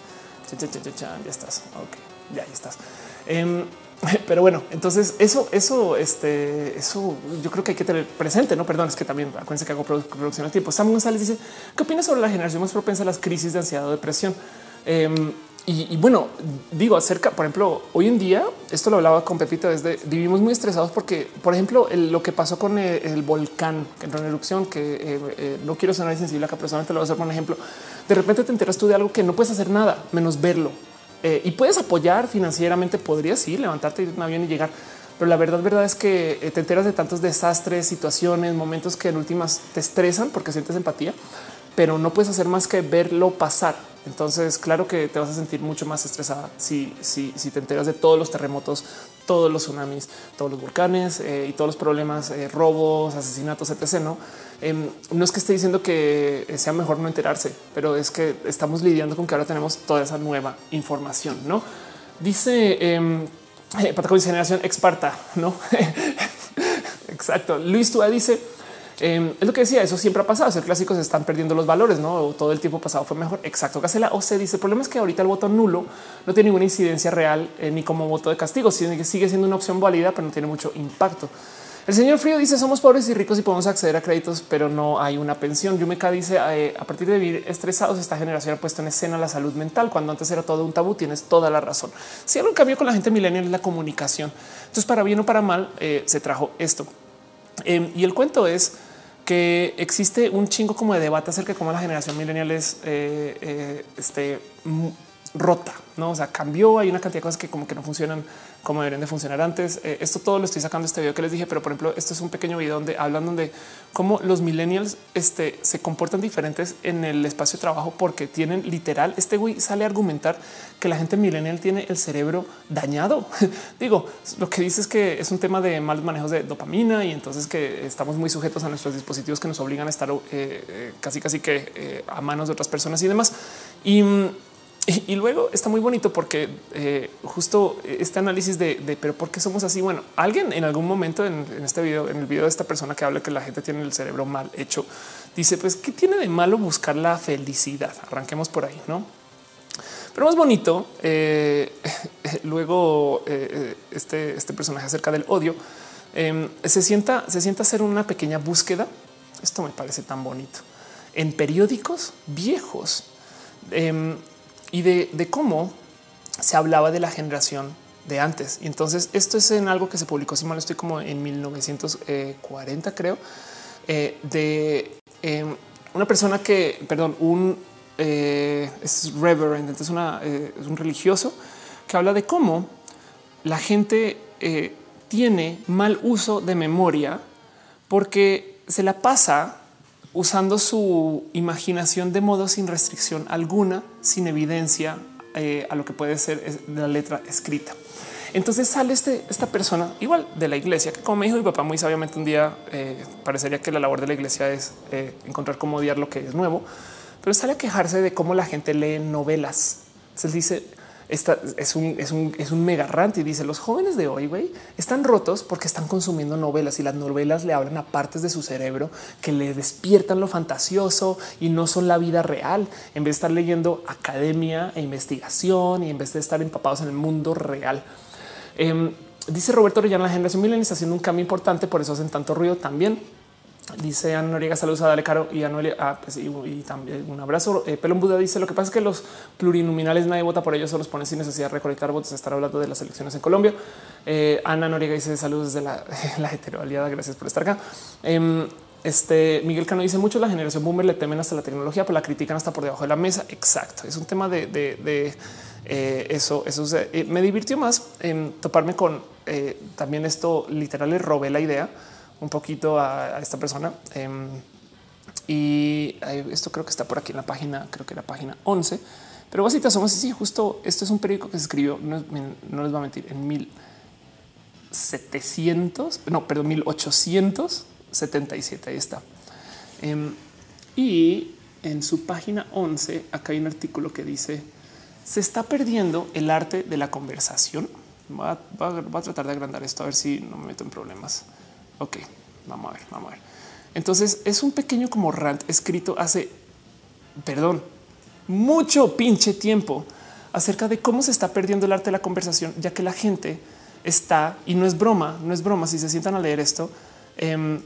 Ya estás. Ok, ya ahí estás. Em, pero bueno, entonces eso, eso, este, eso yo creo que hay que tener presente. No, perdón, es que también acuérdense que hago producción al tiempo. Sam González dice: ¿Qué opinas sobre la generación más propensa a las crisis de ansiedad o depresión? Em, y, bueno, digo acerca, por ejemplo, hoy en día, esto lo hablaba con Pepita desde vivimos muy estresados porque, por ejemplo, lo que pasó con el, volcán que entró en erupción, que eh, eh, no quiero sonar insensible acá, personalmente lo voy a hacer por ejemplo. De repente te enteras tú de algo que no puedes hacer nada menos verlo eh, y puedes apoyar financieramente, podrías ir, levantarte en un avión y llegar. Pero la verdad, verdad es que eh, te enteras de tantos desastres, situaciones, momentos que en últimas te estresan porque sientes empatía. pero no puedes hacer más que verlo pasar. Entonces, claro que te vas a sentir mucho más estresada si, si, te enteras de todos los terremotos, todos los tsunamis, todos los volcanes eh, y todos los problemas, robos, asesinatos, etc. No, em, no es que esté diciendo que sea mejor no enterarse, pero es que estamos lidiando con que ahora tenemos toda esa nueva información. No dice eh, para generación exparta, no? Exacto. Luis Tua dice Em, es lo que decía, eso siempre ha pasado. Ser clásicos están perdiendo los valores, no todo el tiempo pasado fue mejor. Exacto. Gacela o se dice el problema es que ahorita el voto nulo no tiene ninguna incidencia real eh, ni como voto de castigo, sino que sigue siendo una opción válida, pero no tiene mucho impacto. El señor Frío dice somos pobres y ricos y podemos acceder a créditos, pero no hay una pensión. Yumeka dice eh, a partir de vivir estresados, esta generación ha puesto en escena la salud mental cuando antes era todo un tabú. Tienes toda la razón. Si algo cambió con la gente millennial es la comunicación. Entonces, para bien o para mal, eh, se trajo esto. Em, y el cuento es que existe un chingo como de debate acerca de cómo la generación milenial es eh, este, rota, no? O sea, cambió. Hay una cantidad de cosas que como que no funcionan como deberían de funcionar antes. Eh, esto todo lo estoy sacando este video que les dije, pero por ejemplo, esto es un pequeño video donde hablan donde cómo los millennials este, se comportan diferentes en el espacio de trabajo porque tienen literal. Este güey sale a argumentar que la gente millennial tiene el cerebro dañado. Digo, lo que dice es que es un tema de malos manejos de dopamina y entonces que estamos muy sujetos a nuestros dispositivos que nos obligan a estar eh, eh, casi, casi que a manos de otras personas y demás. Y y, luego está muy bonito porque eh, justo este análisis de, pero por qué somos así. Bueno, alguien en algún momento en, este video, en el video de esta persona que habla que la gente tiene el cerebro mal hecho, dice pues qué tiene de malo buscar la felicidad. Arranquemos por ahí, no? Pero más bonito, eh, luego eh, este, este personaje acerca del odio em, se sienta, se sienta hacer una pequeña búsqueda. Esto me parece tan bonito en periódicos viejos. Y de, cómo se hablaba de la generación de antes. Y entonces esto es en algo que se publicó, si mal estoy como en 1940, creo, eh, de em, una persona que, perdón, un eh, es reverend, entonces eh, es un religioso que habla de cómo la gente tiene mal uso de memoria porque se la pasa usando su imaginación de modo sin restricción alguna, sin evidencia eh, a lo que puede ser la letra escrita. Entonces sale este, esta persona igual de la iglesia, que como me dijo mi papá muy sabiamente un día, eh, parecería que la labor de la iglesia es eh, encontrar cómo odiar lo que es nuevo, pero sale a quejarse de cómo la gente lee novelas. Se dice, esta es un, es un, es un mega rant y dice los jóvenes de hoy están rotos porque están consumiendo novelas y las novelas le hablan a partes de su cerebro que le despiertan lo fantasioso y no son la vida real. En vez de estar leyendo academia e investigación y en vez de estar empapados en el mundo real. Em, dice Roberto Orellana, la generación milenial está haciendo un cambio importante, por eso hacen tanto ruido también. Dice Ana Noriega, saludos a Dale Caro y a ah, pues, y, también un abrazo. Eh, Pelón Buda dice lo que pasa es que los plurinominales nadie vota por ellos, solo los pone sin necesidad de recolectar votos. Estar hablando de las elecciones en Colombia. Eh, Ana Noriega dice saludos desde la, la hetero Gracias por estar acá. Em, este Miguel Cano dice mucho la generación boomer le temen hasta la tecnología, pero la critican hasta por debajo de la mesa. Exacto. Es un tema de, eh, eso. Eso me divirtió más en toparme con también esto. Literal, le robé la idea un poquito a, esta persona. Em, y esto creo que está por aquí en la página, creo que la página 11. Pero básicamente somos así. Justo esto es un periódico que se escribió, no, les va a mentir, en 1700, no, perdón, 1877. Ahí está. Em, y en su página 11, acá hay un artículo que dice se está perdiendo el arte de la conversación. Va, a tratar de agrandar esto a ver si no me meto en problemas. Ok, vamos a ver, vamos a ver. Entonces es un pequeño como rant escrito hace, perdón, mucho pinche tiempo acerca de cómo se está perdiendo el arte de la conversación, ya que la gente está, y no es broma, no es broma, si se sientan a leer esto, eh,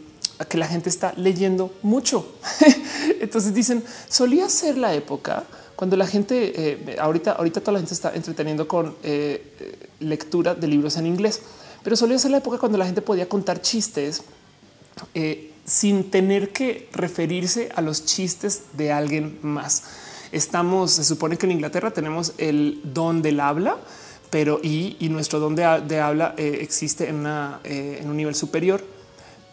que la gente está leyendo mucho. Entonces dicen, solía ser la época cuando la gente, eh, ahorita, ahorita toda la gente está entreteniendo con eh, lectura de libros en inglés pero solía ser la época cuando la gente podía contar chistes eh, sin tener que referirse a los chistes de alguien más. Estamos, se supone que en Inglaterra tenemos el don del habla, pero y, nuestro don de, habla eh, existe en, eh, en un nivel superior.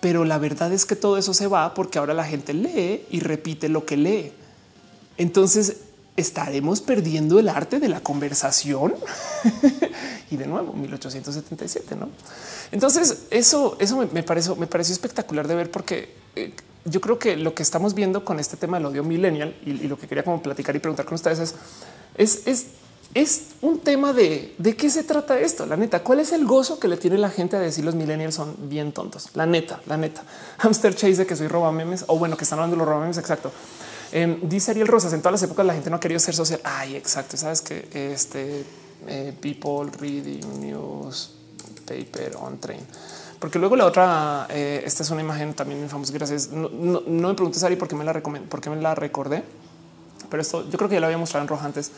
Pero la verdad es que todo eso se va porque ahora la gente lee y repite lo que lee. Entonces estaremos perdiendo el arte de la conversación. y de nuevo, 1877, ¿no? Entonces eso, eso me, pareció, me pareció espectacular de ver porque eh, yo creo que lo que estamos viendo con este tema del odio millennial y, lo que quería como platicar y preguntar con ustedes es, es, es, es un tema de de qué se trata esto. La neta, cuál es el gozo que le tiene la gente a decir los millennials son bien tontos. La neta, la neta. Hamster Chase de que soy roba memes o bueno, que están hablando de los roba memes. Exacto. Eh, dice Ariel Rosas en todas las épocas la gente no ha querido ser social. Ay, exacto. Sabes que este eh, people reading news paper on train. Porque luego la otra, eh, esta es una imagen también en famosos. Gracias. No, me preguntes Ari por qué me la recomendé, por qué me la recordé, pero esto yo creo que ya lo había mostrado en rojo antes.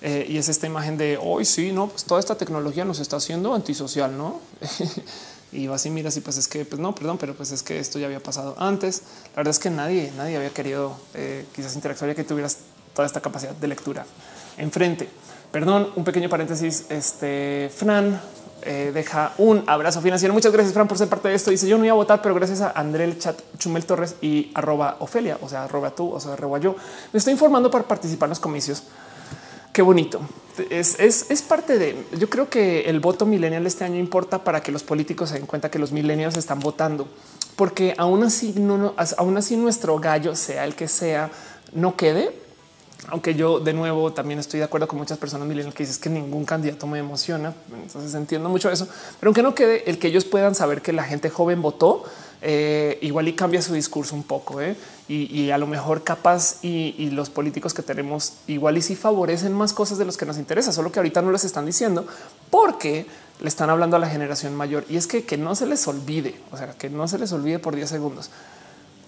Eh, y es esta imagen de hoy sí, no, pues toda esta tecnología nos está haciendo antisocial, no? y vas y miras y pues es que, pues no, perdón, pero pues es que esto ya había pasado antes. La verdad es que nadie, nadie había querido eh, quizás interactuar ya que tuvieras toda esta capacidad de lectura enfrente. Perdón, un pequeño paréntesis. Este Fran eh, deja un abrazo financiero. Muchas gracias, Fran, por ser parte de esto. Dice yo no iba a votar, pero gracias a André chat Chumel Torres y arroba Ofelia, o sea, arroba tú, o sea, arroba yo. Me estoy informando para participar en los comicios. Qué bonito. Es, es, parte de yo creo que el voto millennial este año importa para que los políticos se den cuenta que los millennials están votando, porque aún así, no, aún así nuestro gallo, sea el que sea, no quede aunque yo de nuevo también estoy de acuerdo con muchas personas millennials que dicen que ningún candidato me emociona. Entonces entiendo mucho eso, pero aunque no quede el que ellos puedan saber que la gente joven votó, eh, igual y cambia su discurso un poco ¿eh? y, a lo mejor capaz y, los políticos que tenemos igual y si favorecen más cosas de los que nos interesa, solo que ahorita no les están diciendo porque le están hablando a la generación mayor y es que, que no se les olvide, o sea, que no se les olvide por 10 segundos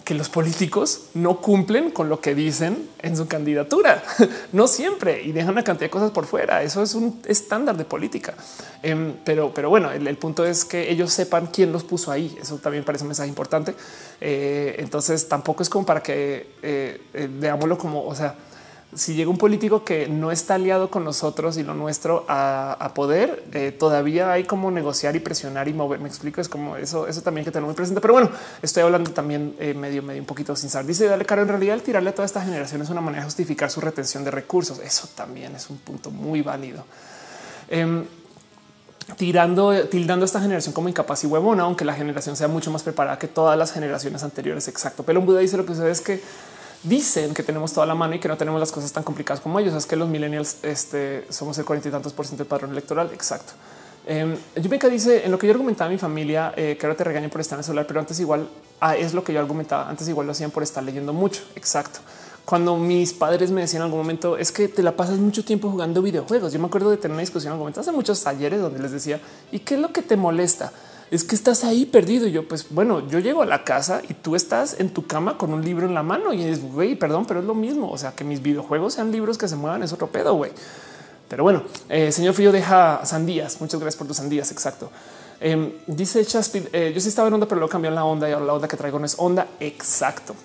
que los políticos no cumplen con lo que dicen en su candidatura. No siempre y dejan una cantidad de cosas por fuera. Eso es un estándar de política. Em, pero, pero bueno, el, punto es que ellos sepan quién los puso ahí. Eso también parece un mensaje importante. Eh, entonces tampoco es como para que eh, eh, veámoslo como, o sea, si llega un político que no está aliado con nosotros y lo nuestro a, poder, eh, todavía hay como negociar y presionar y mover. Me explico, es como eso, eso también que tenemos muy presente. Pero bueno, estoy hablando también eh, medio, medio un poquito sin saber. Dice dale caro. En realidad, el tirarle a toda esta generación es una manera de justificar su retención de recursos. Eso también es un punto muy válido. Em, tirando, tildando a esta generación como incapaz y huevona, aunque la generación sea mucho más preparada que todas las generaciones anteriores. Exacto. Pero un Buda dice lo que sucede es que dicen que tenemos toda la mano y que no tenemos las cosas tan complicadas como ellos. Es que los millennials este, somos el cuarenta y tantos por ciento del padrón electoral. Exacto. Eh, dice en lo que yo argumentaba a mi familia eh, que ahora te regañen por estar en el celular, pero antes igual ah, es lo que yo argumentaba. Antes igual lo hacían por estar leyendo mucho. Exacto. Cuando mis padres me decían en algún momento es que te la pasas mucho tiempo jugando videojuegos. Yo me acuerdo de tener una discusión en algún momento hace muchos talleres donde les decía y qué es lo que te molesta es que estás ahí perdido. Y yo, pues bueno, yo llego a la casa y tú estás en tu cama con un libro en la mano y es güey, perdón, pero es lo mismo. O sea, que mis videojuegos sean libros que se muevan es otro pedo, güey. Pero bueno, eh, señor Frío deja sandías. Muchas gracias por tus sandías. Exacto. Em, dice Chaspid, eh, yo sí estaba en onda, pero luego cambió la onda y ahora la onda que traigo no es onda. Exacto.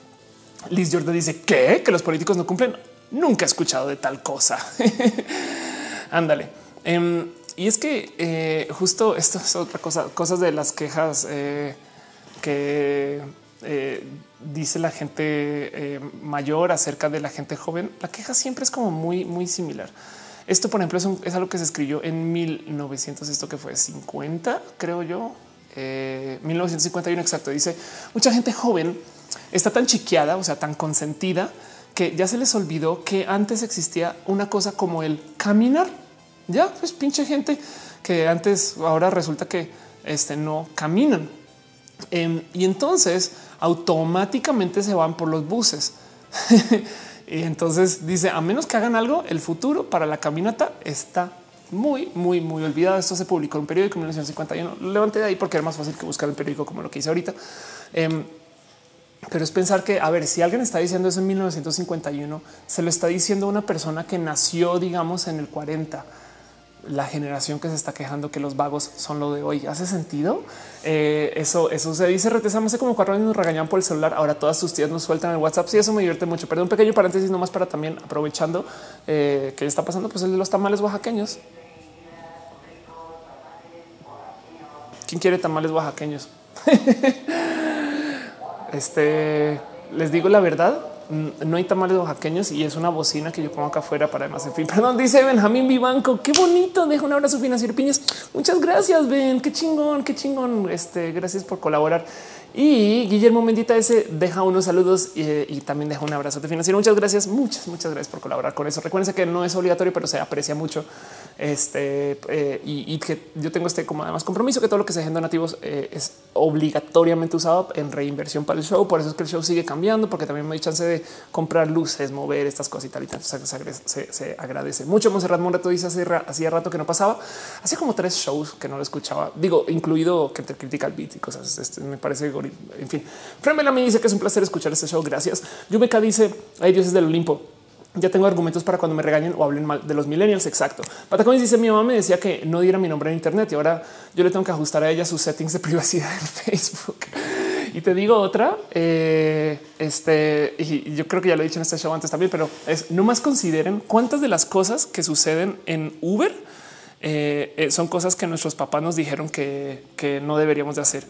Liz Jordan dice que que los políticos no cumplen. Nunca he escuchado de tal cosa. Ándale. Y es que eh, justo esto es otra cosa, cosas de las quejas eh, que eh, dice la gente mayor acerca de la gente joven. La queja siempre es como muy, muy similar. Esto, por ejemplo, es, algo que se escribió en 1900, esto que fue 50, creo yo, 1951 exacto. Dice mucha gente joven está tan chiqueada, o sea, tan consentida que ya se les olvidó que antes existía una cosa como el caminar ya, pues pinche gente que antes ahora resulta que este, no caminan. Em, y entonces automáticamente se van por los buses. y entonces dice, a menos que hagan algo, el futuro para la caminata está muy, muy, muy olvidado. Esto se publicó en un periódico en 1951. Lo levanté de ahí porque era más fácil que buscar el periódico como lo que hice ahorita. Em, pero es pensar que, a ver, si alguien está diciendo eso en 1951, se lo está diciendo una persona que nació, digamos, en el 40 la generación que se está quejando que los vagos son lo de hoy. ¿Hace sentido? Eh, eso, eso se dice. Retesamos hace como cuatro años nos regañan por el celular. Ahora todas sus tías nos sueltan el WhatsApp. Sí, eso me divierte mucho. Perdón, un pequeño paréntesis nomás para también aprovechando eh, que está pasando pues el de los tamales oaxaqueños. ¿Quién quiere tamales oaxaqueños? este les digo la verdad no hay tamales oaxaqueños y es una bocina que yo pongo acá afuera para además. En fin, perdón, dice Benjamín Vivanco. Qué bonito. Deja un abrazo financiero Piñas. Muchas gracias, Ben. Qué chingón, qué chingón. Este, gracias por colaborar. Y Guillermo Mendita ese deja unos saludos y, también deja un abrazo de financiero. Muchas gracias, muchas, muchas gracias por colaborar con eso. Recuerden que no es obligatorio, pero se aprecia mucho este eh, y, que yo tengo este como además compromiso que todo lo que se en donativos eh, es obligatoriamente usado en reinversión para el show. Por eso es que el show sigue cambiando, porque también me hay chance de comprar luces, mover estas cosas y tal y tal. se, agradece mucho. Monserrat Monreto dice hace rato que no pasaba, hacía como tres shows que no lo escuchaba. Digo, incluido que te critica el beat y cosas. Este, me parece en fin. Fremela me dice que es un placer escuchar este show. Gracias. Yumeka dice, hay dioses del Olimpo. Ya tengo argumentos para cuando me regañen o hablen mal de los millennials. Exacto. Patacones dice mi mamá me decía que no diera mi nombre en Internet y ahora yo le tengo que ajustar a ella sus settings de privacidad en Facebook. Y te digo otra, eh, este, y yo creo que ya lo he dicho en este show antes también, pero es no más consideren cuántas de las cosas que suceden en Uber eh, eh, son cosas que nuestros papás nos dijeron que, que no deberíamos de hacer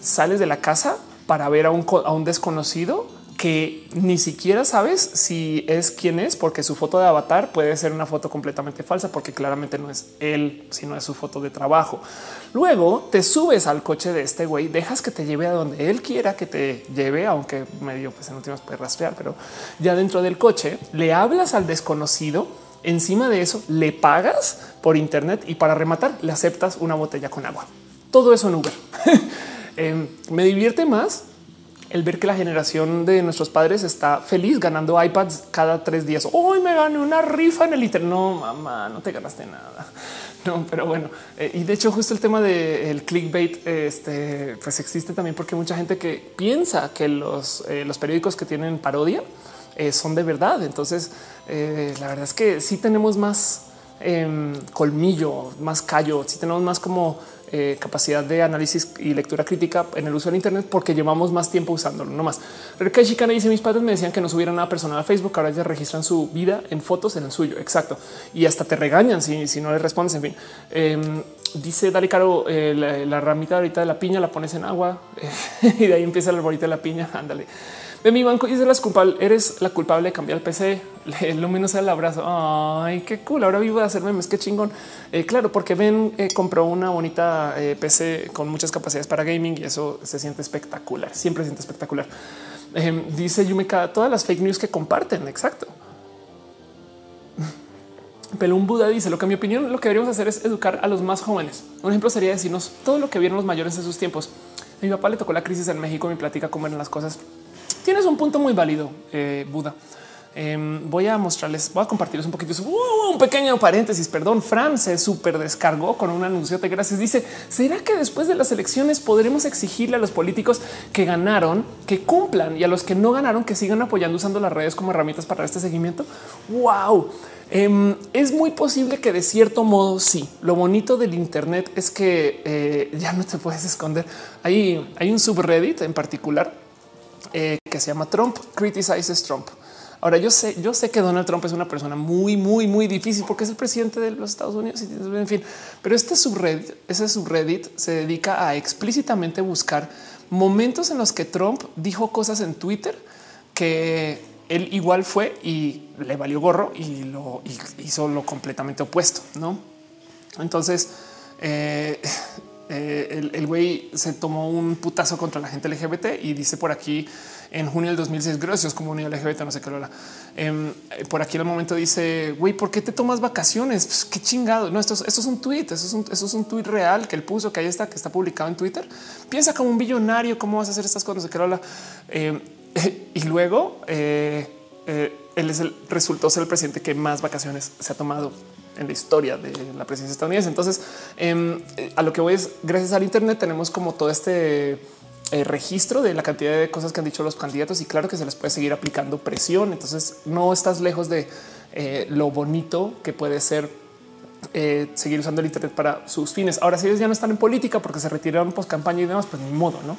sales de la casa para ver a un, desconocido que ni siquiera sabes si es quien es, porque su foto de avatar puede ser una foto completamente falsa, porque claramente no es él, sino es su foto de trabajo. Luego te subes al coche de este güey, dejas que te lleve a donde él quiera que te lleve, aunque medio pues en últimas puede rastrear, pero ya dentro del coche le hablas al desconocido. Encima de eso le pagas por internet y para rematar le aceptas una botella con agua. Todo eso en Uber. Em, me divierte más el ver que la generación de nuestros padres está feliz ganando iPads cada tres días. Hoy me gané una rifa en el internet. No, mamá, no te ganaste nada. No, pero bueno, eh, y de hecho, justo el tema del clickbait, este, pues existe también porque mucha gente que piensa que los, eh, los periódicos que tienen parodia eh, son de verdad. Entonces, la verdad es que sí tenemos más em, colmillo, más callo, sí tenemos más como eh, capacidad de análisis y lectura crítica en el uso del Internet porque llevamos más tiempo usándolo. No más. Rebeca Chicana dice: Mis padres me decían que no subieran nada personal a Facebook. Ahora ya registran su vida en fotos en el suyo. Exacto. Y hasta te regañan si, si no le respondes. En fin, em, dice Dale Caro, eh, la, ramita ahorita de la piña la pones en agua y de ahí empieza el arbolito de la piña. Ándale de mi banco y de las culpables. Eres la culpable de cambiar el PC. Lo menos el abrazo. Ay, qué cool. Ahora vivo de hacer memes. Qué chingón. Eh, claro, porque ven, eh, compró una bonita eh, PC con muchas capacidades para gaming y eso se siente espectacular. Siempre se siente espectacular. Em, dice Yumeka, todas las fake news que comparten. Exacto. Pero un Buda dice lo que en mi opinión lo que deberíamos hacer es educar a los más jóvenes. Un ejemplo sería decirnos todo lo que vieron los mayores en sus tiempos. Mi papá le tocó la crisis en México, me platica cómo eran las cosas Tienes un punto muy válido, eh, Buda. Em, voy a mostrarles, voy a compartirles un poquito. Uh, un pequeño paréntesis. Perdón, Fran se súper descargó con un anuncio de gracias. Dice: ¿Será que después de las elecciones podremos exigirle a los políticos que ganaron que cumplan y a los que no ganaron que sigan apoyando usando las redes como herramientas para este seguimiento? Wow. Em, es muy posible que de cierto modo sí. Lo bonito del Internet es que eh, ya no te puedes esconder. Hay, hay un subreddit en particular eh, que se llama Trump Criticizes Trump. Ahora yo sé, yo sé que Donald Trump es una persona muy, muy, muy difícil porque es el presidente de los Estados Unidos. En fin, pero este subreddit, ese subreddit se dedica a explícitamente buscar momentos en los que Trump dijo cosas en Twitter que él igual fue y le valió gorro y lo hizo lo completamente opuesto. No, entonces eh, eh, el güey se tomó un putazo contra la gente LGBT y dice por aquí en junio del 2006, gracias comunidad LGBT, no sé qué lo eh, por aquí en el momento dice, güey, ¿por qué te tomas vacaciones? Pues, qué chingado. No, esto, esto es un tweet, eso es un, tweet real que él puso, que ahí está, que está publicado en Twitter. Piensa como un billonario, cómo vas a hacer estas cosas, no sé qué lo eh, y luego eh, él es el, resultó ser el presidente que más vacaciones se ha tomado en la historia de la presidencia estadounidense. Entonces, em, a lo que voy es gracias al Internet tenemos como todo este eh, registro de la cantidad de cosas que han dicho los candidatos y claro que se les puede seguir aplicando presión. Entonces no estás lejos de eh, lo bonito que puede ser eh, seguir usando el Internet para sus fines. Ahora, si ellos ya no están en política porque se retiraron post campaña y demás, pues ni modo, no?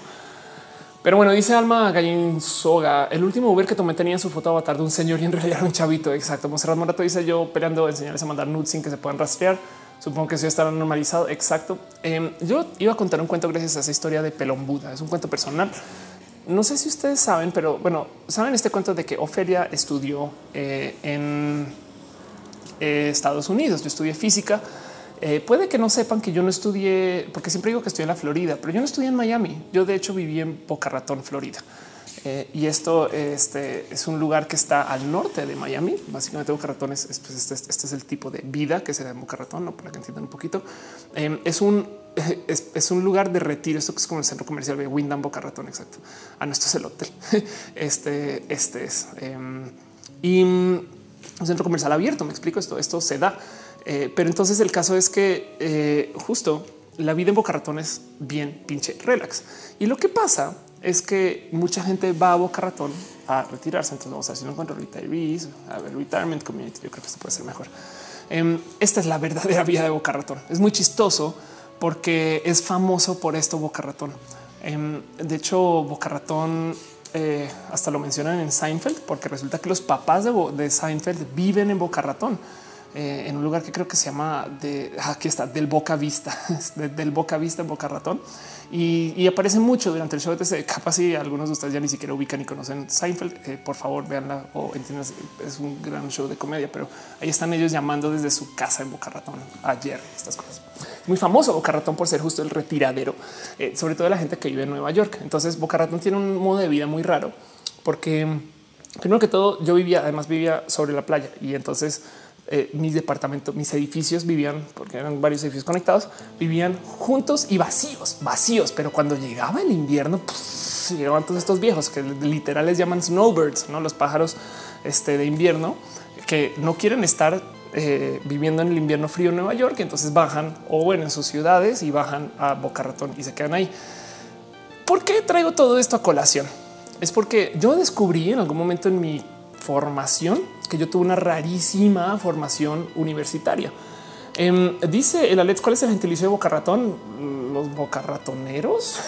Pero bueno, dice Alma Gallín Soga, el último Uber que tomé tenía su foto avatar de un señor y en realidad era un chavito. Exacto. Monserrat Morato dice yo peleando enseñarles a mandar nudes sin que se puedan rastrear. Supongo que eso ya estará normalizado. Exacto. Em, yo iba a contar un cuento gracias a esa historia de Pelón Buda. Es un cuento personal. no sé si ustedes saben, pero bueno, saben este cuento de que Ofelia estudió eh, en eh, Estados Unidos. Yo estudié física. Eh, puede que no sepan que yo no estudié, porque siempre digo que estoy en la Florida, pero yo no estudié en Miami. Yo de hecho viví en Boca Ratón, Florida. y esto este, es un lugar que está al norte de Miami. Básicamente Boca Ratón es, pues, este, este, es el tipo de vida que se da en Boca Ratón, ¿no? para que entiendan un poquito. es un es, un lugar de retiro. Esto es como el centro comercial de Windham Boca Ratón. Exacto. Ah, no, esto es el hotel. Este, este es em, y un centro comercial abierto. Me explico esto. Esto se da, eh, pero entonces el caso es que eh, justo la vida en Boca Ratón es bien pinche relax. Y lo que pasa es que mucha gente va a Boca Ratón a retirarse. Entonces vamos a ver si no encuentro retirees, a ver retirement community. Yo creo que esto puede ser mejor. Em, esta es la verdadera vida de Boca Ratón. Es muy chistoso porque es famoso por esto Boca Ratón. Em, de hecho, Boca Ratón eh, hasta lo mencionan en Seinfeld, porque resulta que los papás de, Seinfeld viven en Boca Ratón. Eh, en un lugar que creo que se llama de aquí está del Boca Vista, del Boca Vista en Boca Ratón y, aparece mucho durante el show. de capaz si algunos de ustedes ya ni siquiera ubican y conocen Seinfeld, eh, por favor véanla o entiendan. Es un gran show de comedia, pero ahí están ellos llamando desde su casa en Boca Ratón ayer. Estas cosas muy famoso Boca Ratón por ser justo el retiradero, eh, sobre todo la gente que vive en Nueva York. Entonces Boca Ratón tiene un modo de vida muy raro porque primero que todo yo vivía, además vivía sobre la playa y entonces eh, mis departamentos, mis edificios vivían, porque eran varios edificios conectados, vivían juntos y vacíos, vacíos. Pero cuando llegaba el invierno, llegaban todos estos viejos que literal les llaman snowbirds, no los pájaros este, de invierno que no quieren estar eh, viviendo en el invierno frío en Nueva York. Entonces bajan o bueno, en sus ciudades y bajan a Boca Ratón y se quedan ahí. ¿Por qué traigo todo esto a colación? Es porque yo descubrí en algún momento en mi formación que yo tuve una rarísima formación universitaria. Em, dice el Alex, ¿cuál es el gentilicio de Boca Ratón? Los Boca Ratoneros.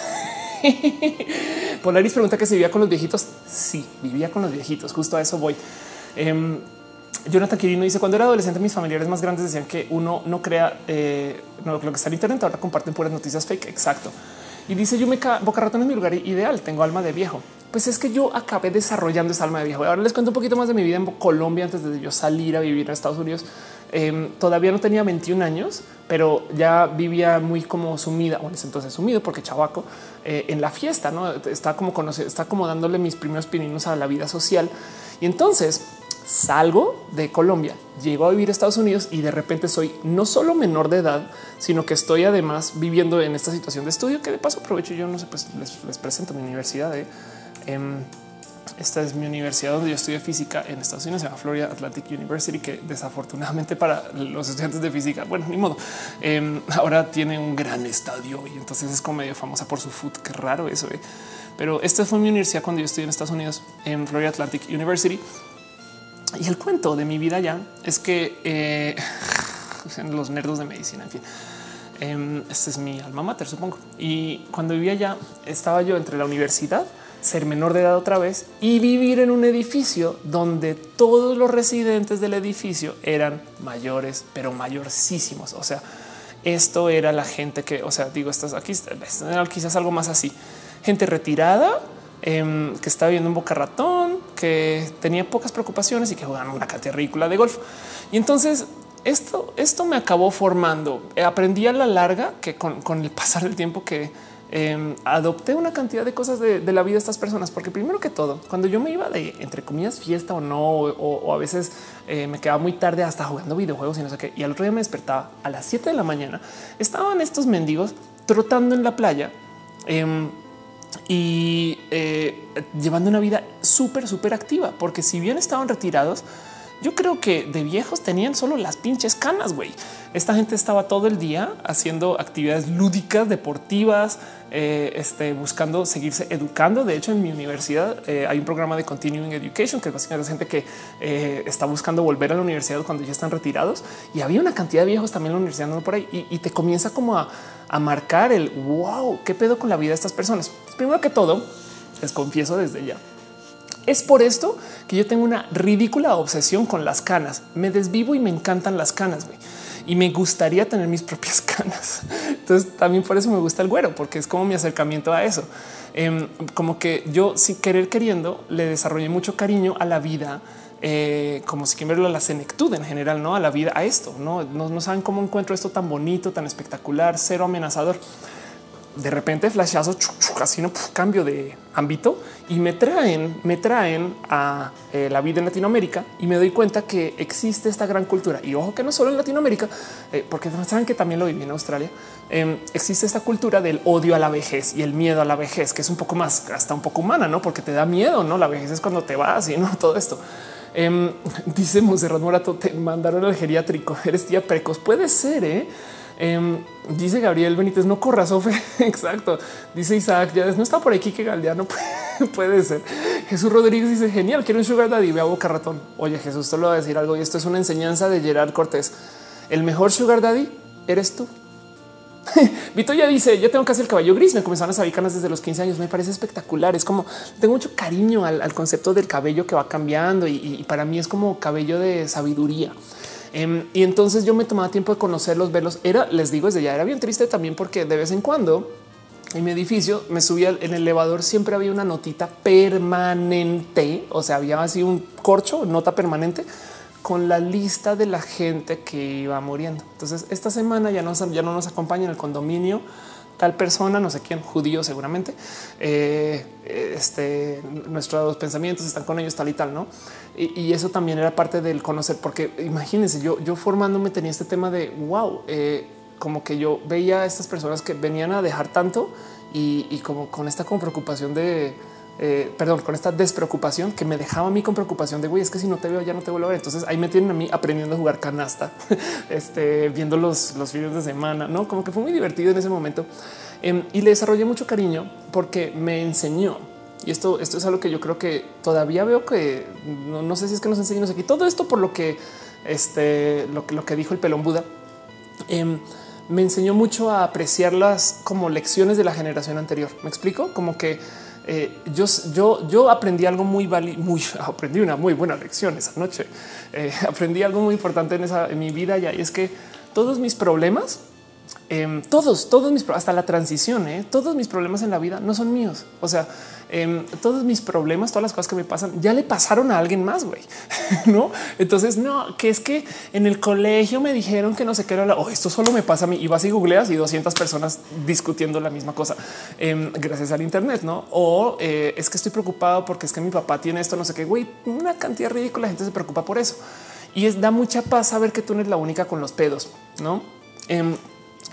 Polaris pregunta que si vivía con los viejitos. Sí, vivía con los viejitos. Justo a eso voy. Em, Jonathan Quirino dice cuando era adolescente mis familiares más grandes decían que uno no crea eh, lo que está en internet ahora comparten puras noticias fake. Exacto. Y dice yo me Boca Ratón es mi lugar ideal. Tengo alma de viejo. Pues es que yo acabé desarrollando esa alma de viejo. Ahora les cuento un poquito más de mi vida en Colombia antes de yo salir a vivir a Estados Unidos. Em, todavía no tenía 21 años, pero ya vivía muy como sumida, o en ese entonces sumido porque chavaco eh, en la fiesta, no está como está como dándole mis primeros pininos a la vida social. Y entonces salgo de Colombia, llego a vivir a Estados Unidos y de repente soy no solo menor de edad, sino que estoy además viviendo en esta situación de estudio que de paso aprovecho. Yo no sé, pues les, presento mi universidad. ¿eh? Em, esta es mi universidad donde yo estudio física en Estados Unidos, se llama Florida Atlantic University, que desafortunadamente para los estudiantes de física, bueno, ni modo, em, ahora tiene un gran estadio y entonces es como medio famosa por su food. Qué raro eso. ¿eh? Pero esta fue mi universidad cuando yo estudié en Estados Unidos, en Florida Atlantic University. Y el cuento de mi vida ya es que eh, los nerdos de medicina, en fin, eh, este es mi alma mater, supongo. Y cuando vivía allá, estaba yo entre la universidad, ser menor de edad otra vez y vivir en un edificio donde todos los residentes del edificio eran mayores, pero mayorísimos. O sea, esto era la gente que, o sea, digo, estás aquí, quizás algo más así, gente retirada Em, que estaba viendo un boca ratón, que tenía pocas preocupaciones y que jugaban una cantidad ridícula de golf. Y entonces esto, esto me acabó formando. Aprendí a la larga que con, el pasar del tiempo que em, adopté una cantidad de cosas de, la vida de estas personas, porque primero que todo, cuando yo me iba de entre comillas fiesta o no, o, a veces eh, me quedaba muy tarde hasta jugando videojuegos y no sé qué, y al otro día me despertaba a las 7 de la mañana, estaban estos mendigos trotando en la playa. Em, y eh, llevando una vida súper, súper activa, porque si bien estaban retirados, yo creo que de viejos tenían solo las pinches canas, güey. Esta gente estaba todo el día haciendo actividades lúdicas, deportivas, eh, este, buscando seguirse educando. De hecho, en mi universidad eh, hay un programa de Continuing Education, que básicamente gente que está buscando volver a la universidad cuando ya están retirados. Y había una cantidad de viejos también en la universidad no por ahí y, te comienza como a, a marcar el wow, qué pedo con la vida de estas personas. Primero que todo, les confieso desde ya. Es por esto que yo tengo una ridícula obsesión con las canas. Me desvivo y me encantan las canas. y me gustaría tener mis propias canas. Entonces también por eso me gusta el güero, porque es como mi acercamiento a eso. Em, como que yo sin querer queriendo le desarrollé mucho cariño a la vida. Eh, como si quieren verlo a la senectud en general, no a la vida, a esto. No, no, no saben cómo encuentro esto tan bonito, tan espectacular, cero amenazador de repente flashazo, así no cambio de ámbito y me traen, me traen a eh, la vida en Latinoamérica y me doy cuenta que existe esta gran cultura. Y ojo que no solo en Latinoamérica, eh, porque saben que también lo viví en Australia. Em, existe esta cultura del odio a la vejez y el miedo a la vejez, que es un poco más hasta un poco humana, no? Porque te da miedo, no? La vejez es cuando te vas y no todo esto. Eh, dice Monserrat Morato, te mandaron al geriátrico. Eres tía precoz. Puede ser, ¿eh? Em, dice Gabriel Benítez, no corras, Sofe. Exacto. Dice Isaac, ya no está por aquí que Galdeano puede ser. Jesús Rodríguez dice, genial, quiero un sugar daddy, ve a boca ratón. Oye, Jesús, te lo a decir algo y esto es una enseñanza de Gerard Cortés. El mejor sugar daddy eres tú. Vito ya dice: Yo tengo casi el caballo gris. Me comenzaron a salir canas desde los 15 años. Me parece espectacular. Es como tengo mucho cariño al, concepto del cabello que va cambiando y, para mí es como cabello de sabiduría. Em, y entonces yo me tomaba tiempo de conocerlos, verlos. Era, les digo, desde ya era bien triste también porque de vez en cuando en mi edificio me subía en el elevador, siempre había una notita permanente, o sea, había así un corcho, nota permanente con la lista de la gente que iba muriendo. Entonces, esta semana ya no, ya no nos acompaña en el condominio tal persona, no sé quién, judío seguramente, eh, este, nuestros pensamientos están con ellos tal y tal, ¿no? Y, eso también era parte del conocer, porque imagínense, yo, yo formándome tenía este tema de, wow, eh, como que yo veía a estas personas que venían a dejar tanto y, como con esta preocupación de, eh, perdón, con esta despreocupación que me dejaba a mí con preocupación de güey, es que si no te veo ya no te vuelvo a ver. Entonces ahí me tienen a mí aprendiendo a jugar canasta, este, viendo los, los videos de semana, no como que fue muy divertido en ese momento em, y le desarrollé mucho cariño porque me enseñó. Y esto, esto es algo que yo creo que todavía veo que no, sé si es que nos enseñamos aquí todo esto por lo que este, lo que, lo que dijo el pelón Buda. Em, me enseñó mucho a apreciarlas como lecciones de la generación anterior. Me explico como que eh, yo, yo, yo aprendí algo muy muy aprendí una muy buena lección esa noche. Eh, aprendí algo muy importante en esa en mi vida ya y es que todos mis problemas Em, todos, todos mis, hasta la transición, ¿eh? todos mis problemas en la vida no son míos. O sea, em, todos mis problemas, todas las cosas que me pasan, ya le pasaron a alguien más, güey. no? Entonces, no, que es que en el colegio me dijeron que no sé qué era, oh, esto solo me pasa a mí y vas y googleas y 200 personas discutiendo la misma cosa em, gracias al Internet, no? O eh, es que estoy preocupado porque es que mi papá tiene esto, no sé qué, güey, una cantidad ridícula. La gente se preocupa por eso y es da mucha paz saber que tú no eres la única con los pedos, no?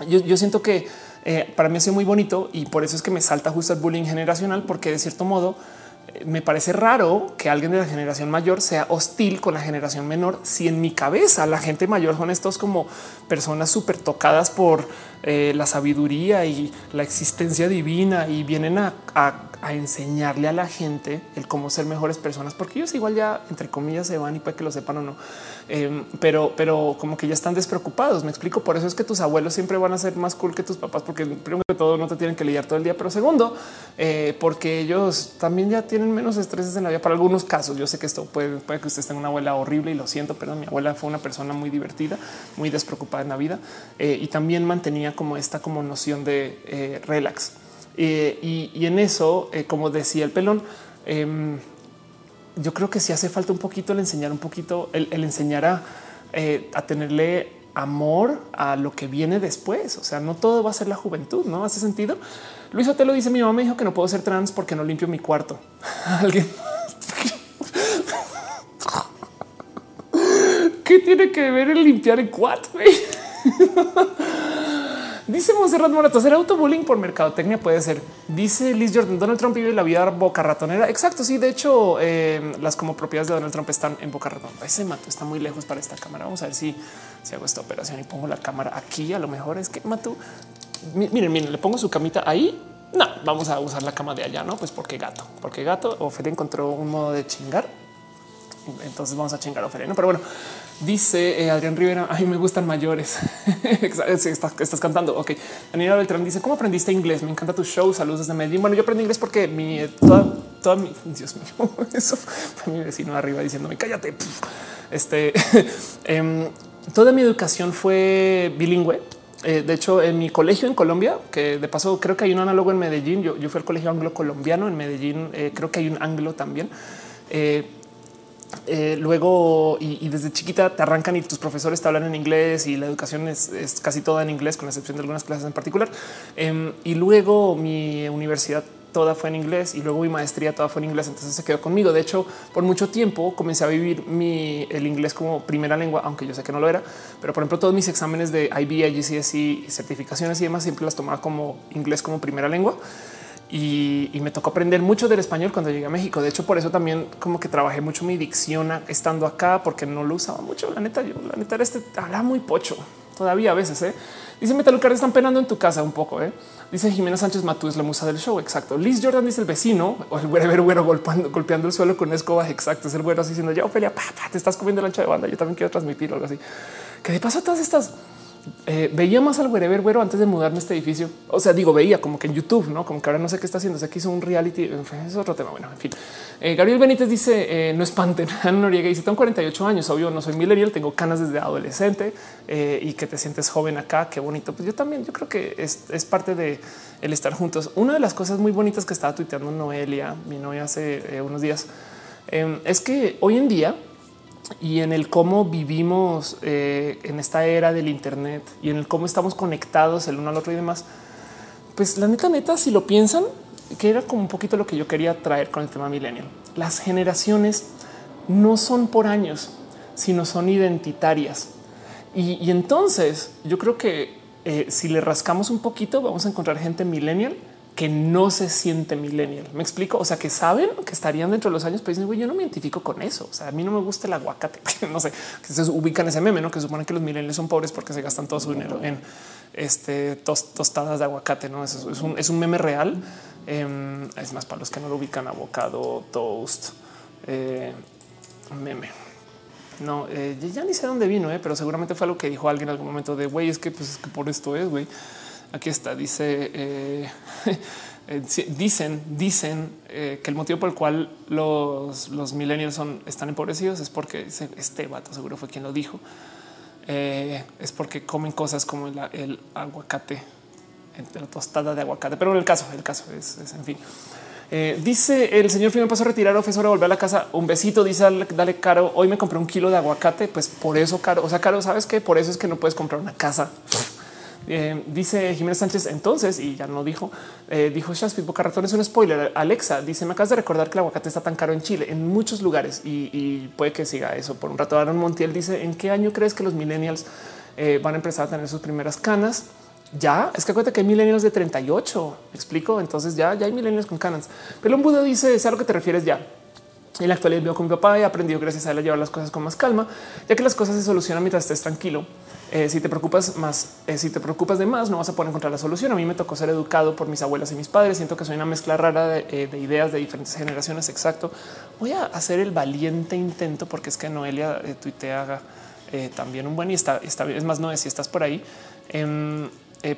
yo, siento que eh, para mí ha sido muy bonito y por eso es que me salta justo el bullying generacional, porque de cierto modo eh, me parece raro que alguien de la generación mayor sea hostil con la generación menor. Si en mi cabeza la gente mayor son estos como personas súper tocadas por eh, la sabiduría y la existencia divina y vienen a, enseñarle a la gente el cómo ser mejores personas, porque ellos igual ya entre comillas se van y para que lo sepan o no. Em, pero, pero como que ya están despreocupados. Me explico. Por eso es que tus abuelos siempre van a ser más cool que tus papás, porque primero que todo no te tienen que lidiar todo el día, pero segundo, eh, porque ellos también ya tienen menos estreses en la vida. Para algunos casos, yo sé que esto puede, puede que usted tenga una abuela horrible y lo siento, pero mi abuela fue una persona muy divertida, muy despreocupada en la vida eh, y también mantenía como esta como noción de eh, relax. Eh, y, en eso, eh, como decía el pelón, em, yo creo que si hace falta un poquito el enseñar un poquito, el, enseñar a, a, tenerle amor a lo que viene después. O sea, no todo va a ser la juventud, ¿no? ¿Hace sentido? Luis lo dice, mi mamá me dijo que no puedo ser trans porque no limpio mi cuarto. Alguien... ¿Qué tiene que ver el limpiar el cuarto? Dice Monserrat Morato, hacer autobullying por mercadotecnia puede ser. Dice Liz Jordan, Donald Trump vive la vida boca ratonera. Exacto, sí. De hecho, eh, las como propiedades de Donald Trump están en boca ratón. Ese mato está muy lejos para esta cámara. Vamos a ver si, si hago esta operación y pongo la cámara aquí. A lo mejor es que Matu, miren, miren, le pongo su camita ahí. No, vamos a usar la cama de allá, no? Pues porque gato, porque gato. Ofer encontró un modo de chingar. Entonces vamos a chingar a Ofer, ¿no? Pero bueno, Dice eh, Adrián Rivera, a mí me gustan mayores. estás, estás, cantando. Ok. Daniela Beltrán dice, ¿cómo aprendiste inglés? Me encanta tu show. Saludos desde Medellín. Bueno, yo aprendí inglés porque mi eh, toda, toda mi Dios mío, eso mi vecino arriba diciéndome cállate. Este, em, toda mi educación fue bilingüe. Eh, de hecho, en mi colegio en Colombia, que de paso creo que hay un análogo en Medellín, yo, fui al colegio anglo colombiano en Medellín, eh, creo que hay un anglo también. Eh, luego y, desde chiquita te arrancan y tus profesores te hablan en inglés y la educación es, casi toda en inglés, con excepción de algunas clases en particular. Em, y luego mi universidad toda fue en inglés y luego mi maestría toda fue en inglés. Entonces se quedó conmigo. De hecho, por mucho tiempo comencé a vivir mi, el inglés como primera lengua, aunque yo sé que no lo era. Pero por ejemplo, todos mis exámenes de IB, GCSE, certificaciones y demás siempre las tomaba como inglés como primera lengua. Y, me tocó aprender mucho del español cuando llegué a México. De hecho, por eso también como que trabajé mucho mi dicción estando acá, porque no lo usaba mucho. La neta, yo la neta era este, hablaba muy pocho todavía a veces. ¿eh? Dice Metalucar, están penando en tu casa un poco. ¿eh? Dice Jimena Sánchez Matú es la musa del show. Exacto. Liz Jordan dice el vecino o el güero, güero golpeando, golpeando el suelo con una escoba. Exacto. Es el güero así diciendo ya, Ophelia, te estás comiendo la ancha de banda. Yo también quiero transmitir algo así. ¿Qué de paso todas estas? Eh, veía más al wherever güero antes de mudarme a este edificio. O sea, digo, veía como que en YouTube, no como que ahora no sé qué está haciendo. O sea, que hizo un reality. Es otro tema. Bueno, en fin. Eh, Gabriel Benítez dice: eh, No espanten. Ana Noriega dice: Tengo 48 años. Obvio, no soy millennial, tengo canas desde adolescente y que te sientes joven acá. Qué bonito. Pues yo también, yo creo que es, es parte de el estar juntos. Una de las cosas muy bonitas que estaba tuiteando Noelia, mi novia, hace unos días, es que hoy en día, y en el cómo vivimos eh, en esta era del Internet y en el cómo estamos conectados el uno al otro y demás, pues la neta, neta, si lo piensan, que era como un poquito lo que yo quería traer con el tema millennial. Las generaciones no son por años, sino son identitarias. Y, entonces yo creo que eh, si le rascamos un poquito, vamos a encontrar gente millennial que no se siente millennial. Me explico. O sea, que saben que estarían dentro de los años, pero dicen, güey, yo no me identifico con eso. O sea, a mí no me gusta el aguacate. no sé, que se ubican ese meme, no que suponen que los millennials son pobres porque se gastan todo su dinero en este tostadas de aguacate. No es, un, es un meme real. Em, es más para los que no lo ubican, abocado, toast, eh, meme. No, eh, ya ni sé dónde vino, eh, pero seguramente fue algo que dijo alguien en algún momento de güey, es que pues es que por esto es güey. Aquí está, dice, eh, eh, dicen, dicen eh, que el motivo por el cual los, los millennials son, están empobrecidos es porque este vato seguro fue quien lo dijo. es porque comen cosas como el, aguacate, la tostada de aguacate. Pero el caso, el caso es, en fin. dice el señor me pasó a retirar ofensor a volver a la casa. Un besito. Dice dale caro. Hoy me compré un kilo de aguacate. Pues por eso caro. O sea, caro, sabes que por eso es que no puedes comprar una casa eh, dice Jiménez Sánchez entonces, y ya no dijo, eh, dijo Shaspit Boca Ratón es un spoiler. Alexa dice: Me acabas de recordar que el aguacate está tan caro en Chile, en muchos lugares, y, puede que siga eso por un rato. Aaron Montiel dice: ¿En qué año crees que los millennials eh, van a empezar a tener sus primeras canas? Ya es que acuérdate que hay millennials de 38. ¿Me explico. Entonces ya, ya hay millennials con canas. Pero un Buda dice: Es a lo que te refieres ya. En la actualidad vivo con mi papá y he aprendido gracias a él a llevar las cosas con más calma, ya que las cosas se solucionan mientras estés tranquilo. Eh, si te preocupas más, eh, si te preocupas de más, no vas a poder encontrar la solución. A mí me tocó ser educado por mis abuelas y mis padres. Siento que soy una mezcla rara de, eh, ideas de diferentes generaciones. Exacto. Voy a hacer el valiente intento porque es que Noelia tuitea también un buen y está, bien. Es más, no es si estás por ahí. Em,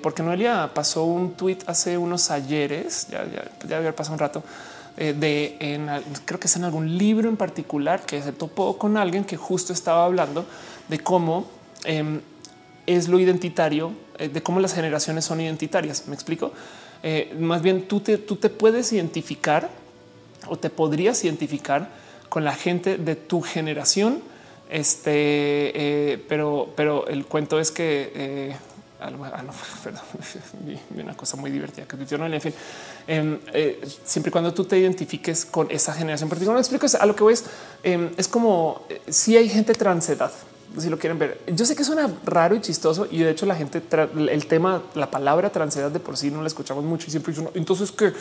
porque Noelia pasó un tweet hace unos ayeres, ya, ya, ya había pasado un rato, de creo que es en algún libro en particular que se topó con alguien que justo estaba hablando de cómo em, es lo identitario, eh, de cómo las generaciones son identitarias. Me explico. Eh, más bien tú te, tú te puedes identificar o te podrías identificar con la gente de tu generación. Este, eh, pero, pero el cuento es que ah, no, perdón, una cosa muy divertida que no, en fin, em, siempre y cuando tú te identifiques con esa generación particular, me explico a lo que voy es, em, es como si hay gente transedad si lo quieren ver. Yo sé que suena raro y chistoso y de hecho la gente, el tema, la palabra transedad de por sí no la escuchamos mucho y siempre dicen, entonces que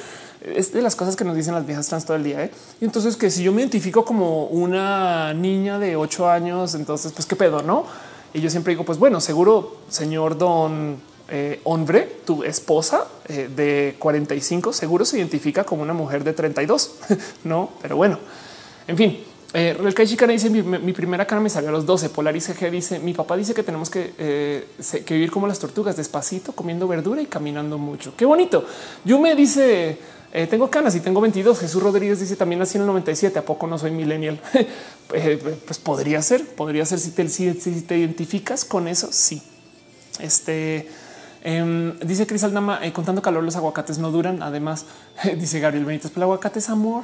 es de las cosas que nos dicen las viejas trans todo el día. ¿eh? Y entonces que si yo me identifico como una niña de ocho años, entonces pues qué pedo, no? Y yo siempre digo, pues bueno, seguro, señor don eh, hombre, tu esposa eh, de 45, seguro se identifica como una mujer de 32, no? Pero bueno, en fin, eh, el Kai dice mi, primera cara me salió a los 12. Polaris G dice mi papá dice que tenemos eh, que, vivir como las tortugas, despacito, comiendo verdura y caminando mucho. Qué bonito. Yume dice Eh, tengo canas y tengo 22. Jesús Rodríguez dice también nací en el 97. ¿A poco no soy millennial? Eh, pues podría ser, podría ser si te, identificas con eso. Sí. Este em, dice Cris Aldama contando calor, los aguacates no duran. Además, dice Gabriel Benítez, pero el aguacate es amor.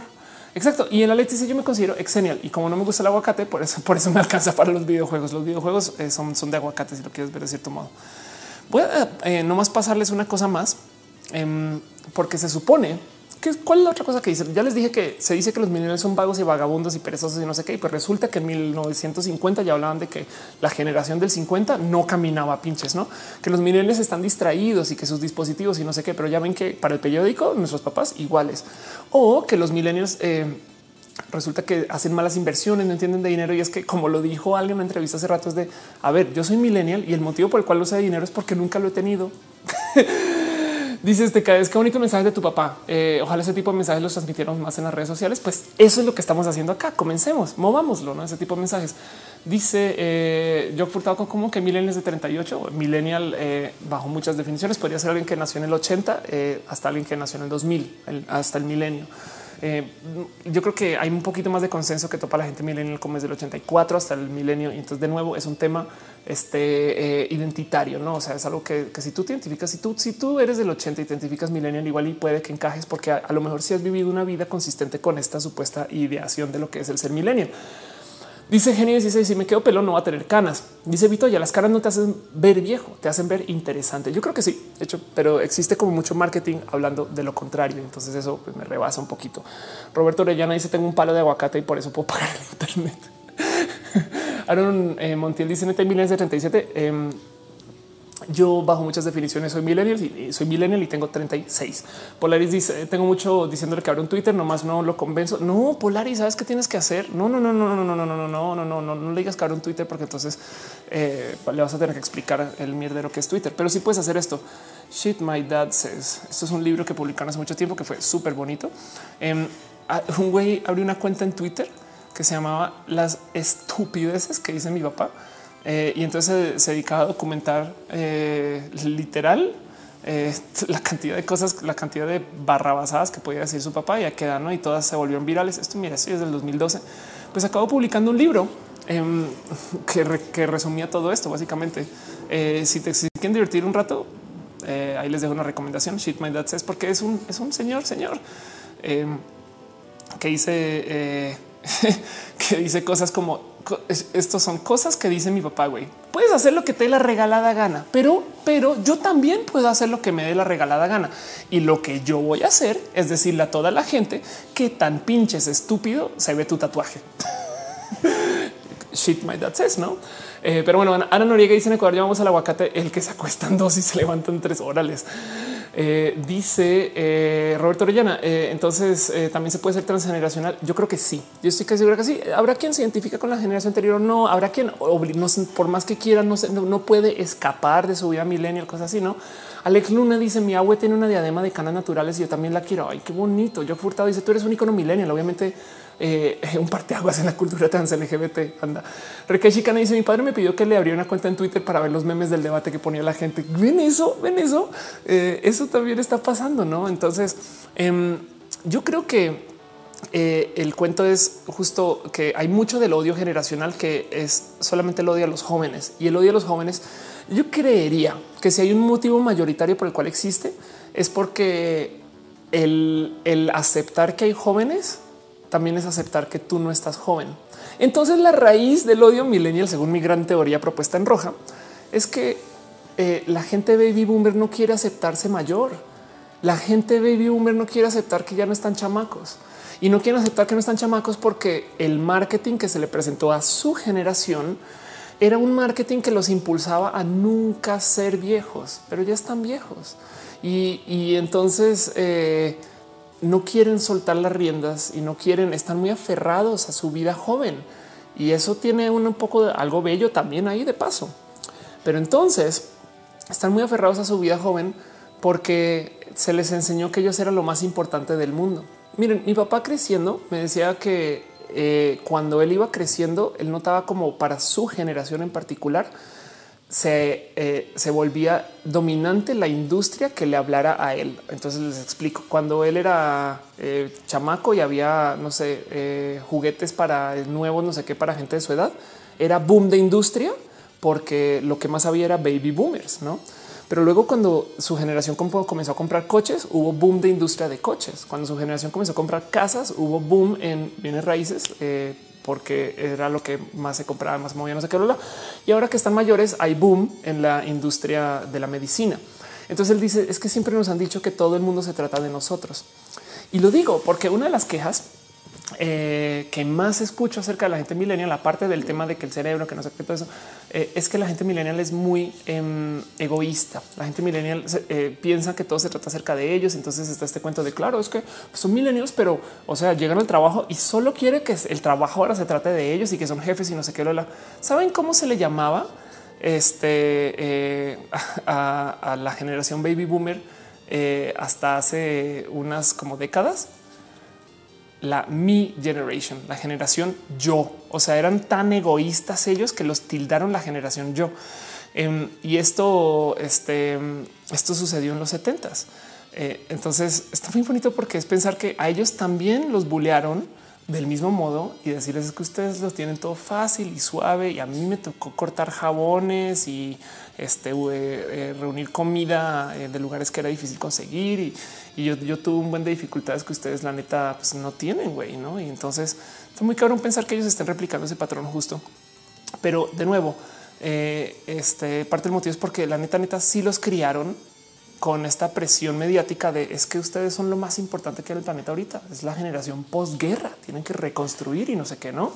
Exacto. Y el Alex dice yo me considero exenial y como no me gusta el aguacate, por eso, por eso me alcanza para los videojuegos. Los videojuegos son, son de aguacate si lo quieres ver de cierto modo. Voy a nomás pasarles una cosa más, em, porque se supone ¿Cuál es la otra cosa que dicen? Ya les dije que se dice que los millennials son vagos y vagabundos y perezosos y no sé qué. Y pues resulta que en 1950 ya hablaban de que la generación del 50 no caminaba pinches, no que los millennials están distraídos y que sus dispositivos y no sé qué. Pero ya ven que para el periódico nuestros papás iguales o que los millennials eh, resulta que hacen malas inversiones, no entienden de dinero. Y es que, como lo dijo alguien en una entrevista hace rato, es de a ver, yo soy millennial y el motivo por el cual lo sé de dinero es porque nunca lo he tenido. Dices, te caes, qué bonito mensaje de tu papá. Eh, ojalá ese tipo de mensajes los transmitieron más en las redes sociales. Pues eso es lo que estamos haciendo acá. Comencemos, movámoslo, ¿no? Ese tipo de mensajes. Dice eh, yo Furtado como que millennials de 38, millennial eh, bajo muchas definiciones. Podría ser alguien que nació en el 80 eh, hasta alguien que nació en el 2000, hasta el milenio. Eh, yo creo que hay un poquito más de consenso que topa la gente millennial como es del 84 hasta el milenio. Y entonces de nuevo es un tema este, eh, identitario, no? O sea, es algo que, si tú te identificas, si tú, si tú eres del 80 y te identificas millennial, igual y puede que encajes porque a, lo mejor si has vivido una vida consistente con esta supuesta ideación de lo que es el ser millennial. Dice Genio 16, si me quedo pelón no va a tener canas. Dice Vito, ya las caras no te hacen ver viejo, te hacen ver interesante. Yo creo que sí, de hecho, pero existe como mucho marketing hablando de lo contrario. Entonces eso pues, me rebasa un poquito. Roberto Orellana dice tengo un palo de aguacate y por eso puedo pagar el internet. Aaron eh, Montiel dice neta 1977. Eh, yo bajo muchas definiciones soy millennial y soy millennial y tengo 36. Polaris dice tengo mucho diciéndole que abre un Twitter, nomás no lo convenzo. No, Polaris, sabes qué tienes que hacer? No, no, no, no, no, no, no, no, no, no, no, no, no, no le digas que abre un Twitter porque entonces eh, le vas a tener que explicar el mierdero que es Twitter. Pero sí puedes hacer esto. Shit, my dad says. Esto es un libro que publicaron hace mucho tiempo que fue súper bonito. un güey abrió una cuenta en Twitter que se llamaba Las estupideces que dice mi papá eh, y entonces se, dedicaba a documentar eh, literal eh, la cantidad de cosas, la cantidad de barrabasadas que podía decir su papá y a qué ¿no? y todas se volvieron virales. Esto mira, sí, desde el 2012, pues acabó publicando un libro em, que, resumía todo esto. Básicamente, si te quieren divertir un rato, ahí les dejo una recomendación. Shit My Dad Says, porque es un, es un señor, señor em, que dice que dice cosas como estos son cosas que dice mi papá, güey. Puedes hacer lo que te dé la regalada gana, pero, pero yo también puedo hacer lo que me dé la regalada gana. Y lo que yo voy a hacer es decirle a toda la gente que tan pinches estúpido se ve tu tatuaje. Shit, my dad says, no? Eh, pero bueno, Ana Noriega dice en Ecuador llamamos al aguacate el que se acuestan dos y se levantan tres órales. Eh, dice eh, Roberto Orellana. Eh, entonces también se puede ser transgeneracional. Yo creo que sí. Yo estoy casi seguro que sí. Habrá quien se identifica con la generación anterior. No habrá quien, por más que quiera, no, no, puede escapar de su vida millennial, cosas así. No, Alex Luna dice: Mi abue tiene una diadema de canas naturales y yo también la quiero. Ay, qué bonito. Yo Furtado dice: Tú eres un icono millennial. Obviamente, eh, un parteaguas en la cultura trans LGBT. Anda. Rekeshi Kana dice: Mi padre me pidió que le abriera una cuenta en Twitter para ver los memes del debate que ponía la gente. Ven eso, ven eso. Eh, eso también está pasando, no? Entonces, em, yo creo que eh, el cuento es justo que hay mucho del odio generacional que es solamente el odio a los jóvenes y el odio a los jóvenes. Yo creería que si hay un motivo mayoritario por el cual existe es porque el, el aceptar que hay jóvenes también es aceptar que tú no estás joven. Entonces la raíz del odio millennial, según mi gran teoría propuesta en roja, es que eh, la gente baby boomer no quiere aceptarse mayor. La gente baby boomer no quiere aceptar que ya no están chamacos y no quieren aceptar que no están chamacos porque el marketing que se le presentó a su generación era un marketing que los impulsaba a nunca ser viejos, pero ya están viejos. Y, entonces eh, no quieren soltar las riendas y no quieren, están muy aferrados a su vida joven. Y eso tiene un poco de algo bello también ahí de paso. Pero entonces están muy aferrados a su vida joven porque se les enseñó que ellos eran lo más importante del mundo. Miren, mi papá creciendo me decía que eh, cuando él iba creciendo, él notaba como para su generación en particular se, eh, se volvía dominante la industria que le hablara a él. Entonces les explico, cuando él era eh, chamaco y había, no sé, eh, juguetes para nuevos, no sé qué, para gente de su edad, era boom de industria porque lo que más había era baby boomers, ¿no? Pero luego cuando su generación comenzó a comprar coches, hubo boom de industria de coches. Cuando su generación comenzó a comprar casas, hubo boom en bienes raíces porque era lo que más se compraba, más movía, no sé qué. Y ahora que están mayores, hay boom en la industria de la medicina. Entonces él dice, es que siempre nos han dicho que todo el mundo se trata de nosotros. Y lo digo porque una de las quejas eh, que más escucho acerca de la gente millennial, aparte del tema de que el cerebro, que no sé qué todo eso, eh, es que la gente millennial es muy em, egoísta. La gente millennial eh, piensa que todo se trata acerca de ellos. Entonces está este cuento de claro, es que son millennials, pero o sea, llegan al trabajo y solo quiere que el trabajo ahora se trate de ellos y que son jefes y no sé qué. ¿Saben cómo se le llamaba este a, a, la generación baby boomer hasta hace unas como décadas? La mi generation, la generación yo. O sea, eran tan egoístas ellos que los tildaron la generación yo. Em, y esto, este, esto sucedió en los 70 eh, entonces está muy bonito porque es pensar que a ellos también los bulearon del mismo modo y decirles que ustedes los tienen todo fácil y suave y a mí me tocó cortar jabones y este, eh, reunir comida eh, de lugares que era difícil conseguir y, yo, tuve un buen de dificultades que ustedes la neta pues, no tienen, güey, ¿no? Y entonces está muy cabrón pensar que ellos estén replicando ese patrón justo. Pero de nuevo, eh, este parte del motivo es porque la neta neta sí los criaron con esta presión mediática de es que ustedes son lo más importante que en el planeta ahorita. Es la generación posguerra, tienen que reconstruir y no sé qué, ¿no?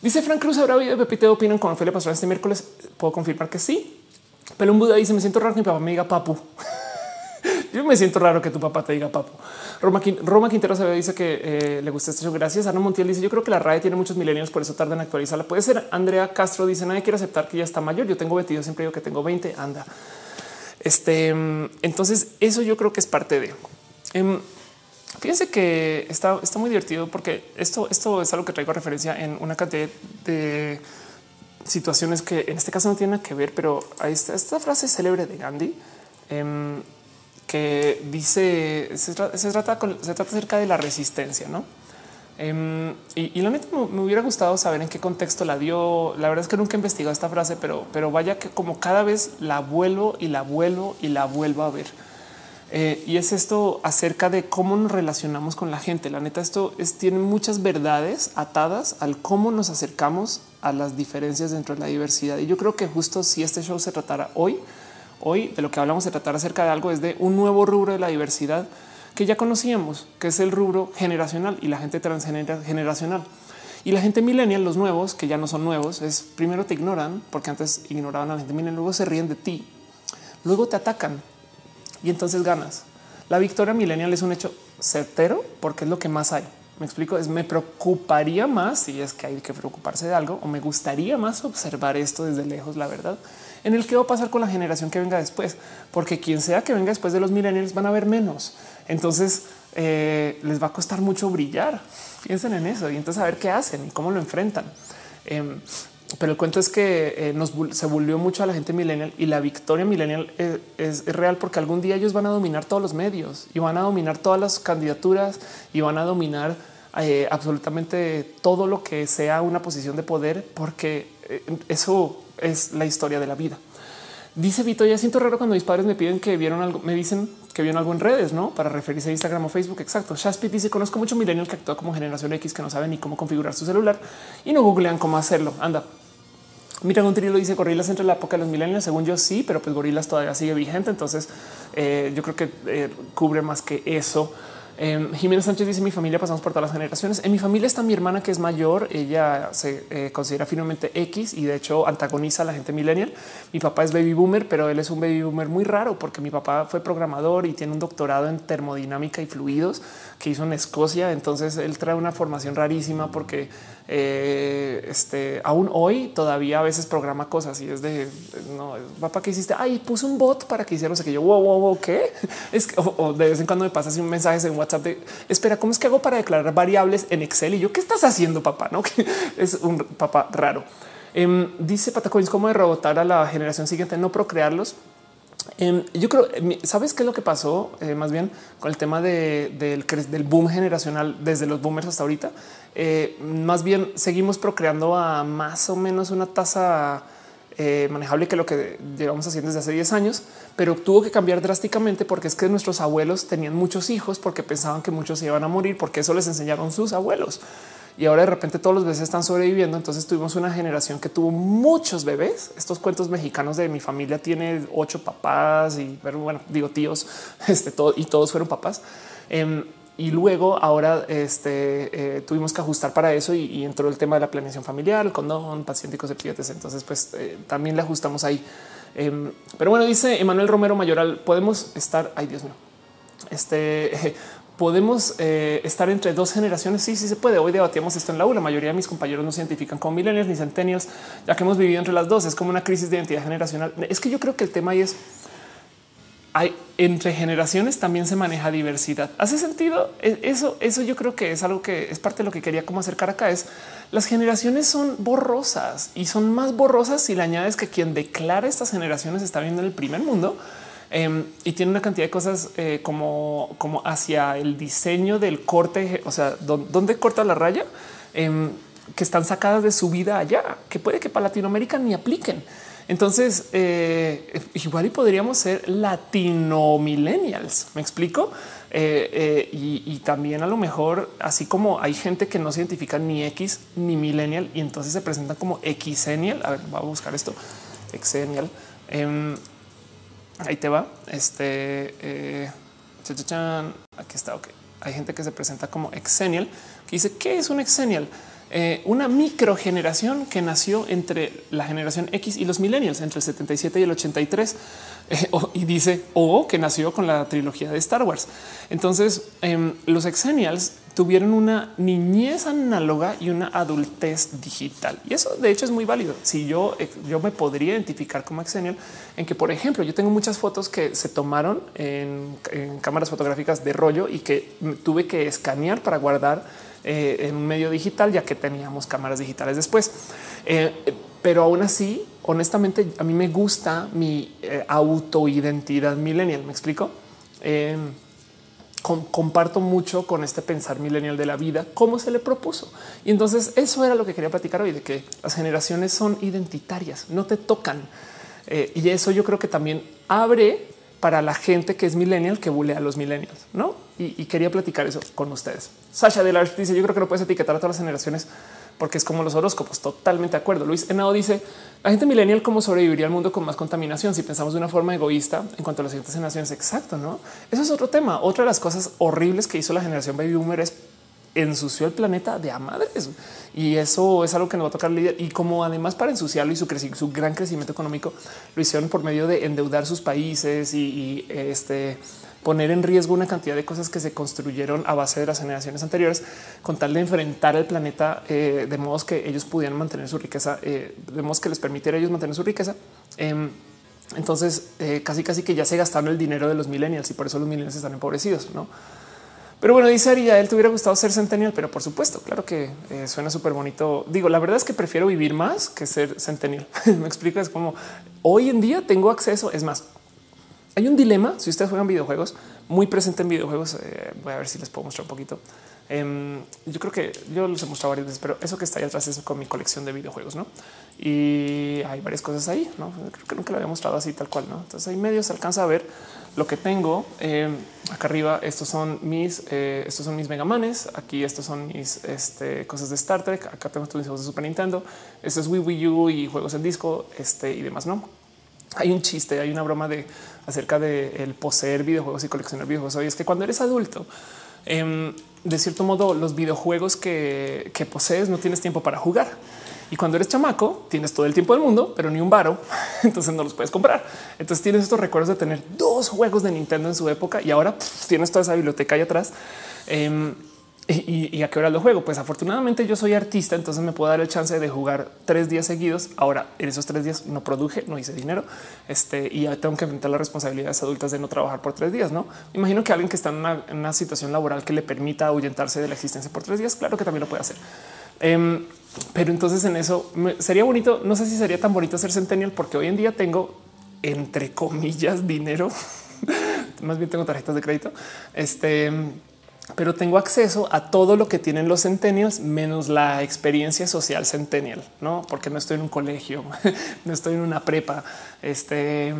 Dice Frank Cruz, ¿habrá de Pepite opinan con Ophelia Pastrana este miércoles? Puedo confirmar que sí. Pero un Buda dice: Me siento raro que mi papá me diga papu. Yo me siento raro que tu papá te diga papu. Roma, Roma Quintero se dice que eh, le gusta este show. Gracias. Ana Montiel dice: Yo creo que la RAE tiene muchos milenios, por eso tardan en actualizarla. Puede ser. Andrea Castro dice: Nadie quiere aceptar que ya está mayor. Yo tengo 22, siempre digo que tengo 20. Anda. Este entonces, eso yo creo que es parte de. Em, fíjense que está, está muy divertido porque esto, esto es algo que traigo a referencia en una cantidad de situaciones que en este caso no tienen que ver, pero hay esta, frase célebre de Gandhi em, que dice se, trata, se trata acerca de la resistencia, no? Em, y, la neta me, hubiera gustado saber en qué contexto la dio. La verdad es que nunca he investigado esta frase, pero, pero vaya que como cada vez la vuelvo y la vuelvo y la vuelvo a ver. Eh, y es esto acerca de cómo nos relacionamos con la gente. La neta, esto es, tiene muchas verdades atadas al cómo nos acercamos a las diferencias dentro de la diversidad. Y yo creo que justo si este show se tratara hoy, hoy de lo que hablamos se tratar acerca de algo es de un nuevo rubro de la diversidad que ya conocíamos, que es el rubro generacional y la gente transgeneracional. Y la gente millennial, los nuevos, que ya no son nuevos, es primero te ignoran, porque antes ignoraban a la gente millennial, luego se ríen de ti, luego te atacan y entonces ganas. La victoria millennial es un hecho certero porque es lo que más hay. Me explico, es me preocuparía más si es que hay que preocuparse de algo o me gustaría más observar esto desde lejos, la verdad, en el que va a pasar con la generación que venga después, porque quien sea que venga después de los millennials van a ver menos. Entonces eh, les va a costar mucho brillar. Piensen en eso y entonces a ver qué hacen y cómo lo enfrentan. Em, pero el cuento es que eh, nos se volvió mucho a la gente millennial y la victoria millennial eh, es, real porque algún día ellos van a dominar todos los medios y van a dominar todas las candidaturas y van a dominar eh, absolutamente todo lo que sea una posición de poder porque eso es la historia de la vida. Dice Vito, ya siento raro cuando mis padres me piden que vieron algo, me dicen que vieron algo en redes, no para referirse a Instagram o Facebook. Exacto. Shaspit dice: Conozco mucho millennial que actúa como generación X que no sabe ni cómo configurar su celular y no googlean cómo hacerlo. Anda, Mira, un lo dice gorilas entre la época de los millennials. Según yo, sí, pero pues gorilas todavía sigue vigente. Entonces, eh, yo creo que eh, cubre más que eso. Eh, Jiménez Sánchez dice mi familia pasamos por todas las generaciones. En mi familia está mi hermana que es mayor. Ella se eh, considera finalmente X y de hecho antagoniza a la gente millennial. Mi papá es baby boomer, pero él es un baby boomer muy raro porque mi papá fue programador y tiene un doctorado en termodinámica y fluidos que hizo en Escocia. Entonces él trae una formación rarísima porque eh, este aún hoy todavía a veces programa cosas y es de no papá que hiciste. Ay, puse un bot para que qué yo wow, wow, wow, qué es que o, de vez en cuando me pasa así un mensaje en WhatsApp de espera, ¿cómo es que hago para declarar variables en Excel? Y yo, ¿qué estás haciendo, papá? No, que es un papá raro. Em, dice Patacoins cómo de rebotar a la generación siguiente, no procrearlos. Em, yo creo, ¿sabes qué es lo que pasó eh, más bien con el tema del, del, boom generacional desde los boomers hasta ahorita? Eh, más bien seguimos procreando a más o menos una tasa eh, manejable que lo que llevamos haciendo desde hace 10 años, pero tuvo que cambiar drásticamente porque es que nuestros abuelos tenían muchos hijos porque pensaban que muchos se iban a morir porque eso les enseñaron sus abuelos y ahora de repente todos los bebés están sobreviviendo. Entonces tuvimos una generación que tuvo muchos bebés. Estos cuentos mexicanos de mi familia tiene ocho papás y bueno, digo tíos, este todo y todos fueron papás. Em, y luego ahora este, eh, tuvimos que ajustar para eso y, entró el tema de la planeación familiar, el condón, paciente y Entonces, pues eh, también le ajustamos ahí. Em, pero bueno, dice Emanuel Romero Mayoral, podemos estar. Ay, Dios mío. Este podemos eh, estar entre dos generaciones. Sí, sí se puede. Hoy debatíamos esto en la U. La mayoría de mis compañeros no se identifican como millennials ni centennials, ya que hemos vivido entre las dos. Es como una crisis de identidad generacional. Es que yo creo que el tema ahí es hay entre generaciones también se maneja diversidad. Hace sentido e, eso. Eso yo creo que es algo que es parte de lo que quería como acercar acá. Es las generaciones son borrosas y son más borrosas si le añades que quien declara estas generaciones está viendo en el primer mundo Em, y tiene una cantidad de cosas eh, como, como hacia el diseño del corte, o sea, dónde corta la raya, em, que están sacadas de su vida allá, que puede que para Latinoamérica ni apliquen. Entonces, eh, igual y podríamos ser latino millennials. Me explico. Eh, y, también a lo mejor, así como hay gente que no se identifica ni X ni millennial y entonces se presentan como Xennial. A ver, voy a buscar esto. Xennial. Em, Ahí te va. Este eh, aquí está. Ok, hay gente que se presenta como exenial que dice qué es un exenial. Eh, una microgeneración que nació entre la generación X y los millennials, entre el 77 y el 83, eh, y dice o que nació con la trilogía de Star Wars. Entonces, em, los exenials tuvieron una niñez análoga y una adultez digital. Y eso de hecho es muy válido. Si yo, eh, yo me podría identificar como exenial en que, por ejemplo, yo tengo muchas fotos que se tomaron en, cámaras fotográficas de rollo y que tuve que escanear para guardar eh, en un medio digital, ya que teníamos cámaras digitales después. Eh, pero aún así, honestamente, a mí me gusta mi autoidentidad millennial. Me explico comparto mucho con este pensar millennial de la vida, cómo se le propuso. Y entonces eso era lo que quería platicar hoy, de que las generaciones son identitarias, no te tocan. Eh, y eso yo creo que también abre para la gente que es millennial, que bulea a los millennials, ¿no? Y, quería platicar eso con ustedes. Sasha Delarge dice, yo creo que no puedes etiquetar a todas las generaciones porque es como los horóscopos. Totalmente de acuerdo. Luis Henao dice la gente millennial cómo sobreviviría al mundo con más contaminación si pensamos de una forma egoísta en cuanto a las siguientes generaciones. Exacto, no? Eso es otro tema. Otra de las cosas horribles que hizo la generación baby boomer es ensució el planeta de a madres y eso es algo que nos va a tocar lidiar. Y como además para ensuciarlo y su, su gran crecimiento económico lo hicieron por medio de endeudar sus países y este poner en riesgo una cantidad de cosas que se construyeron a base de las generaciones anteriores con tal de enfrentar el planeta eh, de modos que ellos pudieran mantener su riqueza, eh, de modos que les permitiera a ellos mantener su riqueza. Em, entonces, eh, casi casi que ya se gastaron el dinero de los millennials y por eso los millennials están empobrecidos, ¿no? Pero bueno, dice Ari, a él te hubiera gustado ser centennial, pero por supuesto, claro que suena súper bonito. Digo, la verdad es que prefiero vivir más que ser centennial. Me explico, es como hoy en día tengo acceso, es más, hay un dilema. Si ustedes juegan videojuegos, muy presente en videojuegos, eh, voy a ver si les puedo mostrar un poquito. Em, yo creo que yo los he mostrado varias veces, pero eso que está ahí atrás es con mi colección de videojuegos, no? Y hay varias cosas ahí. No creo que nunca lo había mostrado así tal cual. No, entonces ahí medio se alcanza a ver lo que tengo em, acá arriba. Estos son mis, eh, estos son mis Megamanes. Aquí estos son mis este, cosas de Star Trek. Acá tengo mis juegos de Super Nintendo. Este es Wii, Wii U y juegos en disco este y demás. No hay un chiste, hay una broma de acerca de el poseer videojuegos y coleccionar videojuegos. Hoy es que cuando eres adulto, em, de cierto modo, los videojuegos que, que, posees no tienes tiempo para jugar. Y cuando eres chamaco, tienes todo el tiempo del mundo, pero ni un varo, entonces no los puedes comprar. Entonces tienes estos recuerdos de tener dos juegos de Nintendo en su época y ahora tienes toda esa biblioteca ahí atrás. Em, ¿Y, a qué hora lo juego? Pues afortunadamente yo soy artista, entonces me puedo dar el chance de jugar tres días seguidos. Ahora, en esos tres días no produje, no hice dinero este, y tengo que enfrentar las responsabilidades adultas de no trabajar por tres días. No imagino que alguien que está en una, situación laboral que le permita ahuyentarse de la existencia por tres días, claro que también lo puede hacer. Em, pero entonces en eso sería bonito. No sé si sería tan bonito ser centennial, porque hoy en día tengo entre comillas dinero. Más bien tengo tarjetas de crédito. Este, pero tengo acceso a todo lo que tienen los centennials, menos la experiencia social centennial, no porque no estoy en un colegio, no estoy en una prepa. Este,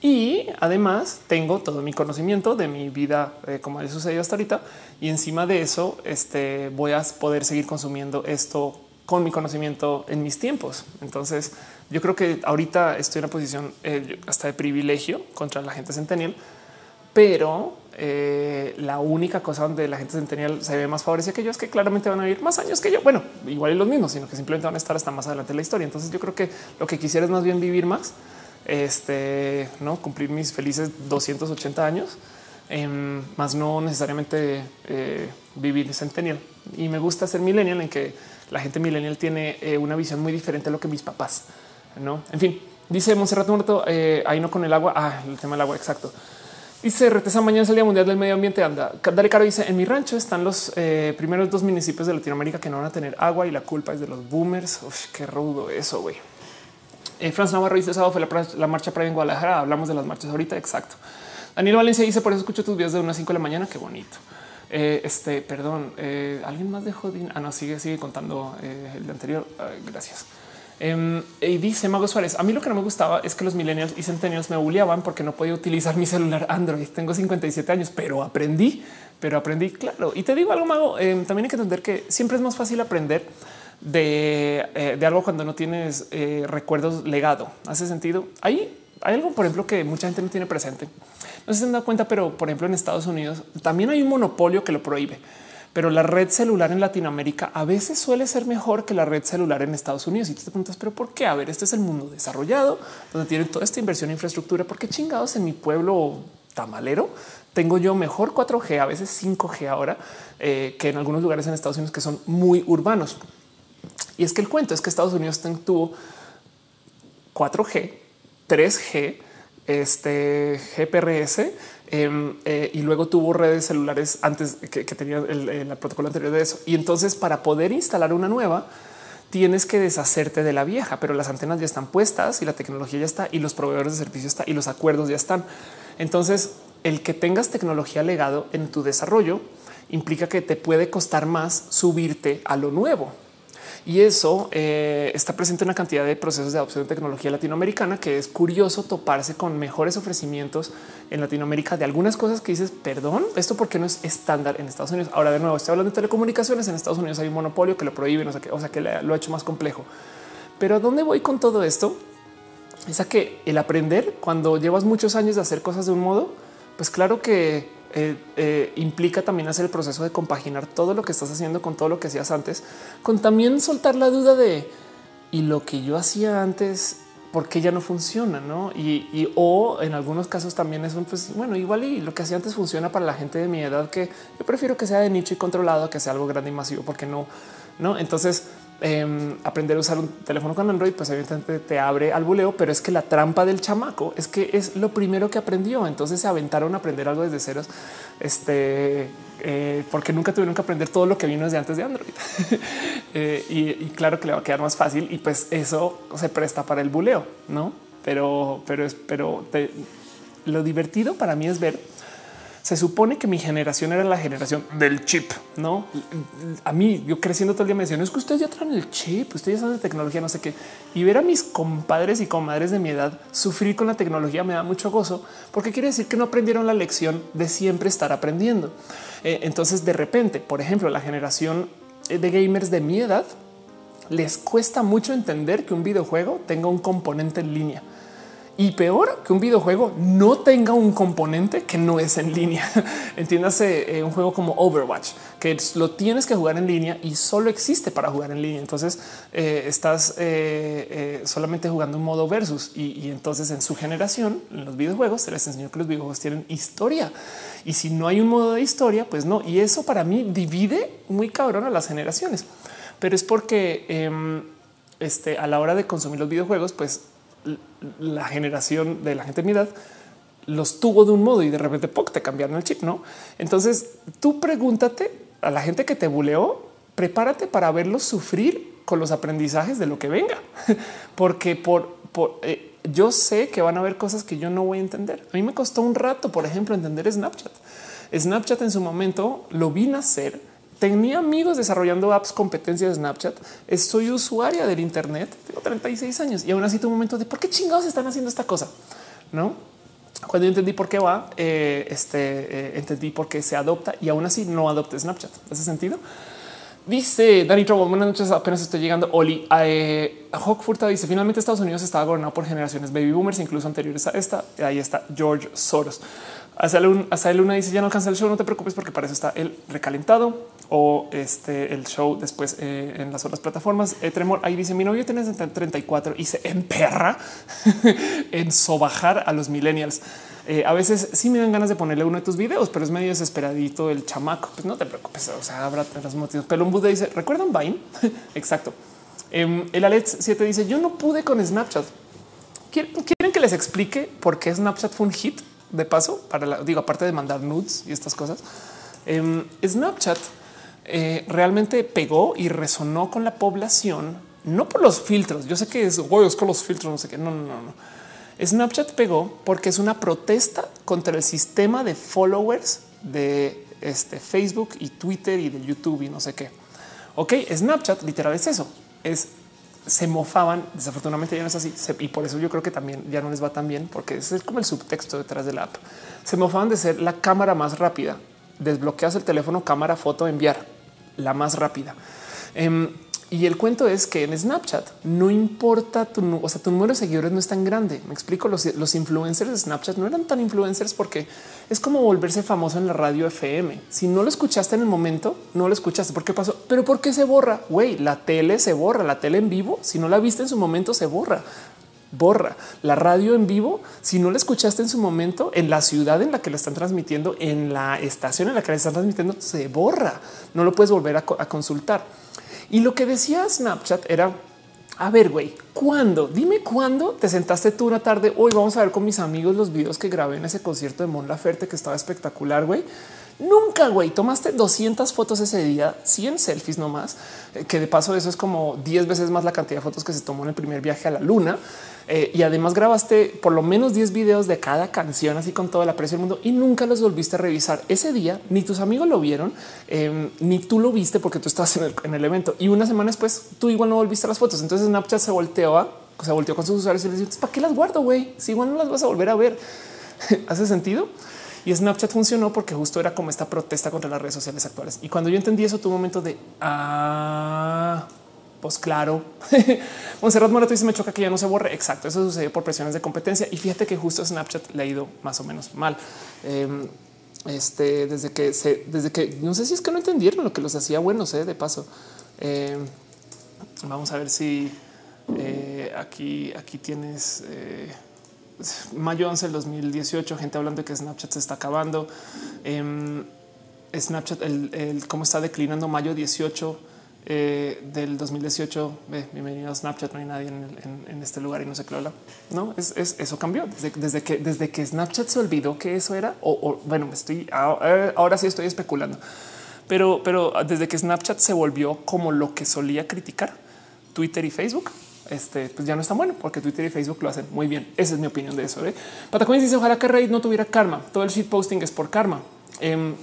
y además tengo todo mi conocimiento de mi vida, eh, como ha sucedido hasta ahorita. Y encima de eso, este, voy a poder seguir consumiendo esto con mi conocimiento en mis tiempos. Entonces, yo creo que ahorita estoy en una posición eh, hasta de privilegio contra la gente centennial, pero eh, la única cosa donde la gente centennial se ve más favorecida que yo es que claramente van a vivir más años que yo. Bueno, igual y los mismos, sino que simplemente van a estar hasta más adelante en la historia. Entonces, yo creo que lo que quisiera es más bien vivir más, este, no cumplir mis felices 280 años, em, más no necesariamente eh, vivir centennial. Y me gusta ser millennial en que la gente millennial tiene eh, una visión muy diferente a lo que mis papás. No, en fin, dice Monserrat Muerto ahí no con el agua. Ah, el tema del agua. Exacto. Dice Retesa mañana es el Día Mundial del Medio Ambiente. Anda, Dale Caro dice en mi rancho están los eh, primeros dos municipios de Latinoamérica que no van a tener agua y la culpa es de los boomers. Uf, qué rudo eso, güey. Eh, Franz Navarro dice sábado fue la, marcha para en Guadalajara. Hablamos de las marchas ahorita. Exacto. Daniel Valencia dice por eso escucho tus videos de unas 5 de la mañana. Qué bonito. Eh, este, perdón, eh, alguien más dejó. Ah, no, sigue, sigue contando el anterior. gracias. Em, y dice Mago Suárez, a mí lo que no me gustaba es que los millennials y centennials me bulliaban porque no podía utilizar mi celular Android. Tengo 57 años, pero aprendí, pero aprendí, claro. Y te digo algo, Mago, em, también hay que entender que siempre es más fácil aprender de, de algo cuando no tienes recuerdos legado. ¿Hace sentido? Hay algo, por ejemplo, que mucha gente no tiene presente no se han dado cuenta, pero por ejemplo en Estados Unidos también hay un monopolio que lo prohíbe. Pero la red celular en Latinoamérica a veces suele ser mejor que la red celular en Estados Unidos. Y tú te preguntas, pero por qué? A ver, este es el mundo desarrollado donde tienen toda esta inversión en infraestructura. ¿Por qué chingados en mi pueblo tamalero tengo yo mejor 4G, a veces 5G ahora eh, que en algunos lugares en Estados Unidos que son muy urbanos? Y es que el cuento es que Estados Unidos tuvo 4G, 3G, este GPRS em, eh, y luego tuvo redes celulares antes que, tenía el, protocolo anterior de eso. Y entonces para poder instalar una nueva, tienes que deshacerte de la vieja, pero las antenas ya están puestas y la tecnología ya está y los proveedores de servicio está y los acuerdos ya están. Entonces, el que tengas tecnología legado en tu desarrollo implica que te puede costar más subirte a lo nuevo. Y eso eh, está presente en una cantidad de procesos de adopción de tecnología latinoamericana que es curioso toparse con mejores ofrecimientos en Latinoamérica de algunas cosas que dices, perdón, esto porque no es estándar en Estados Unidos. Ahora de nuevo, estoy hablando de telecomunicaciones. En Estados Unidos hay un monopolio que lo prohíbe, o sea que, o sea que lo ha hecho más complejo. Pero a dónde voy con todo esto? Es a que el aprender cuando llevas muchos años de hacer cosas de un modo, pues claro que eh, eh, implica también hacer el proceso de compaginar todo lo que estás haciendo con todo lo que hacías antes, con también soltar la duda de y lo que yo hacía antes, ¿por qué ya no funciona? ¿no? Y, o en algunos casos también es un pues bueno, igual y lo que hacía antes funciona para la gente de mi edad, que yo prefiero que sea de nicho y controlado, que sea algo grande y masivo, porque no, no. Entonces, Em, aprender a usar un teléfono con Android, pues evidentemente te abre al buleo, pero es que la trampa del chamaco es que es lo primero que aprendió. Entonces se aventaron a aprender algo desde ceros, este, eh, porque nunca tuvieron que aprender todo lo que vino desde antes de Android. Eh, y, claro que le va a quedar más fácil y pues eso se presta para el buleo, no? Pero, pero pero lo divertido para mí es ver se supone que mi generación era la generación del chip, no? A mí, yo creciendo todo el día me decían es que ustedes ya traen el chip, ustedes saben de tecnología, no sé qué. Y ver a mis compadres y comadres de mi edad sufrir con la tecnología me da mucho gozo, porque quiere decir que no aprendieron la lección de siempre estar aprendiendo. Eh, entonces, de repente, por ejemplo, la generación de gamers de mi edad les cuesta mucho entender que un videojuego tenga un componente en línea y peor que un videojuego no tenga un componente que no es en línea. Entiéndase eh, un juego como Overwatch, que lo tienes que jugar en línea y solo existe para jugar en línea. Entonces eh, estás eh, solamente jugando un modo versus y, entonces en su generación, en los videojuegos, se les enseñó que los videojuegos tienen historia y si no hay un modo de historia, pues no. Y eso para mí divide muy cabrón a las generaciones, pero es porque em, este, a la hora de consumir los videojuegos, pues la generación de la gente de mi edad los tuvo de un modo y de repente te cambiaron el chip, ¿no? Entonces tú pregúntate a la gente que te buleó, prepárate para verlos sufrir con los aprendizajes de lo que venga, porque por, eh, yo sé que van a haber cosas que yo no voy a entender. A mí me costó un rato, por ejemplo, entender Snapchat. Snapchat en su momento lo vi nacer. Tenía amigos desarrollando apps competencia de Snapchat. Soy usuaria del Internet. Tengo 36 años y aún así un momento de por qué chingados están haciendo esta cosa. No, cuando yo entendí por qué va, eh, este eh, entendí por qué se adopta y aún así no adopte Snapchat. ¿Hace sentido? Dice Dani Trouble, buenas noches, apenas estoy llegando. Oli, eh, dice, finalmente Estados Unidos estaba gobernado por generaciones baby boomers, incluso anteriores a esta. Ahí está George Soros. Hasta el Luna dice, ya no alcanza el show, no te preocupes porque para eso está el recalentado o este el show después eh, en las otras plataformas. Eh, Tremor ahí dice, mi novio tiene 34 y se emperra en sobajar a los millennials. Eh, a veces sí me dan ganas de ponerle uno de tus videos, pero es medio desesperadito el chamaco. Pues no te preocupes. O sea, habrá los motivos. Pero un Buda dice: ¿Recuerdan Vine? Exacto. Em, el Alex 7 dice: Yo no pude con Snapchat. ¿Quieren que les explique por qué Snapchat fue un hit de paso? Para la, digo, aparte de mandar nudes y estas cosas, em, Snapchat eh, realmente pegó y resonó con la población, no por los filtros. Yo sé que es, güey, es con los filtros, no sé qué. No, no, no, no Snapchat pegó porque es una protesta contra el sistema de followers de este Facebook y Twitter y de YouTube y no sé qué. Ok, Snapchat literal es eso. Es se mofaban. Desafortunadamente ya no es así y por eso yo creo que también ya no les va tan bien porque es como el subtexto detrás de la app. Se mofaban de ser la cámara más rápida. Desbloqueas el teléfono, cámara, foto, enviar la más rápida. Em, y el cuento es que en Snapchat no importa tu, o sea, número de seguidores no es tan grande. Me explico, los, los influencers de Snapchat no eran tan influencers porque es como volverse famoso en la radio FM. Si no lo escuchaste en el momento, no lo escuchaste. ¿Por qué pasó? Pero ¿por qué se borra? Güey, la tele se borra, la tele en vivo. Si no la viste en su momento, se borra borra la radio en vivo. Si no la escuchaste en su momento en la ciudad en la que la están transmitiendo, en la estación en la que la están transmitiendo, se borra. No lo puedes volver a, consultar. Y lo que decía Snapchat era, a ver, güey, ¿cuándo? Dime cuándo te sentaste tú una tarde. Hoy vamos a ver con mis amigos los videos que grabé en ese concierto de Mon Laferte que estaba espectacular, güey. Nunca, güey, tomaste 200 fotos ese día, 100 selfies nomás, eh, que de paso eso es como 10 veces más la cantidad de fotos que se tomó en el primer viaje a la luna. Eh, y además grabaste por lo menos 10 videos de cada canción, así con todo el aprecio del mundo y nunca los volviste a revisar. Ese día ni tus amigos lo vieron, em, ni tú lo viste porque tú estabas en el, evento. Y una semana después tú igual no volviste las fotos. Entonces Snapchat se volteó, se volteó con sus usuarios y les dijo, ¿para qué las guardo, güey? Si igual no las vas a volver a ver. ¿Hace sentido? Y Snapchat funcionó porque justo era como esta protesta contra las redes sociales actuales. Y cuando yo entendí eso, un momento de... Ah, pues claro. Monserrat Morato dice me choca que ya no se borre. Exacto. Eso sucedió por presiones de competencia. Y fíjate que justo Snapchat le ha ido más o menos mal. Em, este desde que se, desde que no sé si es que no entendieron lo que los hacía buenos eh, de paso. Em, vamos a ver si eh, aquí, aquí tienes eh, mayo 11 del 2018, gente hablando de que Snapchat se está acabando. Em, Snapchat, el, el, cómo está declinando mayo 18 eh, del 2018. bienvenido a Snapchat. No hay nadie en, este lugar y no sé qué habla. No es, eso cambió desde, que desde que Snapchat se olvidó que eso era. O, bueno, me estoy eh, ahora sí estoy especulando, pero, pero desde que Snapchat se volvió como lo que solía criticar Twitter y Facebook, este pues ya no está bueno porque Twitter y Facebook lo hacen muy bien. Esa es mi opinión de eso. ¿eh? Dice ojalá que Reddit no tuviera karma. Todo el shit posting es por karma. Em,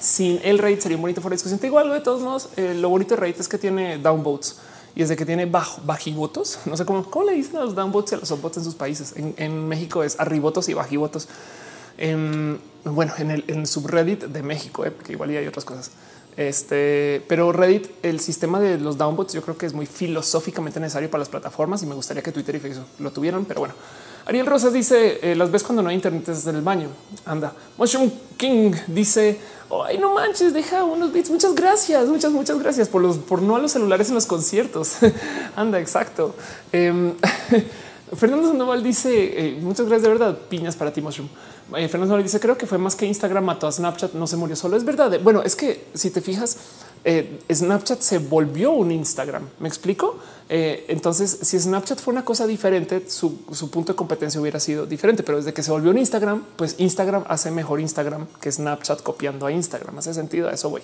sin el rate sería un bonito foro de discusión. Igual de todos modos, eh, lo bonito de rate es que tiene downvotes y es de que tiene bajo bajivotos. No sé cómo, cómo le dicen a los downvotes y a los upvotes en sus países. En, México es arribotos y bajivotos. En, bueno, en el subreddit de México, eh, que igual hay otras cosas. Este, pero Reddit, el sistema de los downvotes, yo creo que es muy filosóficamente necesario para las plataformas y me gustaría que Twitter y Facebook lo tuvieran. Pero bueno, Ariel Rosas dice eh, las ves cuando no hay internet desde el baño. Anda. Mushroom King dice ay, no manches, deja unos bits. Muchas gracias, muchas, muchas gracias por los, por no a los celulares en los conciertos. Anda, exacto. Em, Fernando Sandoval dice eh, muchas gracias de verdad. Piñas para ti, Mushroom. Eh, Fernando Sandoval dice creo que fue más que Instagram mató a Snapchat, no se murió solo. Es verdad. Bueno, es que si te fijas, eh, Snapchat se volvió un Instagram. Me explico. Eh, entonces, si Snapchat fue una cosa diferente, su, punto de competencia hubiera sido diferente, pero desde que se volvió un Instagram, pues Instagram hace mejor Instagram que Snapchat copiando a Instagram. Hace sentido a eso. Voy.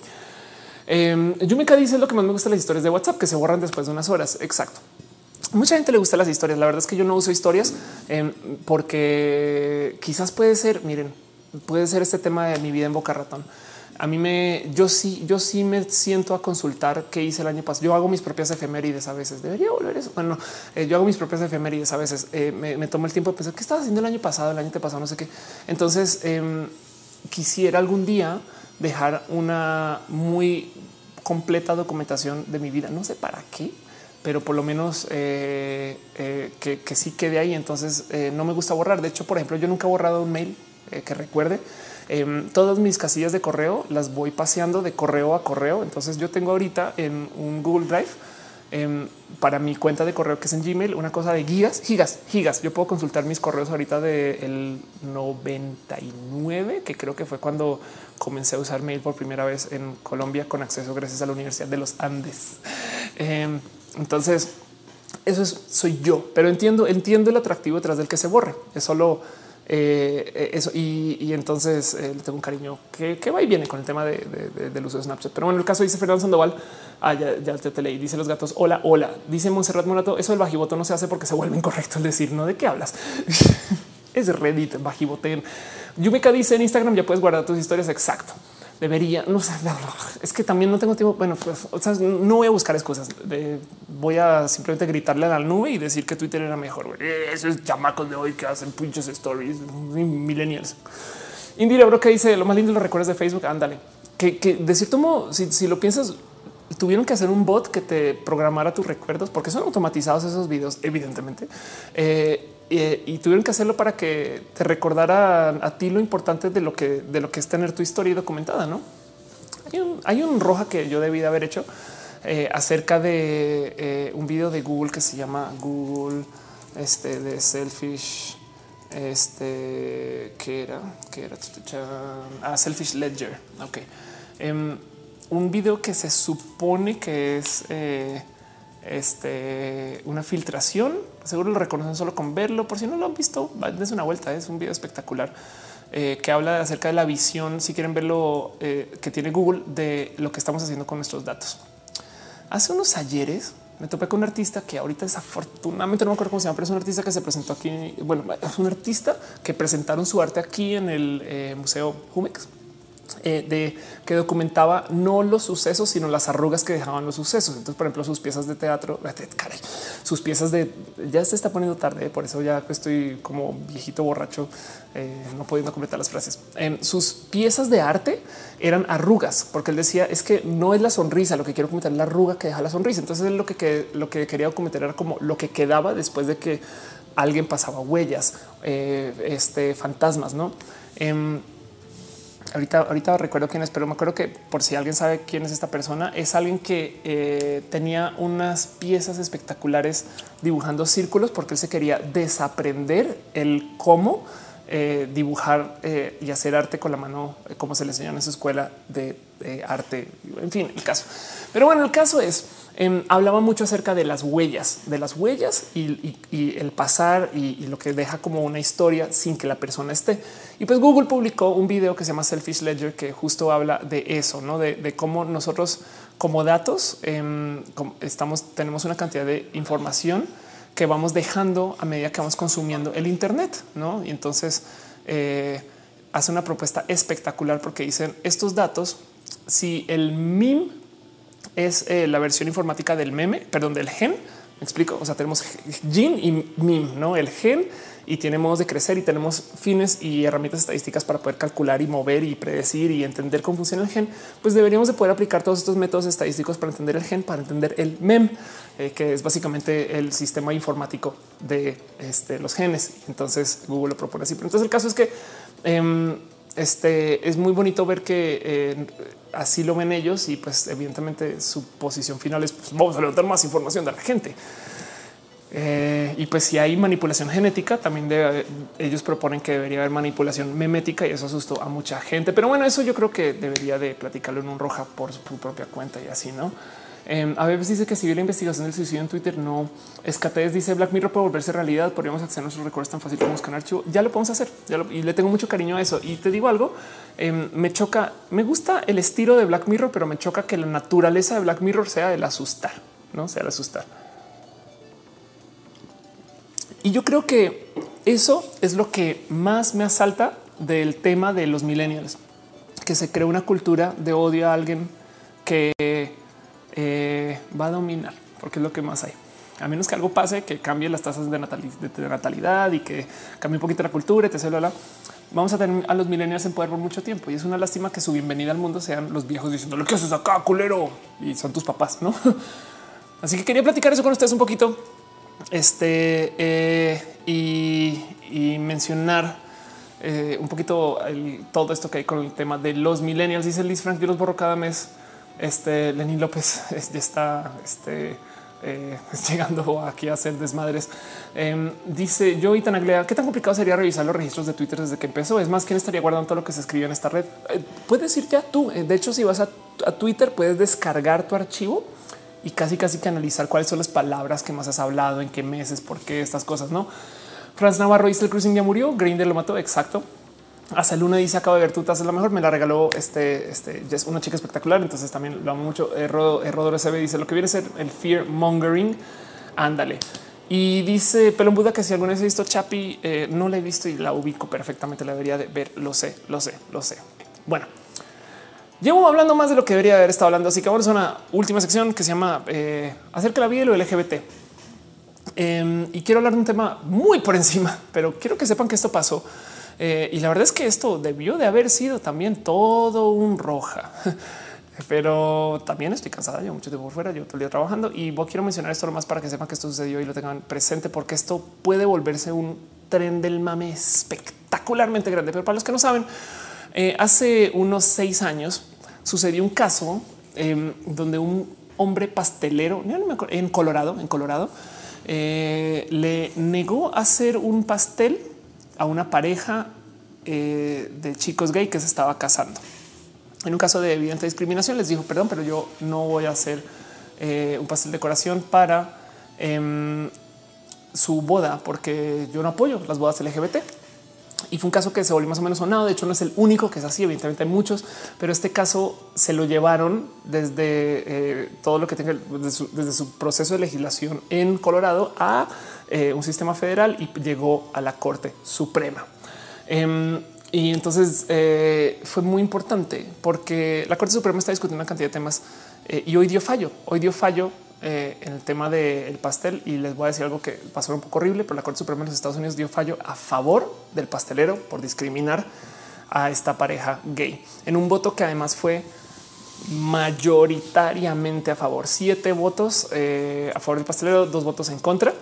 Eh, Yumika dice lo que más me gusta las historias de WhatsApp que se borran después de unas horas. Exacto. Mucha gente le gusta las historias. La verdad es que yo no uso historias eh, porque quizás puede ser, miren, puede ser este tema de mi vida en Boca Ratón. A mí me, yo sí, yo sí me siento a consultar qué hice el año pasado. Yo hago mis propias efemérides a veces. Debería volver eso. Bueno, eh, yo hago mis propias efemérides a veces. Eh, me, tomo el tiempo de pensar qué estaba haciendo el año pasado, el año pasado, no sé qué. Entonces em, quisiera algún día dejar una muy completa documentación de mi vida. No sé para qué, pero por lo menos eh, eh, que, sí quede ahí. Entonces no me gusta borrar. De hecho, por ejemplo, yo nunca he borrado un mail que recuerde. Em, todas mis casillas de correo las voy paseando de correo a correo. Entonces yo tengo ahorita en un Google Drive em, para mi cuenta de correo que es en Gmail una cosa de gigas, gigas, gigas. Yo puedo consultar mis correos ahorita del 99, que creo que fue cuando comencé a usar mail por primera vez en Colombia con acceso gracias a la Universidad de los Andes. Em, entonces, eso es, soy yo, pero entiendo, entiendo el atractivo detrás del que se borre. Es solo eh, eso. Y, entonces eh, tengo un cariño que, va y viene con el tema del uso de Snapchat. Pero bueno, el caso dice Fernando Sandoval, ah, ya, te, leí, dice los gatos, hola, hola. Dice Monserrat Morato, eso del bajivoto no se hace porque se vuelve incorrecto el decir, ¿no? ¿De qué hablas? es Reddit, bajivoten. Yumika dice en Instagram ya puedes guardar tus historias. Exacto debería, no sé, es que también no tengo tiempo. Bueno, pues no voy a buscar excusas. voy a simplemente gritarle a la nube y decir que Twitter era mejor. Esos chamacos de hoy que hacen pinches stories, millennials. Indira, bro, que dice lo más lindo de los recuerdos de Facebook. Ándale, que, que de si, lo piensas, tuvieron que hacer un bot que te programara tus recuerdos porque son automatizados esos videos, evidentemente. Eh, eh, y tuvieron que hacerlo para que te recordara a, ti lo importante de lo que de lo que es tener tu historia documentada. No hay un, roja que yo debí de haber hecho eh, acerca de eh, un video de Google que se llama Google este de selfish. Este que era que era ah, selfish ledger. Ok, em, un video que se supone que es este, una filtración. Seguro lo reconocen solo con verlo. Por si no lo han visto, dense una vuelta. Es un video espectacular eh, que habla acerca de la visión. Si quieren verlo, eh, que tiene Google de lo que estamos haciendo con nuestros datos. Hace unos ayeres me topé con un artista que ahorita desafortunadamente no me acuerdo cómo se llama, pero es un artista que se presentó aquí. Bueno, es un artista que presentaron su arte aquí en el eh, Museo Jumex eh, de que documentaba no los sucesos, sino las arrugas que dejaban los sucesos. Entonces, por ejemplo, sus piezas de teatro, sus piezas de ya se está poniendo tarde, por eso ya estoy como viejito borracho, eh, no pudiendo completar las frases. sus piezas de arte eran arrugas, porque él decía es que no es la sonrisa, lo que quiero comentar es la arruga que deja la sonrisa. Entonces, lo que, lo que quería documentar era como lo que quedaba después de que alguien pasaba huellas, eh, este fantasmas, no? Ahorita, ahorita recuerdo quién es, pero me acuerdo que por si alguien sabe quién es esta persona, es alguien que eh, tenía unas piezas espectaculares dibujando círculos porque él se quería desaprender el cómo eh, dibujar eh, y hacer arte con la mano, como se le enseñó en su escuela de, arte. En fin, el caso. Pero bueno, el caso es Em, hablaba mucho acerca de las huellas, de las huellas y, el pasar y, lo que deja como una historia sin que la persona esté. Y pues Google publicó un video que se llama Selfish Ledger que justo habla de eso, de, cómo nosotros como datos em, tenemos una cantidad de información que vamos dejando a medida que vamos consumiendo el Internet. Y entonces eh, hace una propuesta espectacular porque dicen estos datos, si el MIM es eh, la versión informática del meme, perdón, del gen. Me explico. O sea, tenemos gen y meme, no el gen y tiene modos de crecer y tenemos fines y herramientas estadísticas para poder calcular y mover y predecir y entender cómo funciona el gen. Pues deberíamos de poder aplicar todos estos métodos estadísticos para entender el gen, para entender el mem, eh, que es básicamente el sistema informático de este, los genes. Entonces Google lo propone así. Pero entonces el caso es que em, este es muy bonito ver que eh, así lo ven ellos y pues evidentemente su posición final es pues, vamos a levantar más información de la gente. Eh, y pues si hay manipulación genética, también ellos proponen que debería haber manipulación memética y eso asustó a mucha gente. Pero bueno, eso yo creo que debería de platicarlo en un roja por su propia cuenta y así, ¿no? Eh, a veces dice que si vio la investigación del suicidio en Twitter, no. Escates dice Black Mirror puede volverse realidad. Podríamos acceder a nuestros recuerdos tan fácil como buscar un archivo. Ya lo podemos hacer y le tengo mucho cariño a eso. Y te digo algo, em, me choca, me gusta el estilo de Black Mirror, pero me choca que la naturaleza de Black Mirror sea el asustar, no sea el asustar. Y yo creo que eso es lo que más me asalta del tema de los millennials, que se crea una cultura de odio a alguien que eh, va a dominar, porque es lo que más hay. A menos que algo pase, que cambie las tasas de, natalidad y que cambie un poquito la cultura, etc. Vamos a tener a los millennials en poder por mucho tiempo y es una lástima que su bienvenida al mundo sean los viejos diciendo lo que haces acá, culero, y son tus papás, no? Así que quería platicar eso con ustedes un poquito este eh, y, mencionar eh, un poquito todo esto que hay con el tema de los millennials. Dice Liz Frank, yo los borro cada mes. Este Lenín López ya está este, eh, llegando aquí a hacer desmadres. Em, dice yo y Tanaglea, qué tan complicado sería revisar los registros de Twitter desde que empezó. Es más, quién estaría guardando todo lo que se escribió en esta red. puedes ir ya tú. De hecho, si vas a, a Twitter, puedes descargar tu archivo y casi casi que analizar cuáles son las palabras que más has hablado, en qué meses, por qué estas cosas, ¿no? Franz Navarro dice el cruising ya murió, Grinder lo mató, exacto. Hasta Luna dice acabo de ver tu taza es la mejor, me la regaló este, este es una chica espectacular, entonces también lo amo mucho. Rodoro SB dice lo que viene a ser el fear mongering, ándale. Y dice Pelón Buda que si alguna vez he visto Chapi, eh, no la he visto y la ubico perfectamente, la debería de ver, lo sé, lo sé, lo sé. Bueno, Llevo hablando más de lo que debería haber estado hablando, así que vamos a una última sección que se llama eh, acerca de la vida y lo LGBT. Em, y quiero hablar de un tema muy por encima, pero quiero que sepan que esto pasó. Eh, y la verdad es que esto debió de haber sido también todo un roja. pero también estoy cansada, yo mucho tiempo fuera, yo todo el día trabajando y vos quiero mencionar esto más para que sepan que esto sucedió y lo tengan presente porque esto puede volverse un tren del mame espectacularmente grande. Pero para los que no saben, eh, hace unos seis años sucedió un caso em, donde un hombre pastelero en Colorado, en Colorado, eh, le negó hacer un pastel a una pareja eh, de chicos gay que se estaba casando. En un caso de evidente discriminación les dijo, perdón, pero yo no voy a hacer un pastel de decoración para em, su boda porque yo no apoyo las bodas LGBT y fue un caso que se volvió más o menos sonado. De hecho, no es el único que es así. Evidentemente hay muchos, pero este caso se lo llevaron desde eh, todo lo que tenga desde su, proceso de legislación en Colorado a eh, un sistema federal y llegó a la Corte Suprema. Em, y entonces eh, fue muy importante porque la Corte Suprema está discutiendo una cantidad de temas y hoy dio fallo. Hoy dio fallo eh, en el tema del pastel y les voy a decir algo que pasó un poco horrible, pero la Corte Suprema de los Estados Unidos dio fallo a favor del pastelero por discriminar a esta pareja gay en un voto que además fue mayoritariamente a favor. Siete votos eh, a favor del pastelero, dos votos en contra.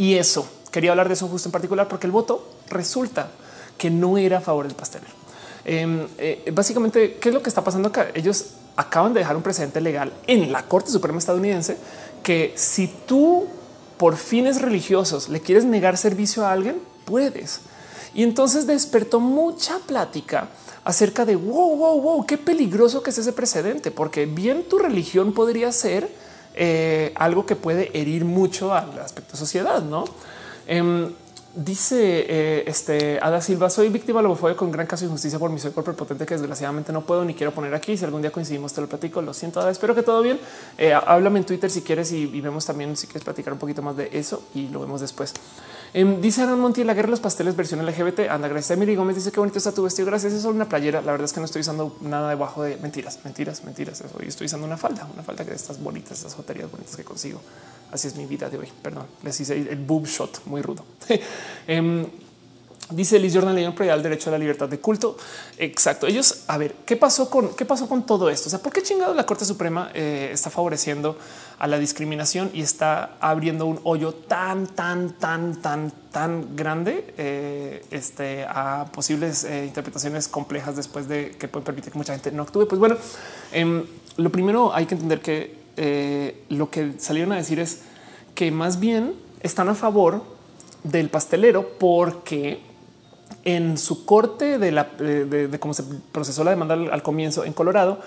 Y eso, quería hablar de eso justo en particular porque el voto resulta que no era a favor del pastelero. Em, eh, básicamente, ¿qué es lo que está pasando acá? Ellos acaban de dejar un precedente legal en la Corte Suprema estadounidense que si tú por fines religiosos le quieres negar servicio a alguien, puedes. Y entonces despertó mucha plática acerca de wow, wow, wow, qué peligroso que es ese precedente, porque bien tu religión podría ser eh, algo que puede herir mucho al aspecto sociedad, no? Em, Dice eh, este Ada Silva, soy víctima de homofobia con gran caso de injusticia por mi soy cuerpo potente que desgraciadamente no puedo ni quiero poner aquí. Si algún día coincidimos, te lo platico. Lo siento, Ada. Espero que todo bien. Eh, háblame en Twitter si quieres y, vemos también si quieres platicar un poquito más de eso y lo vemos después. Em, dice Aaron Monti, la guerra de los pasteles versión LGBT. Anda, gracias. Emily Gómez dice que bonito está tu vestido. Gracias. Es solo una playera. La verdad es que no estoy usando nada debajo de mentiras, mentiras, mentiras. Hoy estoy usando una falda, una falda que de estas bonitas, estas joterías bonitas que consigo. Así es mi vida de hoy. Perdón, les hice el boob shot muy rudo. Em, dice Liz Jordan León el derecho a la libertad de culto. Exacto. Ellos, a ver, ¿qué pasó con qué pasó con todo esto? O sea, ¿por qué chingado la Corte Suprema eh, está favoreciendo a la discriminación y está abriendo un hoyo tan, tan, tan, tan, tan grande eh, este, a posibles eh, interpretaciones complejas después de que pueden permitir que mucha gente no actúe? Pues bueno, em, lo primero hay que entender que lo que salieron a decir es que más bien están a favor del pastelero porque en su corte de, la, de, cómo se procesó la demanda al, comienzo en Colorado,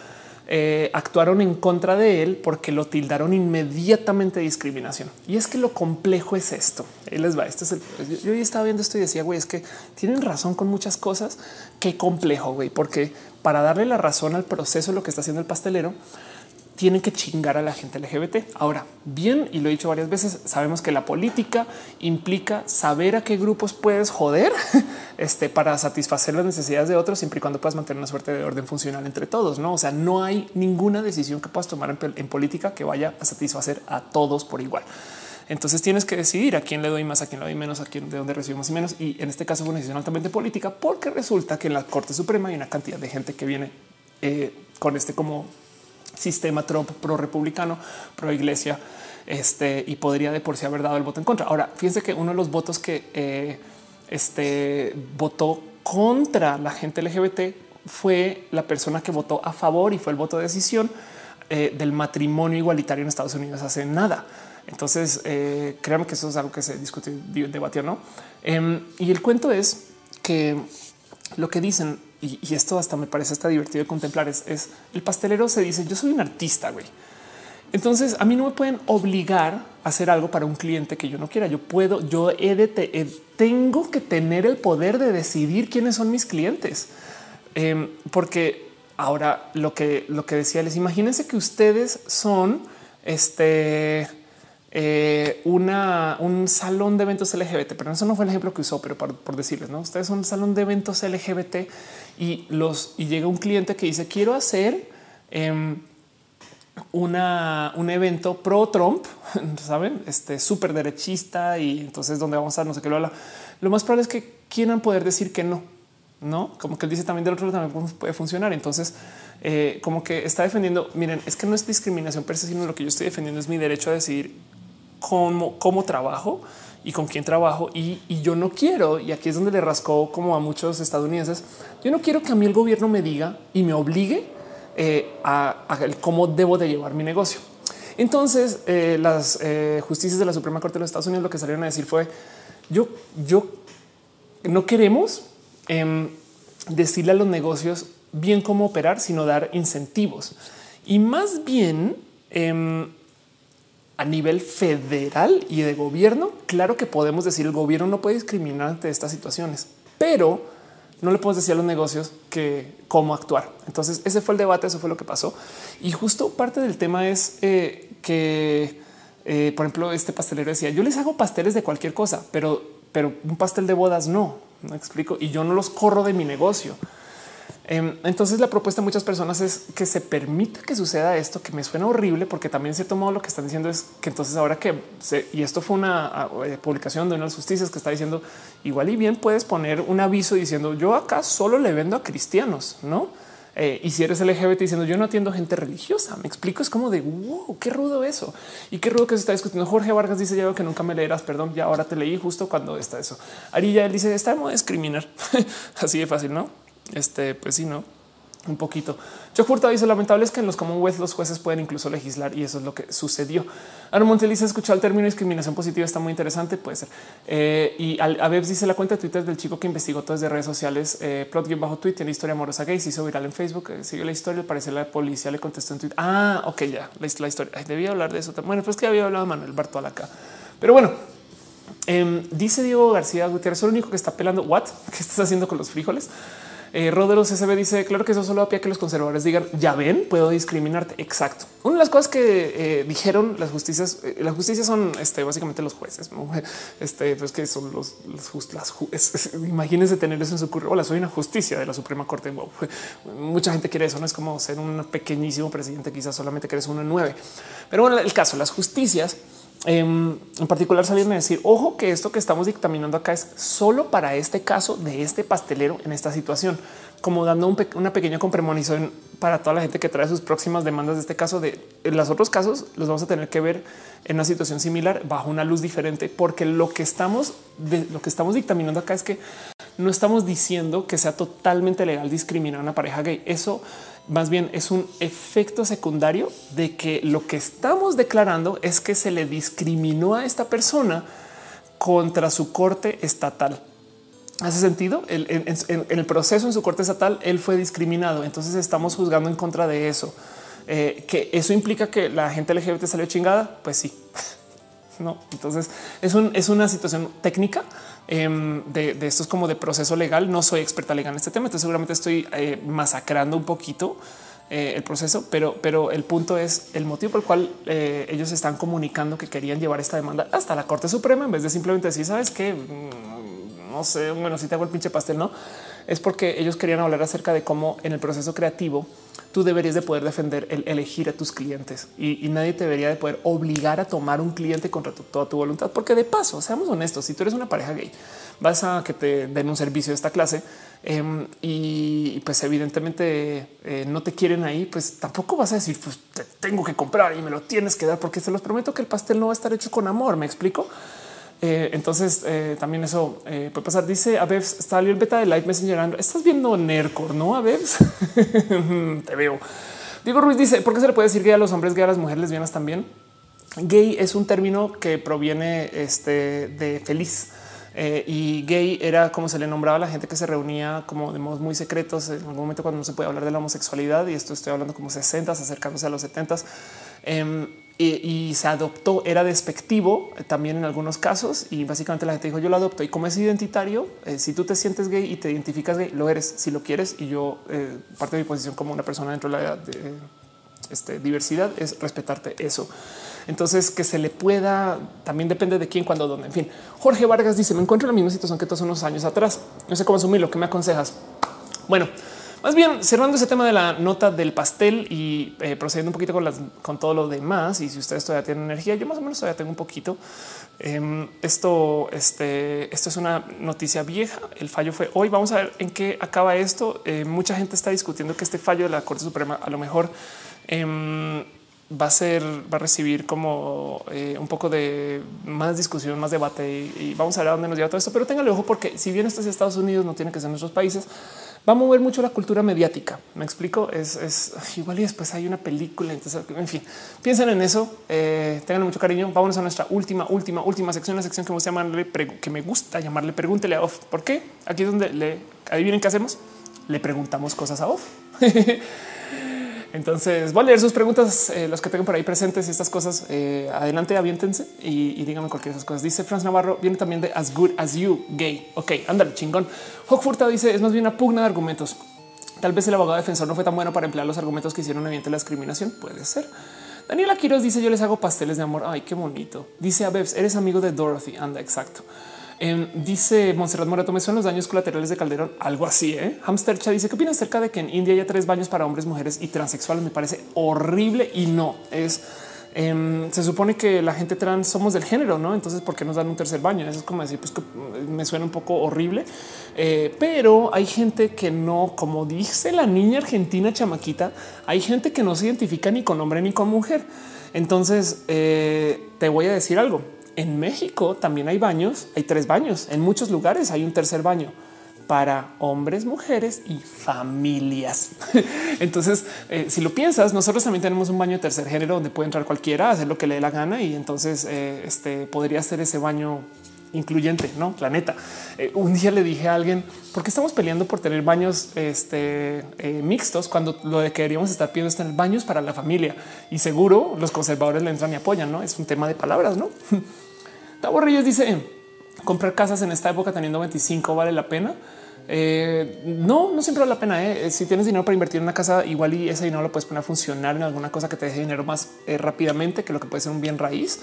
eh, actuaron en contra de él porque lo tildaron inmediatamente de discriminación. Y es que lo complejo es esto. Él les va. Este es el, yo, yo estaba viendo esto y decía, güey, es que tienen razón con muchas cosas. Qué complejo, güey, porque para darle la razón al proceso, lo que está haciendo el pastelero, tienen que chingar a la gente LGBT. Ahora, bien, y lo he dicho varias veces, sabemos que la política implica saber a qué grupos puedes joder este, para satisfacer las necesidades de otros, siempre y cuando puedas mantener una suerte de orden funcional entre todos. No, o sea, no hay ninguna decisión que puedas tomar en, política que vaya a satisfacer a todos por igual. Entonces tienes que decidir a quién le doy más, a quién le doy menos, a quién de dónde recibo más y menos. Y en este caso fue una decisión altamente política porque resulta que en la Corte Suprema hay una cantidad de gente que viene eh, con este como sistema Trump pro republicano, pro iglesia, este y podría de por sí haber dado el voto en contra. Ahora, fíjense que uno de los votos que eh, este votó contra la gente LGBT fue la persona que votó a favor y fue el voto de decisión eh, del matrimonio igualitario en Estados Unidos hace nada. Entonces, eh, créanme que eso es algo que se discutió, debatió, no? Em, y el cuento es que lo que dicen y, esto hasta me parece hasta divertido de contemplar, es, el pastelero se dice yo soy un artista, güey. Entonces a mí no me pueden obligar a hacer algo para un cliente que yo no quiera. Yo puedo, yo he de tengo que tener el poder de decidir quiénes son mis clientes, em, porque ahora lo que lo que decía les imagínense que ustedes son este eh, una, un salón de eventos LGBT, pero eso no fue el ejemplo que usó, pero por, decirles, no, ustedes son un salón de eventos LGBT y los y llega un cliente que dice quiero hacer em, una, un evento pro Trump, saben, este súper derechista y entonces donde vamos a no sé qué lo habla. Lo más probable es que quieran poder decir que no, no como que él dice también del otro lado también puede funcionar. Entonces, eh, como que está defendiendo. Miren, es que no es discriminación per se, sino lo que yo estoy defendiendo es mi derecho a decidir cómo, trabajo y con quién trabajo. Y, yo no quiero, y aquí es donde le rascó como a muchos estadounidenses, yo no quiero que a mí el gobierno me diga y me obligue eh, a, cómo debo de llevar mi negocio. Entonces, eh, las eh, justicias de la Suprema Corte de los Estados Unidos lo que salieron a decir fue, yo, yo no queremos em, decirle a los negocios bien cómo operar, sino dar incentivos. Y más bien, em, a nivel federal y de gobierno, claro que podemos decir el gobierno no puede discriminar ante estas situaciones, pero no le podemos decir a los negocios que cómo actuar. Entonces ese fue el debate, eso fue lo que pasó. Y justo parte del tema es eh, que, eh, por ejemplo, este pastelero decía, yo les hago pasteles de cualquier cosa, pero, pero un pastel de bodas no, no explico, y yo no los corro de mi negocio. Em, entonces la propuesta de muchas personas es que se permita que suceda esto, que me suena horrible, porque también en cierto modo lo que están diciendo es que entonces ahora que y esto fue una eh, publicación de una de las justicias que está diciendo igual y bien puedes poner un aviso diciendo yo acá solo le vendo a cristianos, no? Eh, y si eres LGBT diciendo yo no atiendo gente religiosa, me explico, es como de wow, qué rudo eso y qué rudo que se está discutiendo. Jorge Vargas dice ya que nunca me leerás, perdón, ya ahora te leí justo cuando está eso. Arilla él dice está de discriminar, así de fácil, no? Este, pues sí, no un poquito. Yo Furtado dice lamentable es que en los Commonwealth los jueces pueden incluso legislar y eso es lo que sucedió. Aaron Montel dice escuchar el término discriminación positiva está muy interesante. Puede ser. Eh, y a dice la cuenta de Twitter del chico que investigó todo desde redes sociales. Eh, bajo tweet tiene historia amorosa gay. Se hizo viral en Facebook. Eh, siguió la historia. Parece la policía le contestó en Twitter. Ah, ok, ya la, historia. debía hablar de eso. Bueno, pues que había hablado Manuel Bartol acá, pero bueno, em, dice Diego García Gutiérrez, el único que está pelando. What? ¿Qué estás haciendo con los frijoles? Eh, Roderos SB dice claro que eso solo apia que los conservadores digan ya ven, puedo discriminarte. Exacto. Una de las cosas que eh, dijeron las justicias, eh, las justicias son este, básicamente los jueces. Este pues que son los, las imagínense tener eso en su currículum. Hola, soy una justicia de la Suprema Corte. Mucha gente quiere eso. No es como ser un pequeñísimo presidente, quizás solamente que eres uno en nueve. Pero bueno, el caso, las justicias en particular salieron a decir, ojo que esto que estamos dictaminando acá es solo para este caso de este pastelero en esta situación, como dando una pequeña compremonición para toda la gente que trae sus próximas demandas de este caso. De los otros casos los vamos a tener que ver en una situación similar bajo una luz diferente, porque lo que estamos lo que estamos dictaminando acá es que no estamos diciendo que sea totalmente legal discriminar a una pareja gay. Eso más bien es un efecto secundario de que lo que estamos declarando es que se le discriminó a esta persona contra su corte estatal. ¿Hace sentido? en, el proceso en su corte estatal, él fue discriminado. Entonces estamos juzgando en contra de eso. Eh, que eso implica que la gente LGBT salió chingada. Pues sí, no. Entonces es, un, es una situación técnica em, de, de esto es como de proceso legal. No soy experta legal en este tema, entonces seguramente estoy eh, masacrando un poquito eh, el proceso, pero, pero el punto es el motivo por el cual eh, ellos están comunicando que querían llevar esta demanda hasta la Corte Suprema en vez de simplemente decir, sabes que mm, no sé, bueno, si te hago el pinche pastel, no es porque ellos querían hablar acerca de cómo en el proceso creativo tú deberías de poder defender el elegir a tus clientes y, nadie te debería de poder obligar a tomar un cliente contra toda tu voluntad, porque de paso, seamos honestos, si tú eres una pareja gay, vas a que te den un servicio de esta clase em, y pues evidentemente eh, no te quieren ahí, pues tampoco vas a decir, pues te tengo que comprar y me lo tienes que dar, porque se los prometo que el pastel no va a estar hecho con amor, me explico. Eh, entonces eh, también eso puede pasar. Dice a Bebs, está el beta de Light Messenger. Estás viendo Nercor, no a Bebs? Te veo. Diego Ruiz dice, ¿por qué se le puede decir gay a los hombres, gay a las mujeres lesbianas también? Gay es un término que proviene este, de feliz. Eh, y gay era como se le nombraba a la gente que se reunía como de modos muy secretos en algún momento cuando no se puede hablar de la homosexualidad. Y esto estoy hablando como 60, acercándose a los 70 y, se adoptó, era despectivo también en algunos casos y básicamente la gente dijo yo lo adopto y como es identitario, eh, si tú te sientes gay y te identificas gay, lo eres si lo quieres y yo eh, parte de mi posición como una persona dentro de la este, diversidad es respetarte eso. Entonces que se le pueda también depende de quién, cuándo, dónde. En fin, Jorge Vargas dice me encuentro en la misma situación que todos unos años atrás. No sé cómo asumirlo. ¿Qué me aconsejas? Bueno, más bien, cerrando ese tema de la nota del pastel y eh, procediendo un poquito con, todo lo demás, y si ustedes todavía tienen energía, yo más o menos todavía tengo un poquito. Em, esto, este, esto es una noticia vieja. El fallo fue hoy. Vamos a ver en qué acaba esto. Eh, mucha gente está discutiendo que este fallo de la Corte Suprema a lo mejor em, va a ser, va a recibir como eh, un poco de más discusión, más debate y, vamos a ver a dónde nos lleva todo esto. Pero téngale ojo porque si bien esto es Estados Unidos, no tiene que ser nuestros países va a mover mucho la cultura mediática. Me explico. Es, igual y después hay una película. Entonces, en fin, piensen en eso. Eh, tengan mucho cariño. Vámonos a nuestra última, última, última sección, la sección que me gusta llamarle, que me gusta llamarle pregúntele a off. ¿Por qué? Aquí es donde le adivinen qué hacemos. Le preguntamos cosas a off. Entonces voy a leer sus preguntas, eh, los que tengan por ahí presentes y estas cosas. Eh, adelante, aviéntense y, díganme cualquier de esas cosas. Dice Franz Navarro, viene también de As Good As You, gay. Ok, ándale, chingón. Hawk dice, es más bien una pugna de argumentos. Tal vez el abogado defensor no fue tan bueno para emplear los argumentos que hicieron evidente la discriminación. Puede ser. Daniela Quiroz dice, yo les hago pasteles de amor. Ay, qué bonito. Dice a Bebs, eres amigo de Dorothy. Anda, exacto. Em, dice Monserrat Morato, me son los daños colaterales de Calderón, algo así. ¿eh? Hamstercha dice qué opinas acerca de que en India haya tres baños para hombres, mujeres y transexuales. Me parece horrible y no es. Em, se supone que la gente trans somos del género, no? Entonces, ¿por qué nos dan un tercer baño? Eso es como decir, pues que me suena un poco horrible, eh, pero hay gente que no, como dice la niña argentina chamaquita, hay gente que no se identifica ni con hombre ni con mujer. Entonces, eh, te voy a decir algo. En México también hay baños, hay tres baños. En muchos lugares hay un tercer baño para hombres, mujeres y familias. entonces, eh, si lo piensas, nosotros también tenemos un baño de tercer género donde puede entrar cualquiera, hacer lo que le dé la gana y entonces eh, este podría ser ese baño incluyente, no la neta. Eh, un día le dije a alguien por qué estamos peleando por tener baños este, mixtos cuando lo que deberíamos estar pidiendo es tener baños para la familia y seguro los conservadores le entran y apoyan. No es un tema de palabras, no? Tavo Reyes dice comprar casas en esta época teniendo 25 vale la pena. Eh, no, no siempre vale la pena. ¿eh? Si tienes dinero para invertir en una casa, igual y ese dinero lo puedes poner a funcionar en alguna cosa que te deje dinero más eh, rápidamente que lo que puede ser un bien raíz.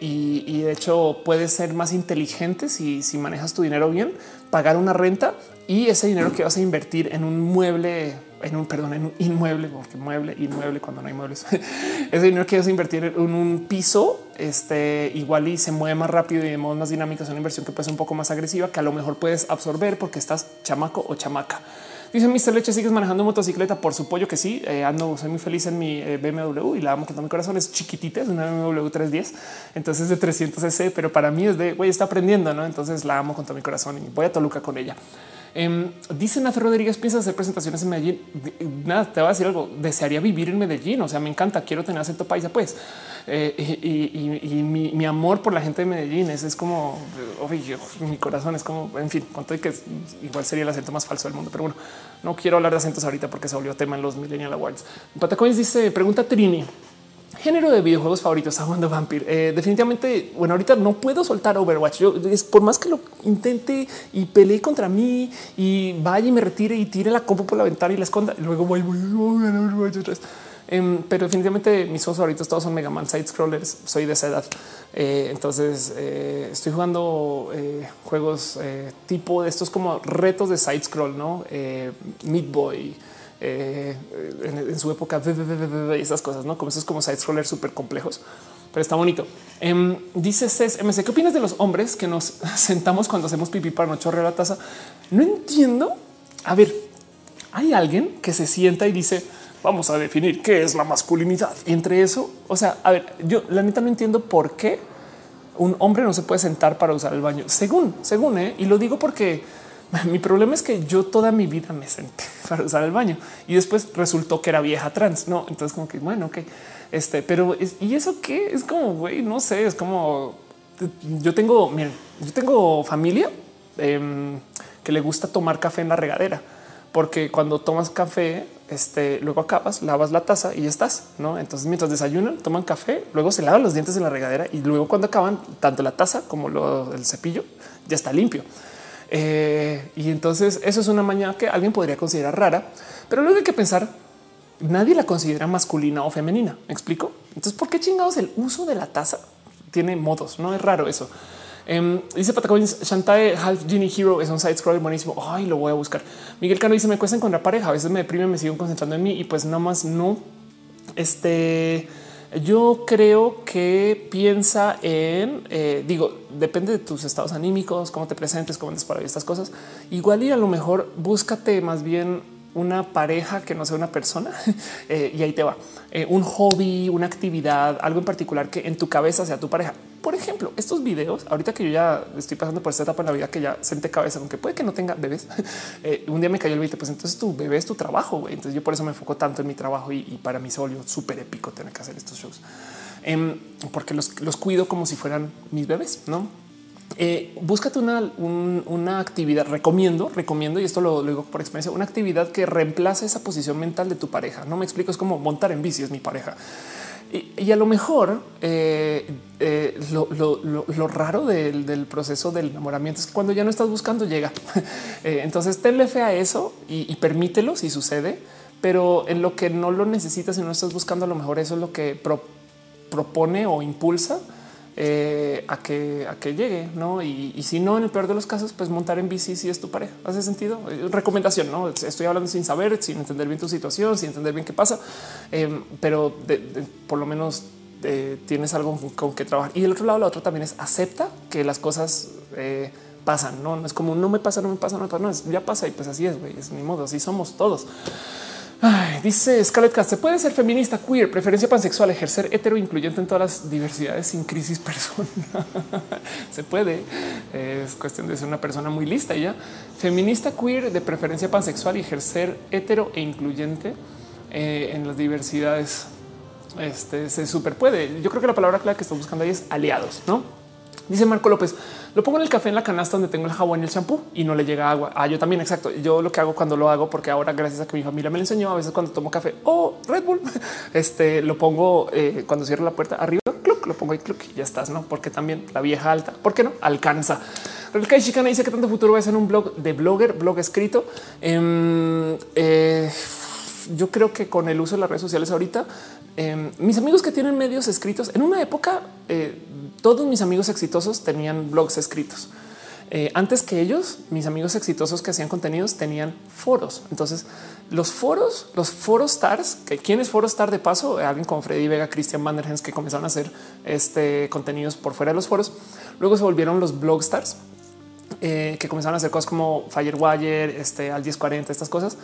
Y, de hecho puede ser más inteligente si, si manejas tu dinero bien, pagar una renta y ese dinero que vas a invertir en un mueble en un perdón, en un inmueble, porque mueble, inmueble cuando no hay muebles. Ese dinero que vas invertir en un piso, este igual y se mueve más rápido y de modo más dinámico. Es una inversión que puede ser un poco más agresiva que a lo mejor puedes absorber porque estás chamaco o chamaca. Dice Mr. Leche, ¿sigues manejando motocicleta? Por su pollo que sí. Eh, ando, soy muy feliz en mi eh, BMW y la amo con todo mi corazón. Es chiquitita, es una BMW 310. Entonces de 300 cc, pero para mí es de güey, está aprendiendo, no? Entonces la amo con todo mi corazón y voy a Toluca con ella. Eh, dice Nath Rodríguez, piensa hacer presentaciones en Medellín. Nada, te va a decir algo. Desearía vivir en Medellín. O sea, me encanta. Quiero tener acento paisa, pues. Eh, y, mi, amor por la gente de Medellín es, es como mi corazón es como, en fin, con todo que igual sería el acento más falso del mundo. Pero bueno, no quiero hablar de acentos ahorita porque se volvió tema en los Millennial Awards. Patacoins dice: Pregunta Trini. Género de videojuegos favoritos, jugando Vampir. Eh, definitivamente, bueno, ahorita no puedo soltar Overwatch. Yo es por más que lo intente y peleé contra mí y vaya y me retire y tire la compu por la ventana y la esconda. Y luego voy, voy, voy, a Overwatch otra. Em, pero definitivamente mis juegos favoritos todos son Mega Man side scrollers. Soy de esa edad. Eh, entonces eh, estoy jugando juegos tipo de estos como retos de side scroll, no Meat Boy. Eh, en, su época, esas cosas, no como esos como side scrollers súper complejos, pero está bonito. Em, dice Cés MC, ¿qué opinas de los hombres que nos sentamos cuando hacemos pipí para no chorrear la taza? No entiendo. A ver, hay alguien que se sienta y dice, vamos a definir qué es la masculinidad. Y entre eso, o sea, a ver, yo la neta no entiendo por qué un hombre no se puede sentar para usar el baño, según, según, ¿eh? y lo digo porque Mi problema es que yo toda mi vida me senté para usar el baño y después resultó que era vieja trans. No, entonces como que bueno, ok, este, pero y eso qué es como güey, no sé, es como yo tengo, miren, yo tengo familia em, que le gusta tomar café en la regadera, porque cuando tomas café, este, luego acabas, lavas la taza y ya estás, no? Entonces, mientras desayunan, toman café, luego se lavan los dientes en la regadera y luego cuando acaban, tanto la taza como el cepillo ya está limpio. Eh, y entonces eso es una mañana que alguien podría considerar rara, pero luego hay que pensar, nadie la considera masculina o femenina. ¿Me explico? Entonces, ¿por qué chingados el uso de la taza tiene modos? No es raro eso. Um, dice Patacoins, Shantae Half Genie Hero es un side scroll buenísimo. Ay, lo voy a buscar. Miguel Cano dice: Me cuesta encontrar pareja. A veces me deprime, me sigo concentrando en mí y pues nada más no. Este yo creo que piensa en, eh, digo, depende de tus estados anímicos, cómo te presentes, cómo andes para estas cosas. Igual y a lo mejor búscate más bien una pareja que no sea una persona eh, y ahí te va eh, un hobby, una actividad, algo en particular que en tu cabeza sea tu pareja. Por ejemplo, estos videos, ahorita que yo ya estoy pasando por esta etapa en la vida que ya senté cabeza, aunque puede que no tenga bebés, eh, un día me cayó el 20, pues entonces tu bebé es tu trabajo. Entonces yo por eso me enfoco tanto en mi trabajo y, para mí se volvió súper épico tener que hacer estos shows em, porque los, cuido como si fueran mis bebés, no? Eh, búscate una, una, actividad. Recomiendo, recomiendo, y esto lo, digo por experiencia, una actividad que reemplace esa posición mental de tu pareja. No me explico, es como montar en bici, es mi pareja. Y, a lo mejor eh, eh, lo, raro del, proceso del enamoramiento es que cuando ya no estás buscando, llega. entonces, tenle fe a eso y, y, permítelo si sucede, pero en lo que no lo necesitas y no estás buscando, a lo mejor eso es lo que propone o impulsa eh, a que a que llegue, no? Y, si no, en el peor de los casos, pues montar en bici si es tu pareja. Hace sentido. Eh, recomendación. No estoy hablando sin saber, sin entender bien tu situación, sin entender bien qué pasa, em, pero por lo menos eh, tienes algo con que trabajar. Y el otro lado, la otra también es acepta que las cosas pasan. No, no es como no me pasa, no me pasa, no me pasa, no es ya pasa y pues así es. Es mi modo. Así somos todos dice Scarlett Cast, se puede ser feminista, queer, preferencia pansexual, ejercer hetero incluyente en todas las diversidades sin crisis personal. se puede. Es cuestión de ser una persona muy lista ya. Feminista, queer, de preferencia pansexual ejercer hetero e incluyente eh, en las diversidades. Este se super puede. Yo creo que la palabra clave que estoy buscando ahí es aliados, no? Dice Marco López, lo pongo en el café en la canasta donde tengo el jabón y el champú y no le llega agua. Ah, yo también, exacto. Yo lo que hago cuando lo hago, porque ahora gracias a que mi familia me lo enseñó, a veces cuando tomo café o Red Bull, este lo pongo eh, cuando cierro la puerta arriba, lo pongo ahí y ya estás, no? Porque también la vieja alta, ¿por qué no? Alcanza. El Chicana dice que tanto futuro va a ser un blog de blogger, blog escrito. Em, eh, yo creo que con el uso de las redes sociales ahorita, em, mis amigos que tienen medios escritos en una época, eh, todos mis amigos exitosos tenían blogs escritos. Eh, antes que ellos, mis amigos exitosos que hacían contenidos tenían foros. Entonces, los foros, los foros stars, que quién es foro star de paso, alguien como Freddy Vega, Christian Vanderhens, que comenzaron a hacer este contenidos por fuera de los foros. Luego se volvieron los blog stars, eh, que comenzaron a hacer cosas como Firewire, este al 1040, estas cosas.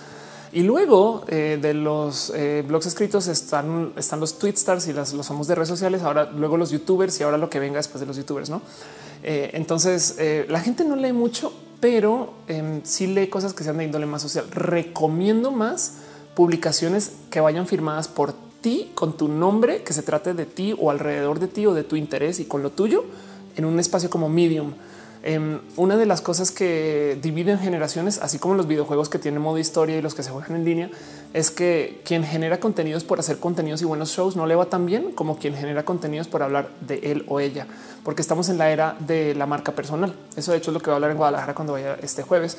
Y luego eh, de los eh, blogs escritos están, están los tweet stars y las, los somos de redes sociales. Ahora luego los youtubers y ahora lo que venga después de los youtubers. No, eh, entonces la gente no lee mucho pero eh, sí lee cosas que sean de índole más social. Recomiendo más publicaciones que vayan firmadas por ti con tu nombre, que se trate de ti o alrededor de ti o de tu interés y con lo tuyo en un espacio como Medium. Em, una de las cosas que dividen generaciones, así como los videojuegos que tienen modo historia y los que se juegan en línea, es que quien genera contenidos por hacer contenidos y buenos shows no le va tan bien como quien genera contenidos por hablar de él o ella, porque estamos en la era de la marca personal. Eso de hecho es lo que va a hablar en Guadalajara cuando vaya este jueves.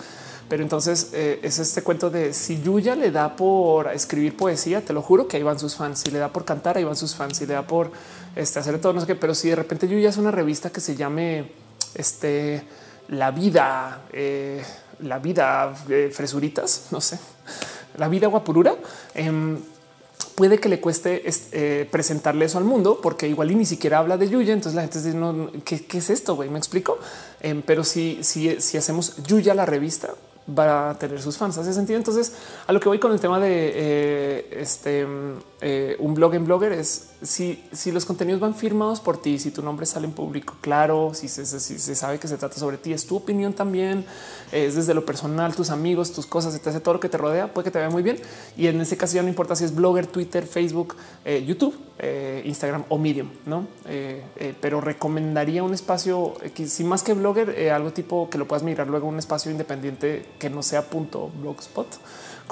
Pero entonces eh, es este cuento de si Yuya le da por escribir poesía, te lo juro que ahí van sus fans. Si le da por cantar, ahí van sus fans. Si le da por este, hacer todo, no sé qué. Pero si de repente Yuya es una revista que se llame este, La vida, eh, la vida eh, fresuritas, no sé, la vida guapurura. Em, puede que le cueste presentarle eso al mundo porque igual y ni siquiera habla de Yuya. Entonces la gente dice, no, ¿qué, es esto? Me explico. Em, pero si, si, si hacemos Yuya la revista, va a tener sus fans. Hace sentido. Entonces, a lo que voy con el tema de eh, este eh, un blog en blogger es si, si los contenidos van firmados por ti, si tu nombre sale en público, claro, si se, sabe que se trata sobre ti, es tu opinión también, es desde lo personal, tus amigos, tus cosas, hace todo lo que te rodea, puede que te vea muy bien. Y en ese caso ya no importa si es blogger, Twitter, Facebook, eh, YouTube, Instagram o Medium, no? pero recomendaría un espacio, si más que blogger, algo tipo que lo puedas mirar luego un espacio independiente que no sea punto blogspot.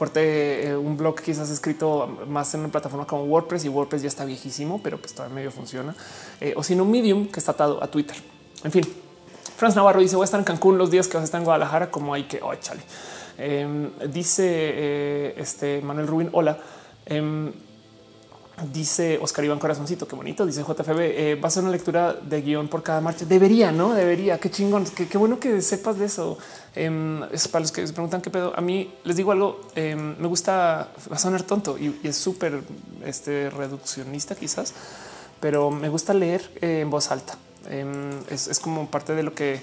Corté eh, un blog quizás escrito más en una plataforma como WordPress y WordPress ya está viejísimo, pero pues todavía medio funciona. Eh, o si no, Medium que está atado a Twitter. En fin, Franz Navarro dice voy a estar en Cancún los días que vas a estar en Guadalajara, como hay que, oh, chale. Em, dice eh, este Manuel Rubin, hola. Dice Oscar Iván Corazoncito, qué bonito. Dice JFB, eh, va a ser una lectura de guion por cada marcha. Debería, no debería. Qué chingón. Qué, bueno que sepas de eso. Em, es para los que se preguntan qué pedo. A mí les digo algo. Em, me gusta, va a sonar tonto y, es súper este, reduccionista, quizás, pero me gusta leer eh, en voz alta. Em, es, es, como parte de lo que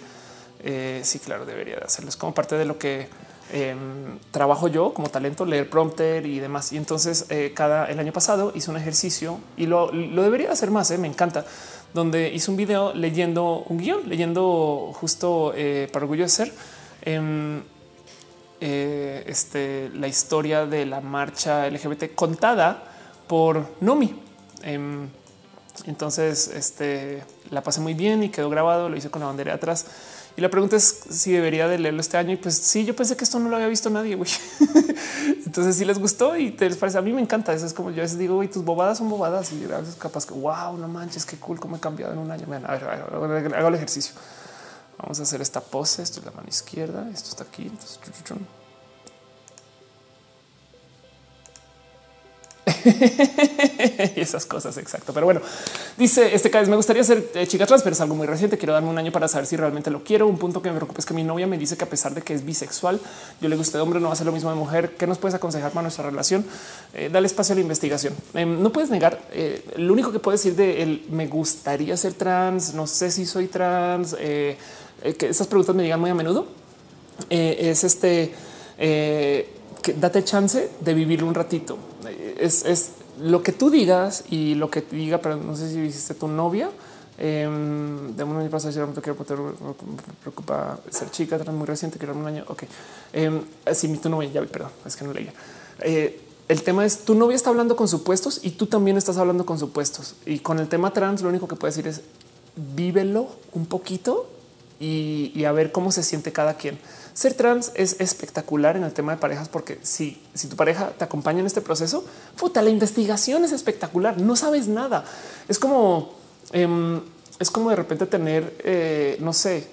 eh, sí, claro, debería de hacerlo. Es como parte de lo que Em, trabajo yo como talento, leer prompter y demás. Y entonces eh, cada el año pasado hice un ejercicio y lo, debería hacer más. Eh, me encanta, donde hice un video leyendo un guion, leyendo justo eh, para orgullo de ser em, este, la historia de la marcha LGBT contada por Nomi. Em, entonces este, la pasé muy bien y quedó grabado. Lo hice con la bandera atrás y la pregunta es si debería de leerlo este año. Y pues sí, yo pensé que esto no lo había visto nadie. Güey. Entonces si les gustó y te les parece, a mí me encanta. Eso es como yo a veces digo, güey, tus bobadas son bobadas y a veces capaz que wow, no manches, qué cool, cómo he cambiado en un año. a ver, hago el ejercicio. Vamos a hacer esta pose. Esto es la mano izquierda. Esto está aquí. y esas cosas. Exacto. Pero bueno, dice este caso me gustaría ser eh, chica trans, pero es algo muy reciente. Quiero darme un año para saber si realmente lo quiero. Un punto que me preocupa es que mi novia me dice que a pesar de que es bisexual, yo le guste de hombre, no va a ser lo mismo de mujer. ¿Qué nos puedes aconsejar para nuestra relación? Eh, dale espacio a la investigación. Em, no puedes negar. Eh, lo único que puedes decir de él me gustaría ser trans. No sé si soy trans. esas preguntas me llegan muy a menudo. es este que date chance de vivir un ratito. Es, lo que tú digas y lo que diga, pero no sé si hiciste tu novia. Eh, de un año pasado, quiero me preocupa ser chica, muy reciente, quiero un año. Ok, eh, sí, tu novia, ya perdón, es que no leía. Eh, el tema es tu novia está hablando con supuestos y tú también estás hablando con supuestos. Y con el tema trans, lo único que puedes decir es vívelo un poquito y a ver cómo se siente cada quien. Ser trans es espectacular en el tema de parejas porque si, si tu pareja te acompaña en este proceso, puta, la investigación es espectacular. No sabes nada. Es como em, es como de repente tener, eh, no sé,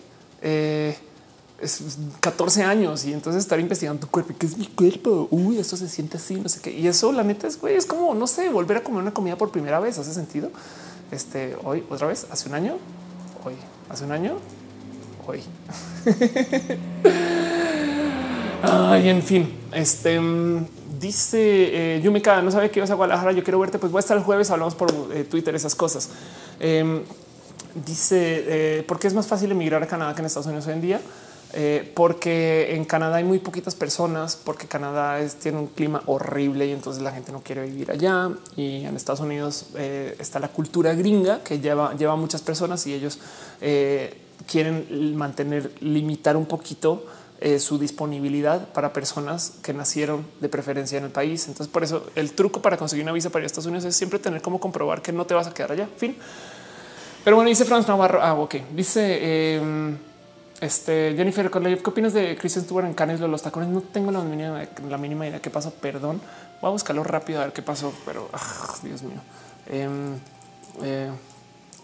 14 eh, años y entonces estar investigando tu cuerpo. ¿Qué es mi cuerpo? Uy, eso se siente así, no sé qué. Y eso, la neta, es, güey, es como, no sé, volver a comer una comida por primera vez. ¿Hace sentido? Este, hoy, otra vez, hace un año, hoy, hace un año, hoy. Ay, en fin, este mm, dice eh, Yumika, no sabe que ibas a Guadalajara. Yo quiero verte. Pues voy a estar el jueves. Hablamos por eh, Twitter, esas cosas. Em, dice eh, por qué es más fácil emigrar a Canadá que en Estados Unidos hoy en día. porque en Canadá hay muy poquitas personas, porque Canadá tiene un clima horrible y entonces la gente no quiere vivir allá. Y en Estados Unidos está la cultura gringa que lleva, lleva muchas personas y ellos quieren mantener, limitar un poquito eh, su disponibilidad para personas que nacieron de preferencia en el país. Entonces, por eso el truco para conseguir una visa para Estados Unidos es siempre tener como comprobar que no te vas a quedar allá. Fin. Pero bueno, dice Franz Navarro. Ah, ok. Dice em, este Jennifer ¿qué opinas de Christian Stewart en Canes los tacones? No tengo la mínima, la mínima idea qué pasó. Perdón. Voy a buscarlo rápido a ver qué pasó, pero ah, Dios mío. Um, eh,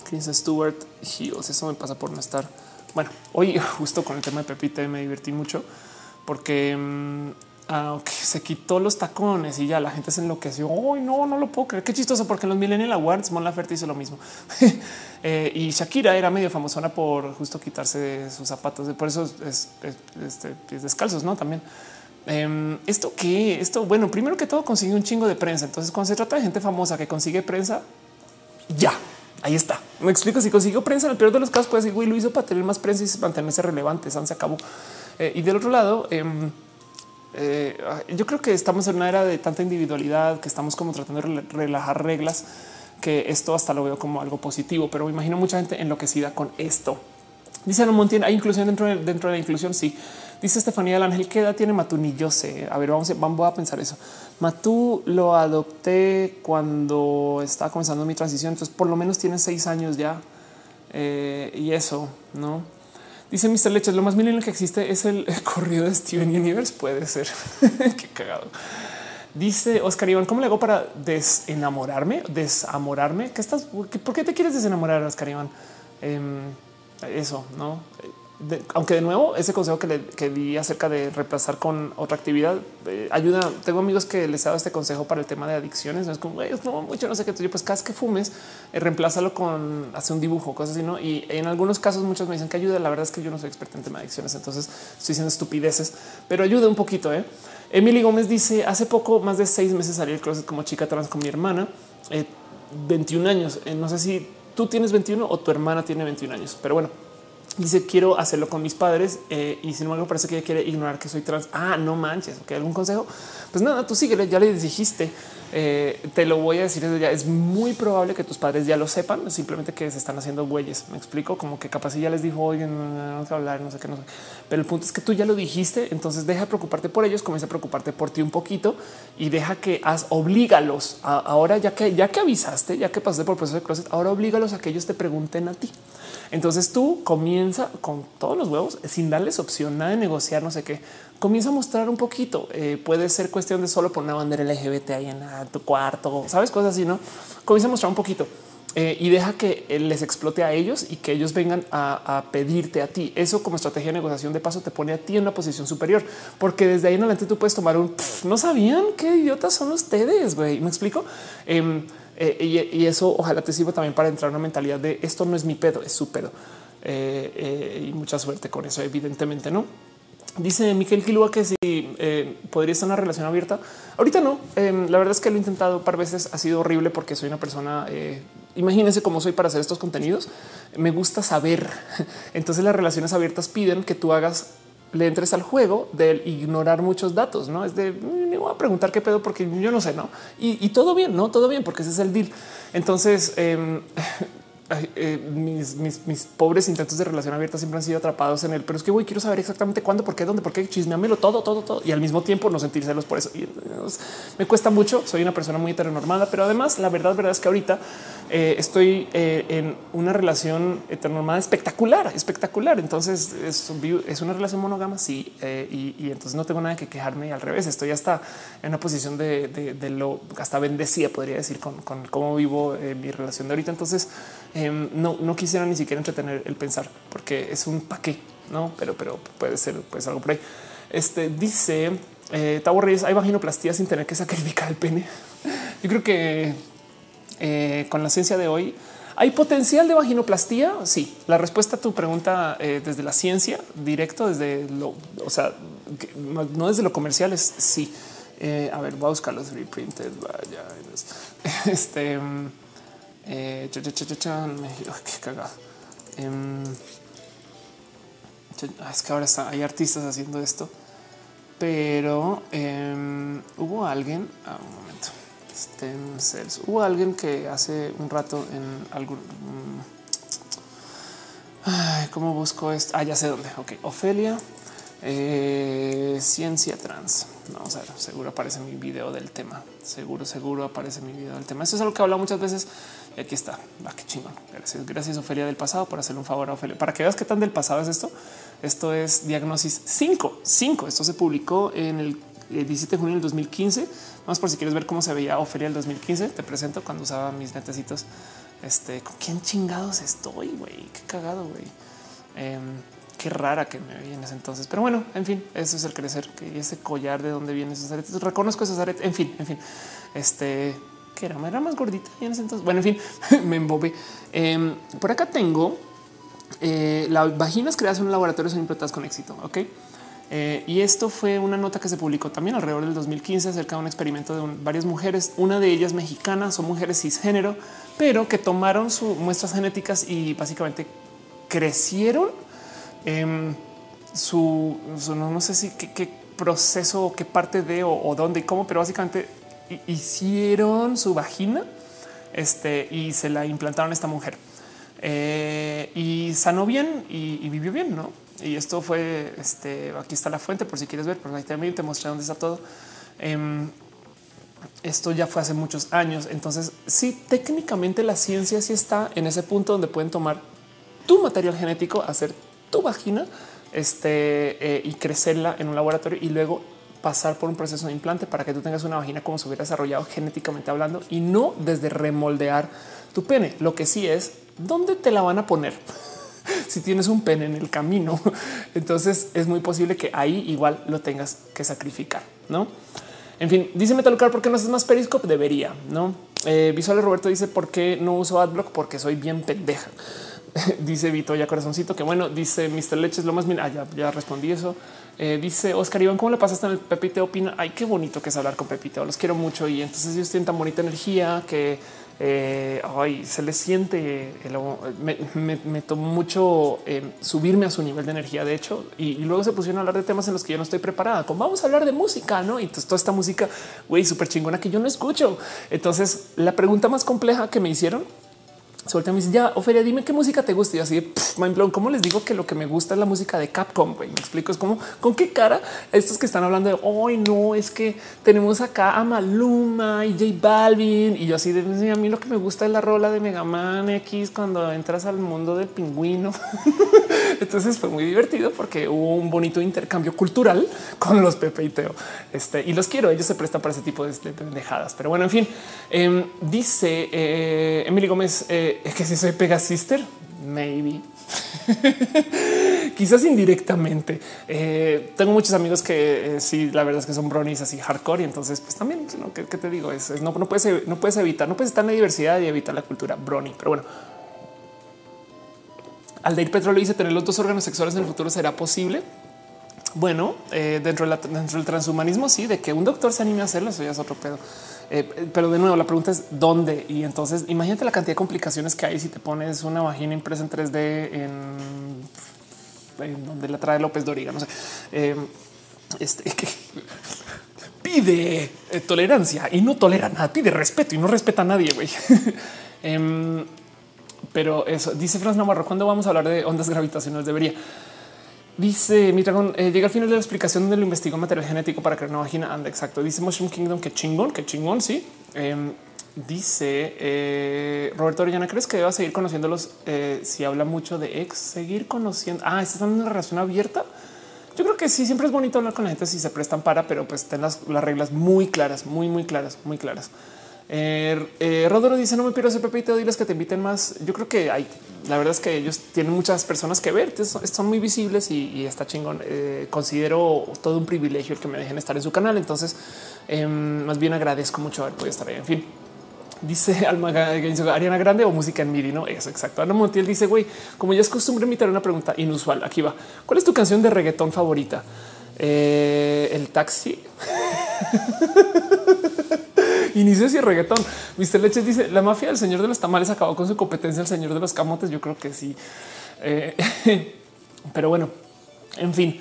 Christian Stewart Heels. Eso me pasa por no estar bueno, hoy justo con el tema de Pepita me divertí mucho porque mm, ah, se quitó los tacones y ya la gente se enloqueció. Hoy no, no lo puedo creer. Qué chistoso, porque en los Millennial Awards Mon Laferte hizo lo mismo. Eh, y Shakira era medio famosona por justo quitarse sus zapatos. Por eso es, este, descalzos, no? También. Em, esto que esto, bueno, primero que todo consigue un chingo de prensa. Entonces, cuando se trata de gente famosa que consigue prensa, ya Ahí está. Me explico. Si consiguió prensa, en el peor de los casos, puede decir, güey, lo hizo para tener más prensa y mantenerse relevante. se acabó. Eh, y del otro lado, em, eh, yo creo que estamos en una era de tanta individualidad que estamos como tratando de relajar reglas, que esto hasta lo veo como algo positivo, pero me imagino mucha gente enloquecida con esto. Dice no hay inclusión dentro de, la inclusión. Sí, dice Estefanía del Ángel, ¿qué edad tiene Matú? Ni yo sé. A ver, vamos, vamos a pensar eso. Matú lo adopté cuando estaba comenzando mi transición, entonces por lo menos tiene seis años ya. Eh, y eso, ¿no? Dice Mr. Leches, lo más milenio que existe es el, corrido de Steven Universe. Puede ser. Qué cagado. Dice Oscar Iván, ¿cómo le hago para desenamorarme? Desamorarme? ¿Qué estás? ¿Por qué te quieres desenamorar, Oscar Iván? Em, eso, ¿no? Aunque de nuevo ese consejo que, le, que di acerca de reemplazar con otra actividad eh, ayuda. Tengo amigos que les he dado este consejo para el tema de adicciones. No es como ellos no mucho, no sé qué. Pues cada vez que fumes, eh, reemplázalo con hacer un dibujo, cosas así. No, y en algunos casos, muchos me dicen que ayuda. La verdad es que yo no soy experto en tema de adicciones, entonces estoy diciendo estupideces, pero ayuda un poquito. ¿eh? Emily Gómez dice hace poco, más de seis meses salí del closet como chica trans con mi hermana, 21 años. no sé si tú tienes 21 o tu hermana tiene 21 años, pero bueno Dice quiero hacerlo con mis padres eh, y sin embargo parece que ella quiere ignorar que soy trans. Ah, no manches. ¿Ok? ¿Algún consejo? Pues nada, tú síguele. Ya le dijiste. Eh, te lo voy a decir desde ya. Es muy probable que tus padres ya lo sepan, simplemente que se están haciendo güeyes. Me explico como que capaz ya les dijo, oye, no, no, hablar, no sé qué, no sé. Pero el punto es que tú ya lo dijiste. Entonces deja de preocuparte por ellos, comienza a preocuparte por ti un poquito y deja que haz, oblígalos. ahora, ya que ya que avisaste, ya que pasaste por proceso de closet, ahora oblígalos a que ellos te pregunten a ti. Entonces tú comienza con todos los huevos sin darles opción, nada de negociar, no sé qué. Comienza a mostrar un poquito. Eh, puede ser cuestión de solo poner una bandera LGBT ahí en tu cuarto, sabes, cosas así, no? Comienza a mostrar un poquito. Eh, y deja que les explote a ellos y que ellos vengan a, pedirte a ti. Eso como estrategia de negociación de paso te pone a ti en una posición superior, porque desde ahí en adelante tú puedes tomar un no sabían qué idiotas son ustedes. Me explico. Em, eh, y, eso ojalá te sirva también para entrar en una mentalidad de esto no es mi pedo, es su pedo. Eh, eh, y mucha suerte con eso, evidentemente, ¿no? Dice Miguel Gilua que si podría estar una relación abierta. Ahorita no. Em, la verdad es que lo he intentado un par veces. Ha sido horrible porque soy una persona. imagínense cómo soy para hacer estos contenidos. Me gusta saber. Entonces las relaciones abiertas piden que tú hagas le entres al juego del ignorar muchos datos, no es de mm, me voy a preguntar qué pedo porque yo no sé, no y, todo bien, no todo bien, porque ese es el deal. Entonces, em, Eh, mis, mis, pobres intentos de relación abierta siempre han sido atrapados en él, pero es que voy, quiero saber exactamente cuándo, por qué, dónde, por qué, chismeamelo todo, todo, todo y al mismo tiempo no sentirselos por eso. Y, me cuesta mucho. Soy una persona muy heteronormada, pero además la verdad, verdad es que ahorita eh, estoy eh, en una relación heteronormada espectacular, espectacular. Entonces es, una relación monógama. Sí, y, entonces no tengo nada que quejarme. Al revés, estoy hasta en una posición de, lo hasta bendecida, podría decir, con, cómo vivo mi relación de ahorita. Entonces, Em, no, quisiera ni siquiera entretener el pensar porque es un paquete, no, pero, pero puede ser pues algo por ahí. Este dice eh, Tavo Reyes, hay vaginoplastía sin tener que sacrificar el pene. Yo creo que eh, con la ciencia de hoy hay potencial de vaginoplastía. Sí, la respuesta a tu pregunta eh, desde la ciencia directo, desde lo, o sea, no desde lo comercial es sí. Eh, a ver, voy a buscar los reprinted. Vaya, este. Eh, qué cagado. Em, es que ahora está, hay artistas haciendo esto, pero em, hubo alguien, ah, un momento, stem cells, hubo alguien que hace un rato en algún, mm, ¿cómo busco esto? Ah, ya sé dónde. Ok, Ofelia Eh, ciencia trans. Vamos a ver, seguro aparece mi video del tema. Seguro, seguro aparece mi video del tema. Eso es algo que he hablado muchas veces. Y aquí está. Va, qué chingón. Gracias, gracias, Ofelia del pasado, por hacerle un favor a Ofelia. Para que veas qué tan del pasado es esto. Esto es Diagnosis 5. 5. Esto se publicó en el 17 de junio del 2015. Vamos por si quieres ver cómo se veía Ofelia del 2015. Te presento cuando usaba mis netecitos. Este, ¿con quién chingados estoy, güey? Qué cagado, güey. Em, qué rara que me vi en ese entonces. Pero bueno, en fin, eso es el crecer, que ese collar de dónde vienen esos aretes. Reconozco esos aretes. En fin, en fin, este que era, era más gordita y en ese entonces. Bueno, en fin, me embobé. Em, por acá tengo eh, las vaginas creadas en un laboratorio son implantadas con éxito. Ok. Eh, y esto fue una nota que se publicó también alrededor del 2015 acerca de un experimento de varias mujeres, una de ellas mexicana, son mujeres cisgénero, pero que tomaron sus muestras genéticas y básicamente crecieron. Em, su, no, sé si qué, proceso o qué parte de o, dónde y cómo, pero básicamente hicieron su vagina este, y se la implantaron a esta mujer. Eh, y sanó bien y, vivió bien, ¿no? Y esto fue, este, aquí está la fuente por si quieres ver, pero ahí también te mostré dónde está todo. Em, esto ya fue hace muchos años. Entonces, sí, técnicamente la ciencia sí está en ese punto donde pueden tomar tu material genético, hacer tu vagina este, eh, y crecerla en un laboratorio y luego pasar por un proceso de implante para que tú tengas una vagina como se hubiera desarrollado genéticamente hablando y no desde remoldear tu pene. Lo que sí es dónde te la van a poner. si tienes un pene en el camino, entonces es muy posible que ahí igual lo tengas que sacrificar, no? En fin, dice Metalcar, ¿por qué no haces más Periscope? Debería, no? Eh, Visuales Roberto dice por qué no uso Adblock porque soy bien pendeja. dice Vito ya corazoncito que bueno, dice Mr. Leches lo más bien. Ah, ya, ya respondí eso. Eh, dice Oscar Iván, ¿cómo le pasaste en el Pepite? Opina. Ay, qué bonito que es hablar con Pepito. Los quiero mucho y entonces ellos tienen tan bonita energía que eh, se les siente. me, me, tomó mucho eh, subirme a su nivel de energía, de hecho, y, luego se pusieron a hablar de temas en los que yo no estoy preparada. Como vamos a hablar de música, no? Y toda esta música, güey, súper chingona que yo no escucho. Entonces, la pregunta más compleja que me hicieron Suelta me dice ya, Ofelia, dime qué música te gusta. Y así, pff, mind. ¿Cómo les digo que lo que me gusta es la música de Capcom? Me explico, es como con qué cara estos que están hablando de hoy no es que tenemos acá a Maluma y J Balvin. Y yo así de a mí lo que me gusta es la rola de Mega Man X cuando entras al mundo del pingüino. Entonces fue muy divertido porque hubo un bonito intercambio cultural con los Pepe y Teo. Este y los quiero. Ellos se prestan para ese tipo de, pendejadas. Pero bueno, en fin, em, dice eh, Emily Gómez. Eh, es que si soy Pega Sister, maybe. Quizás indirectamente. Eh, tengo muchos amigos que eh, sí, la verdad es que son bronies así hardcore y entonces pues también lo que, te digo es, no, no, puedes, no puedes evitar, no puedes estar en la diversidad y evitar la cultura brony. Pero bueno, Aldeir Petróleo dice tener los dos órganos sexuales en el futuro será posible. Bueno, eh, dentro, dentro del transhumanismo, sí, de que un doctor se anime a hacerlo, eso ya es otro pedo. Eh, pero de nuevo, la pregunta es dónde. Y entonces imagínate la cantidad de complicaciones que hay si te pones una vagina impresa en 3D en, donde la trae López Doriga. No sé. Eh, este que pide eh, tolerancia y no tolera nada, pide respeto y no respeta a nadie. Em, pero eso dice Franz Navarro. Cuando vamos a hablar de ondas gravitacionales, debería. Dice mi dragón, eh, llega al final de la explicación donde lo investigó material genético para crear una vagina. Anda, exacto. Dice Mushroom Kingdom, que chingón, que chingón. Sí. Em, dice eh, Roberto Orellana, ¿crees que deba seguir conociéndolos eh, si habla mucho de ex? Seguir conociendo. Ah, ¿están en una relación abierta? Yo creo que sí, siempre es bonito hablar con la gente si se prestan para, pero pues ten las, las reglas muy claras, muy, muy claras, muy claras. Eh, Rodoro dice no me pierdo ese Pepito, diles que te inviten más. Yo creo que hay, la verdad es que ellos tienen muchas personas que ver, son, muy visibles y, está chingón. Eh, considero todo un privilegio el que me dejen estar en su canal. Entonces, em, más bien agradezco mucho haber podido estar ahí. En fin, dice Alma Ariana Grande o música en MIDI. No es exacto. Ana Montiel dice, güey, como ya es costumbre, invitar una pregunta inusual. Aquí va. ¿Cuál es tu canción de reggaetón favorita? el taxi. Inicio y reggaetón. Mr. Leches dice la mafia del señor de los tamales acabó con su competencia el señor de los camotes. Yo creo que sí. Eh, pero bueno, en fin.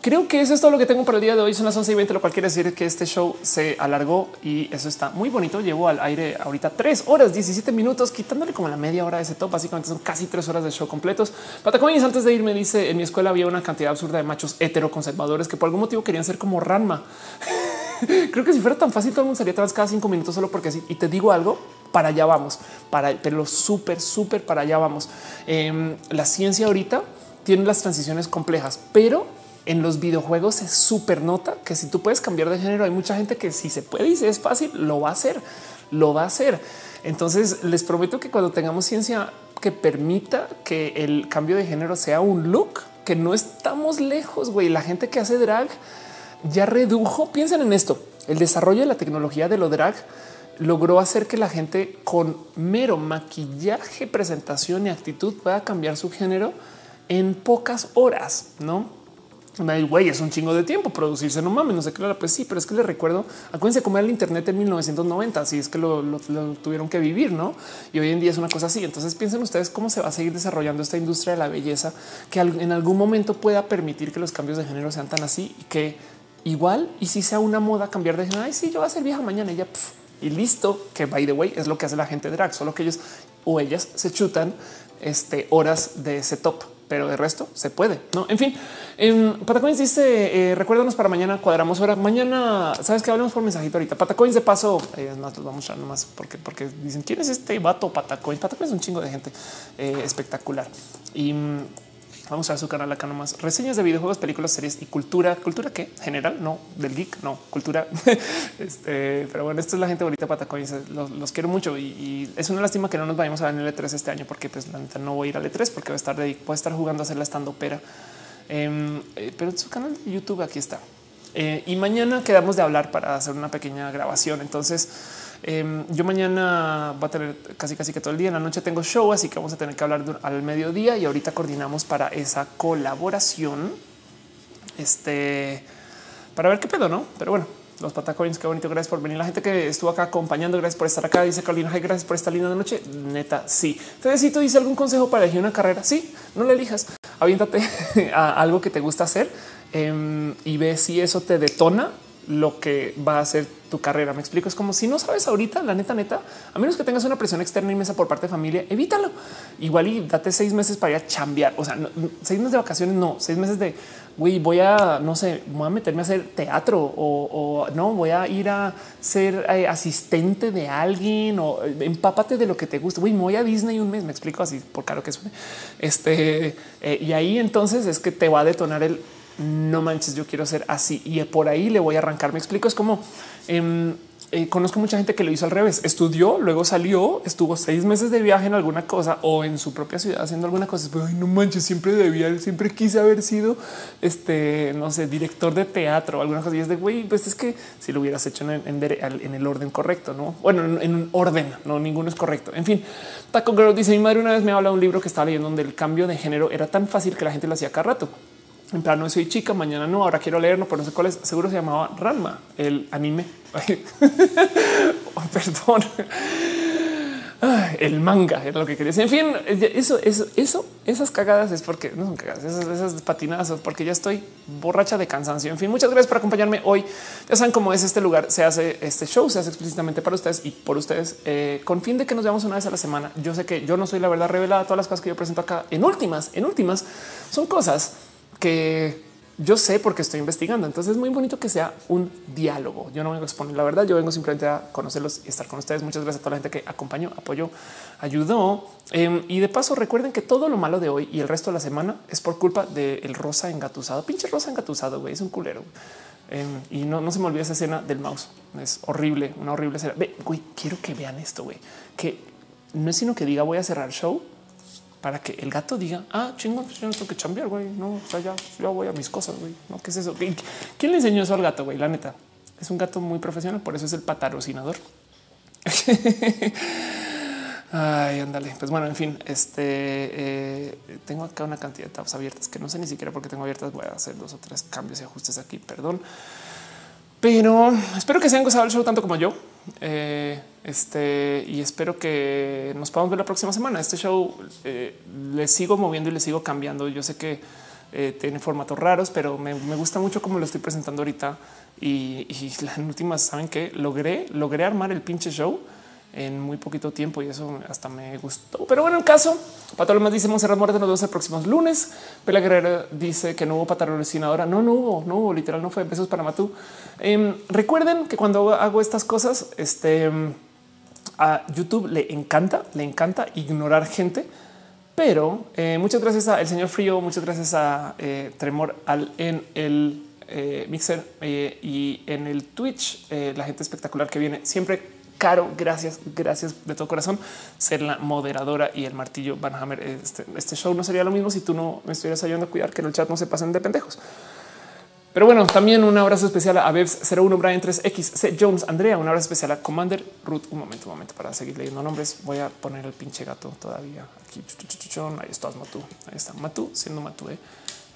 creo que eso es todo lo que tengo para el día de hoy. Son las 11 y 20, lo cual quiere decir que este show se alargó y eso está muy bonito. Llevo al aire ahorita tres horas, 17 minutos, quitándole como la media hora de ese top. Básicamente son casi tres horas de show completos. Patacones antes de irme dice en mi escuela había una cantidad absurda de machos heteroconservadores que por algún motivo querían ser como Ranma. creo que si fuera tan fácil, todo el mundo sería trans cada cinco minutos solo porque así. Y te digo algo, para allá vamos, para pero súper, súper para allá vamos. Em, la ciencia ahorita tiene las transiciones complejas, pero en los videojuegos se súper nota que si tú puedes cambiar de género, hay mucha gente que si se puede y si es fácil, lo va a hacer, lo va a hacer. Entonces les prometo que cuando tengamos ciencia que permita que el cambio de género sea un look, que no estamos lejos, güey. La gente que hace drag ya redujo, piensen en esto, el desarrollo de la tecnología de lo drag logró hacer que la gente con mero maquillaje, presentación y actitud pueda cambiar su género en pocas horas, ¿no? Güey, es un chingo de tiempo producirse, no mames, no sé claro, pues sí, pero es que les recuerdo, acuérdense cómo era el Internet en 1990, así es que lo, tuvieron que vivir, ¿no? Y hoy en día es una cosa así, entonces piensen ustedes cómo se va a seguir desarrollando esta industria de la belleza que en algún momento pueda permitir que los cambios de género sean tan así y que igual, y si sea una moda cambiar de ay, sí, yo voy a ser vieja mañana ya, y listo, que by the way es lo que hace la gente drag, solo que ellos o ellas se chutan este, horas de ese top pero de resto se puede. No, en fin, en Patacoins dice eh, recuérdanos para mañana cuadramos hora. Mañana sabes que hablamos por mensajito ahorita. Patacoins de paso, es más, los vamos a mostrar nomás porque, porque dicen quién es este vato Patacoins. Patacoins es un chingo de gente eh, espectacular y mm, Vamos a su canal acá nomás. Reseñas de videojuegos, películas, series y cultura. ¿Cultura qué? General, no. Del geek, no. Cultura. este, pero bueno, esto es la gente bonita Patacoins. Los, los quiero mucho y, es una lástima que no nos vayamos a ver en el E3 este año porque pues la neta no voy a ir al E3 porque voy a estar, de, voy a estar jugando a hacer la estando opera. Em, eh, pero su canal de YouTube aquí está. Eh, y mañana quedamos de hablar para hacer una pequeña grabación. Entonces, Em, yo mañana voy a tener casi casi que todo el día. En la noche tengo show, así que vamos a tener que hablar al mediodía y ahorita coordinamos para esa colaboración. Este para ver qué pedo, no? Pero bueno, los patacoins, qué bonito. Gracias por venir. La gente que estuvo acá acompañando, gracias por estar acá. Dice Carolina, gracias por esta linda noche. Neta, sí. Te dice algún consejo para elegir una carrera. Sí, no le elijas. Aviéntate a algo que te gusta hacer em, y ve si eso te detona lo que va a ser tu carrera. Me explico. Es como si no sabes ahorita, la neta, neta, a menos que tengas una presión externa inmensa por parte de familia, evítalo. Igual y date seis meses para ir a chambear. O sea, seis meses de vacaciones, no seis meses de güey, voy a no sé, voy a meterme a hacer teatro o, no voy a ir a ser eh, asistente de alguien o eh, empápate de lo que te gusta. Güey, me voy a Disney un mes. Me explico así por caro que suene. Este eh, y ahí entonces es que te va a detonar el no manches, yo quiero ser así y por ahí le voy a arrancar. Me explico, es como em, eh, conozco mucha gente que lo hizo al revés, estudió, luego salió, estuvo seis meses de viaje en alguna cosa o en su propia ciudad haciendo alguna cosa. Pues, no manches, siempre debía, siempre quise haber sido este, no sé, director de teatro o alguna cosa. Y es de güey, pues es que si lo hubieras hecho en, el orden correcto, no? Bueno, en, un orden, no, ninguno es correcto. En fin, Taco Girl dice: Mi madre una vez me habla de un libro que estaba leyendo donde el cambio de género era tan fácil que la gente lo hacía cada rato en plan no soy chica, mañana no, ahora quiero leerlo, pero no sé cuál es. Seguro se llamaba Ranma, el anime. oh, perdón. el manga era lo que quería decir. En fin, eso, eso, eso, esas cagadas es porque no son cagadas, esas, esas patinazos, porque ya estoy borracha de cansancio. En fin, muchas gracias por acompañarme hoy. Ya saben cómo es este lugar. Se hace este show, se hace explícitamente para ustedes y por ustedes, eh, con fin de que nos veamos una vez a la semana. Yo sé que yo no soy la verdad revelada. Todas las cosas que yo presento acá en últimas, en últimas, son cosas que yo sé porque estoy investigando. Entonces es muy bonito que sea un diálogo. Yo no vengo a exponer la verdad, yo vengo simplemente a conocerlos y estar con ustedes. Muchas gracias a toda la gente que acompañó, apoyó, ayudó. Em, y de paso, recuerden que todo lo malo de hoy y el resto de la semana es por culpa del rosa engatusado. Pinche rosa engatusado, güey, es un culero. Em, y no, no se me olvide esa escena del mouse. Es horrible, una horrible escena. Güey, quiero que vean esto, güey, que no es sino que diga voy a cerrar show para que el gato diga, ah, chingón, pues yo no tengo que chambear, güey. No, o sea, ya, yo voy a mis cosas, güey. No, ¿qué es eso? ¿Quién le enseñó eso al gato, güey? La neta. Es un gato muy profesional, por eso es el patarocinador. Ay, ándale. Pues bueno, en fin, este eh, tengo acá una cantidad de tabs abiertas que no sé ni siquiera por qué tengo abiertas. Voy a hacer dos o tres cambios y ajustes aquí. Perdón, pero espero que se hayan gozado el show tanto como yo. Eh, este y espero que nos podamos ver la próxima semana. Este show eh, le sigo moviendo y le sigo cambiando. Yo sé que Eh, tiene formatos raros, pero me, gusta mucho cómo lo estoy presentando ahorita. Y, y las últimas saben que logré, logré armar el pinche show en muy poquito tiempo y eso hasta me gustó. Pero bueno, el caso, más dice Monserrat Muerte nos vemos el próximo lunes. Pela Guerrera dice que no hubo patrocinadora. No, no hubo, no hubo, literal, no fue. Besos para Matú. Em, recuerden que cuando hago estas cosas, este a YouTube le encanta, le encanta ignorar gente. Pero eh, muchas gracias al señor Frío, muchas gracias a eh, Tremor al en el eh, Mixer y en el Twitch, la gente espectacular que viene siempre Caro, gracias, gracias de todo corazón ser la moderadora y el martillo Van Hammer. Este, este, show no sería lo mismo si tú no me estuvieras ayudando a cuidar que en el chat no se pasen de pendejos. Pero bueno, también un abrazo especial a Bebs 01 Brian 3X, C. Jones, Andrea, un abrazo especial a Commander Ruth. Un momento, un momento para seguir leyendo nombres. Voy a poner el pinche gato todavía aquí. Ahí estás, Matú. Ahí está Matú siendo Matú, eh,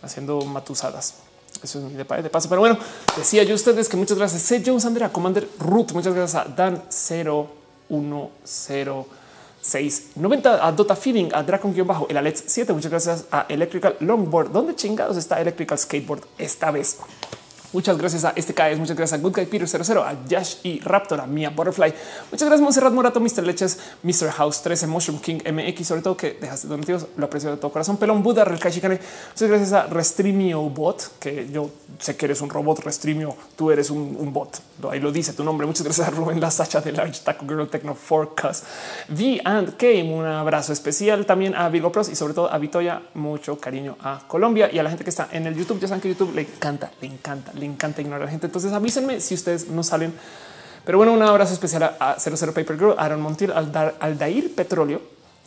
haciendo matusadas. Eso es mi de, paso. Pero bueno, decía yo a ustedes que muchas gracias. C. Jones, Andrea, Commander Ruth. Muchas gracias a Dan 010690, a Dota Feeding, a Dracon-bajo, el Alex 7. Muchas gracias a Electrical Longboard. ¿Dónde chingados está Electrical Skateboard esta vez? Muchas gracias a este KS, muchas gracias a Good Guy Peter 00, a Yash y Raptor, a Mia Butterfly. Muchas gracias Monserrat Morato, Mr. Leches, Mr. House 13, Mushroom King MX, sobre todo que dejaste donativos, lo aprecio de todo corazón. Pelón Buda, Relkai Shikane. Muchas gracias a Restreamio Bot, que yo sé que eres un robot, Restreamio, tú eres un, bot. Ahí lo dice tu nombre. Muchas gracias a Rubén La Sacha de Large Taco Girl Techno Forecast. V and K, un abrazo especial también a Vigo Pros y sobre todo a Vitoya. Mucho cariño a Colombia y a la gente que está en el YouTube. Ya saben que YouTube le encanta, le encanta, le encanta ignorar a la gente. Entonces avísenme si ustedes no salen. Pero bueno, un abrazo especial a 00 Paper Girl, Aaron Montiel, Aldair Petróleo.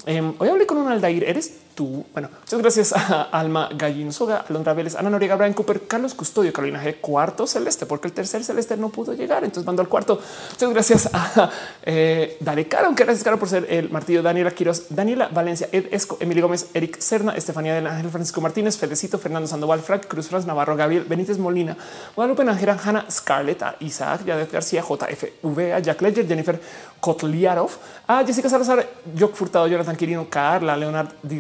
Eh, hoy hablé con un Aldair. Eres bueno, muchas gracias a Alma Gallin Soga, Alondra Vélez, Ana Noriega, Brian Cooper, Carlos Custodio, Carolina G, cuarto celeste, porque el tercer celeste no pudo llegar. Entonces mandó al cuarto. Muchas gracias a eh, Dale Caro, aunque gracias Caro por ser el martillo. Daniela Quiroz, Daniela Valencia, Ed Esco, Emilio Gómez, Eric Serna, Estefanía del Ángel, Francisco Martínez, Fedecito, Fernando Sandoval, Frank Cruz, Franz Navarro, Gabriel Benítez Molina, Guadalupe Nájera, Hanna Scarlett, Isaac, Yadet García, JFV, a Jack Ledger, Jennifer Kotliarov, a Jessica Salazar, Jock Furtado, Jonathan Quirino, Carla, Leonard Di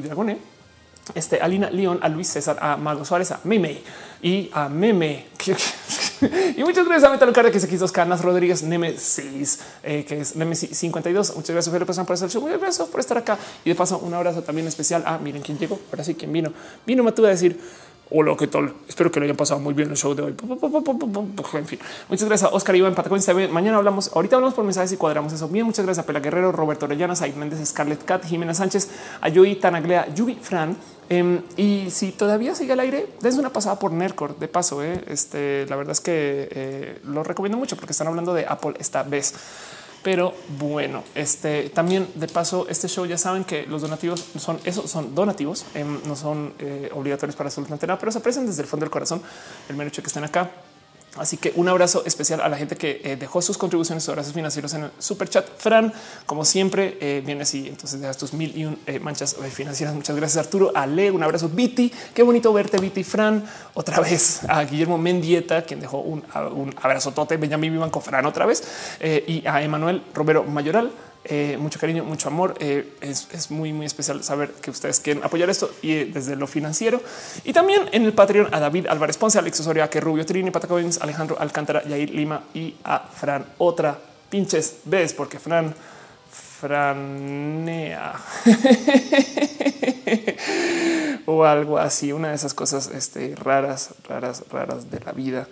Este, Alina León, a Luis César, a Mago Suárez, a Meme y a Meme. y muchas gracias a Metal Cara que se quiso Canas Rodríguez Nemesis, eh, que es Nemesis 52. Muchas gracias Felipe por estar show. Muchas gracias por estar acá. Y de paso, un abrazo también especial a miren quién llegó. Ahora sí, quién vino. Vino, tuve a decir Hola, ¿qué tal? Espero que lo hayan pasado muy bien el show de hoy. En fin, muchas gracias a Oscar Iván Patacón. Mañana hablamos, ahorita hablamos por mensajes y cuadramos eso bien. Muchas gracias a Pela Guerrero, Roberto Orellana, Said Méndez, Scarlett Cat, Jimena Sánchez, a Yui Tanaglea, Yubi Fran. Em, y si todavía sigue al aire, dense una pasada por Nercor de paso. Eh. Este, la verdad es que eh, lo recomiendo mucho porque están hablando de Apple esta vez. Pero bueno, este también de paso, este show ya saben que los donativos son eso, son donativos, em, no son eh, obligatorios para absolutamente nada, pero se aprecian desde el fondo del corazón el mero hecho que estén acá. Así que un abrazo especial a la gente que eh, dejó sus contribuciones, sus abrazos financieros en el super chat. Fran, como siempre, eh, viene así. Entonces, de estos mil y un eh, manchas financieras. Muchas gracias, Arturo. Ale, un abrazo. Viti, qué bonito verte, Viti. Fran, otra vez a Guillermo Mendieta, quien dejó un, un abrazo tote. Benjamín Vivanco, Fran, otra vez. y a Emanuel Romero Mayoral. Eh, mucho cariño, mucho amor. Eh, es, muy, muy especial saber que ustedes quieren apoyar esto y eh, desde lo financiero y también en el Patreon a David Álvarez Ponce, Alex Osorio, a que Rubio Trini, Patacovins, Alejandro Alcántara, Yair Lima y a Fran. Otra pinches ves porque Fran franea o algo así, una de esas cosas este, raras, raras, raras de la vida.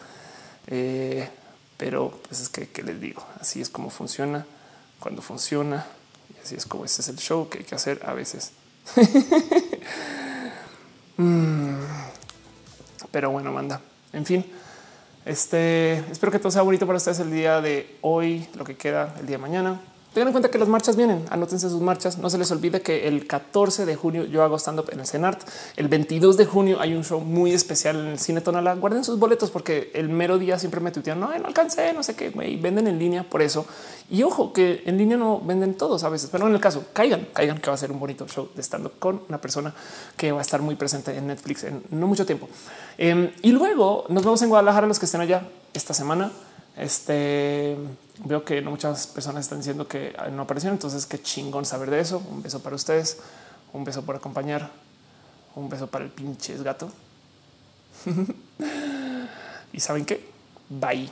pero pues es que les digo, así es como funciona cuando funciona. Y así es como ese es el show que hay que hacer a veces. Mm. Pero bueno, manda. En fin, este espero que todo sea bonito para ustedes el día de hoy, lo que queda el día de mañana. Tengan en cuenta que las marchas vienen, anótense sus marchas. No se les olvide que el 14 de junio yo hago stand up en el CENART. El 22 de junio hay un show muy especial en el Cine Tonala. Guarden sus boletos porque el mero día siempre me tuitean, no, no alcancé, no sé qué, y venden en línea por eso. Y ojo que en línea no venden todos a veces, pero en el caso caigan, caigan que va a ser un bonito show de stand up con una persona que va a estar muy presente en Netflix en no mucho tiempo. Em, y luego nos vemos en Guadalajara los que estén allá esta semana. Este veo que no muchas personas están diciendo que no aparecieron. Entonces, qué chingón saber de eso. Un beso para ustedes, un beso por acompañar, un beso para el pinches gato. y saben qué? Bye.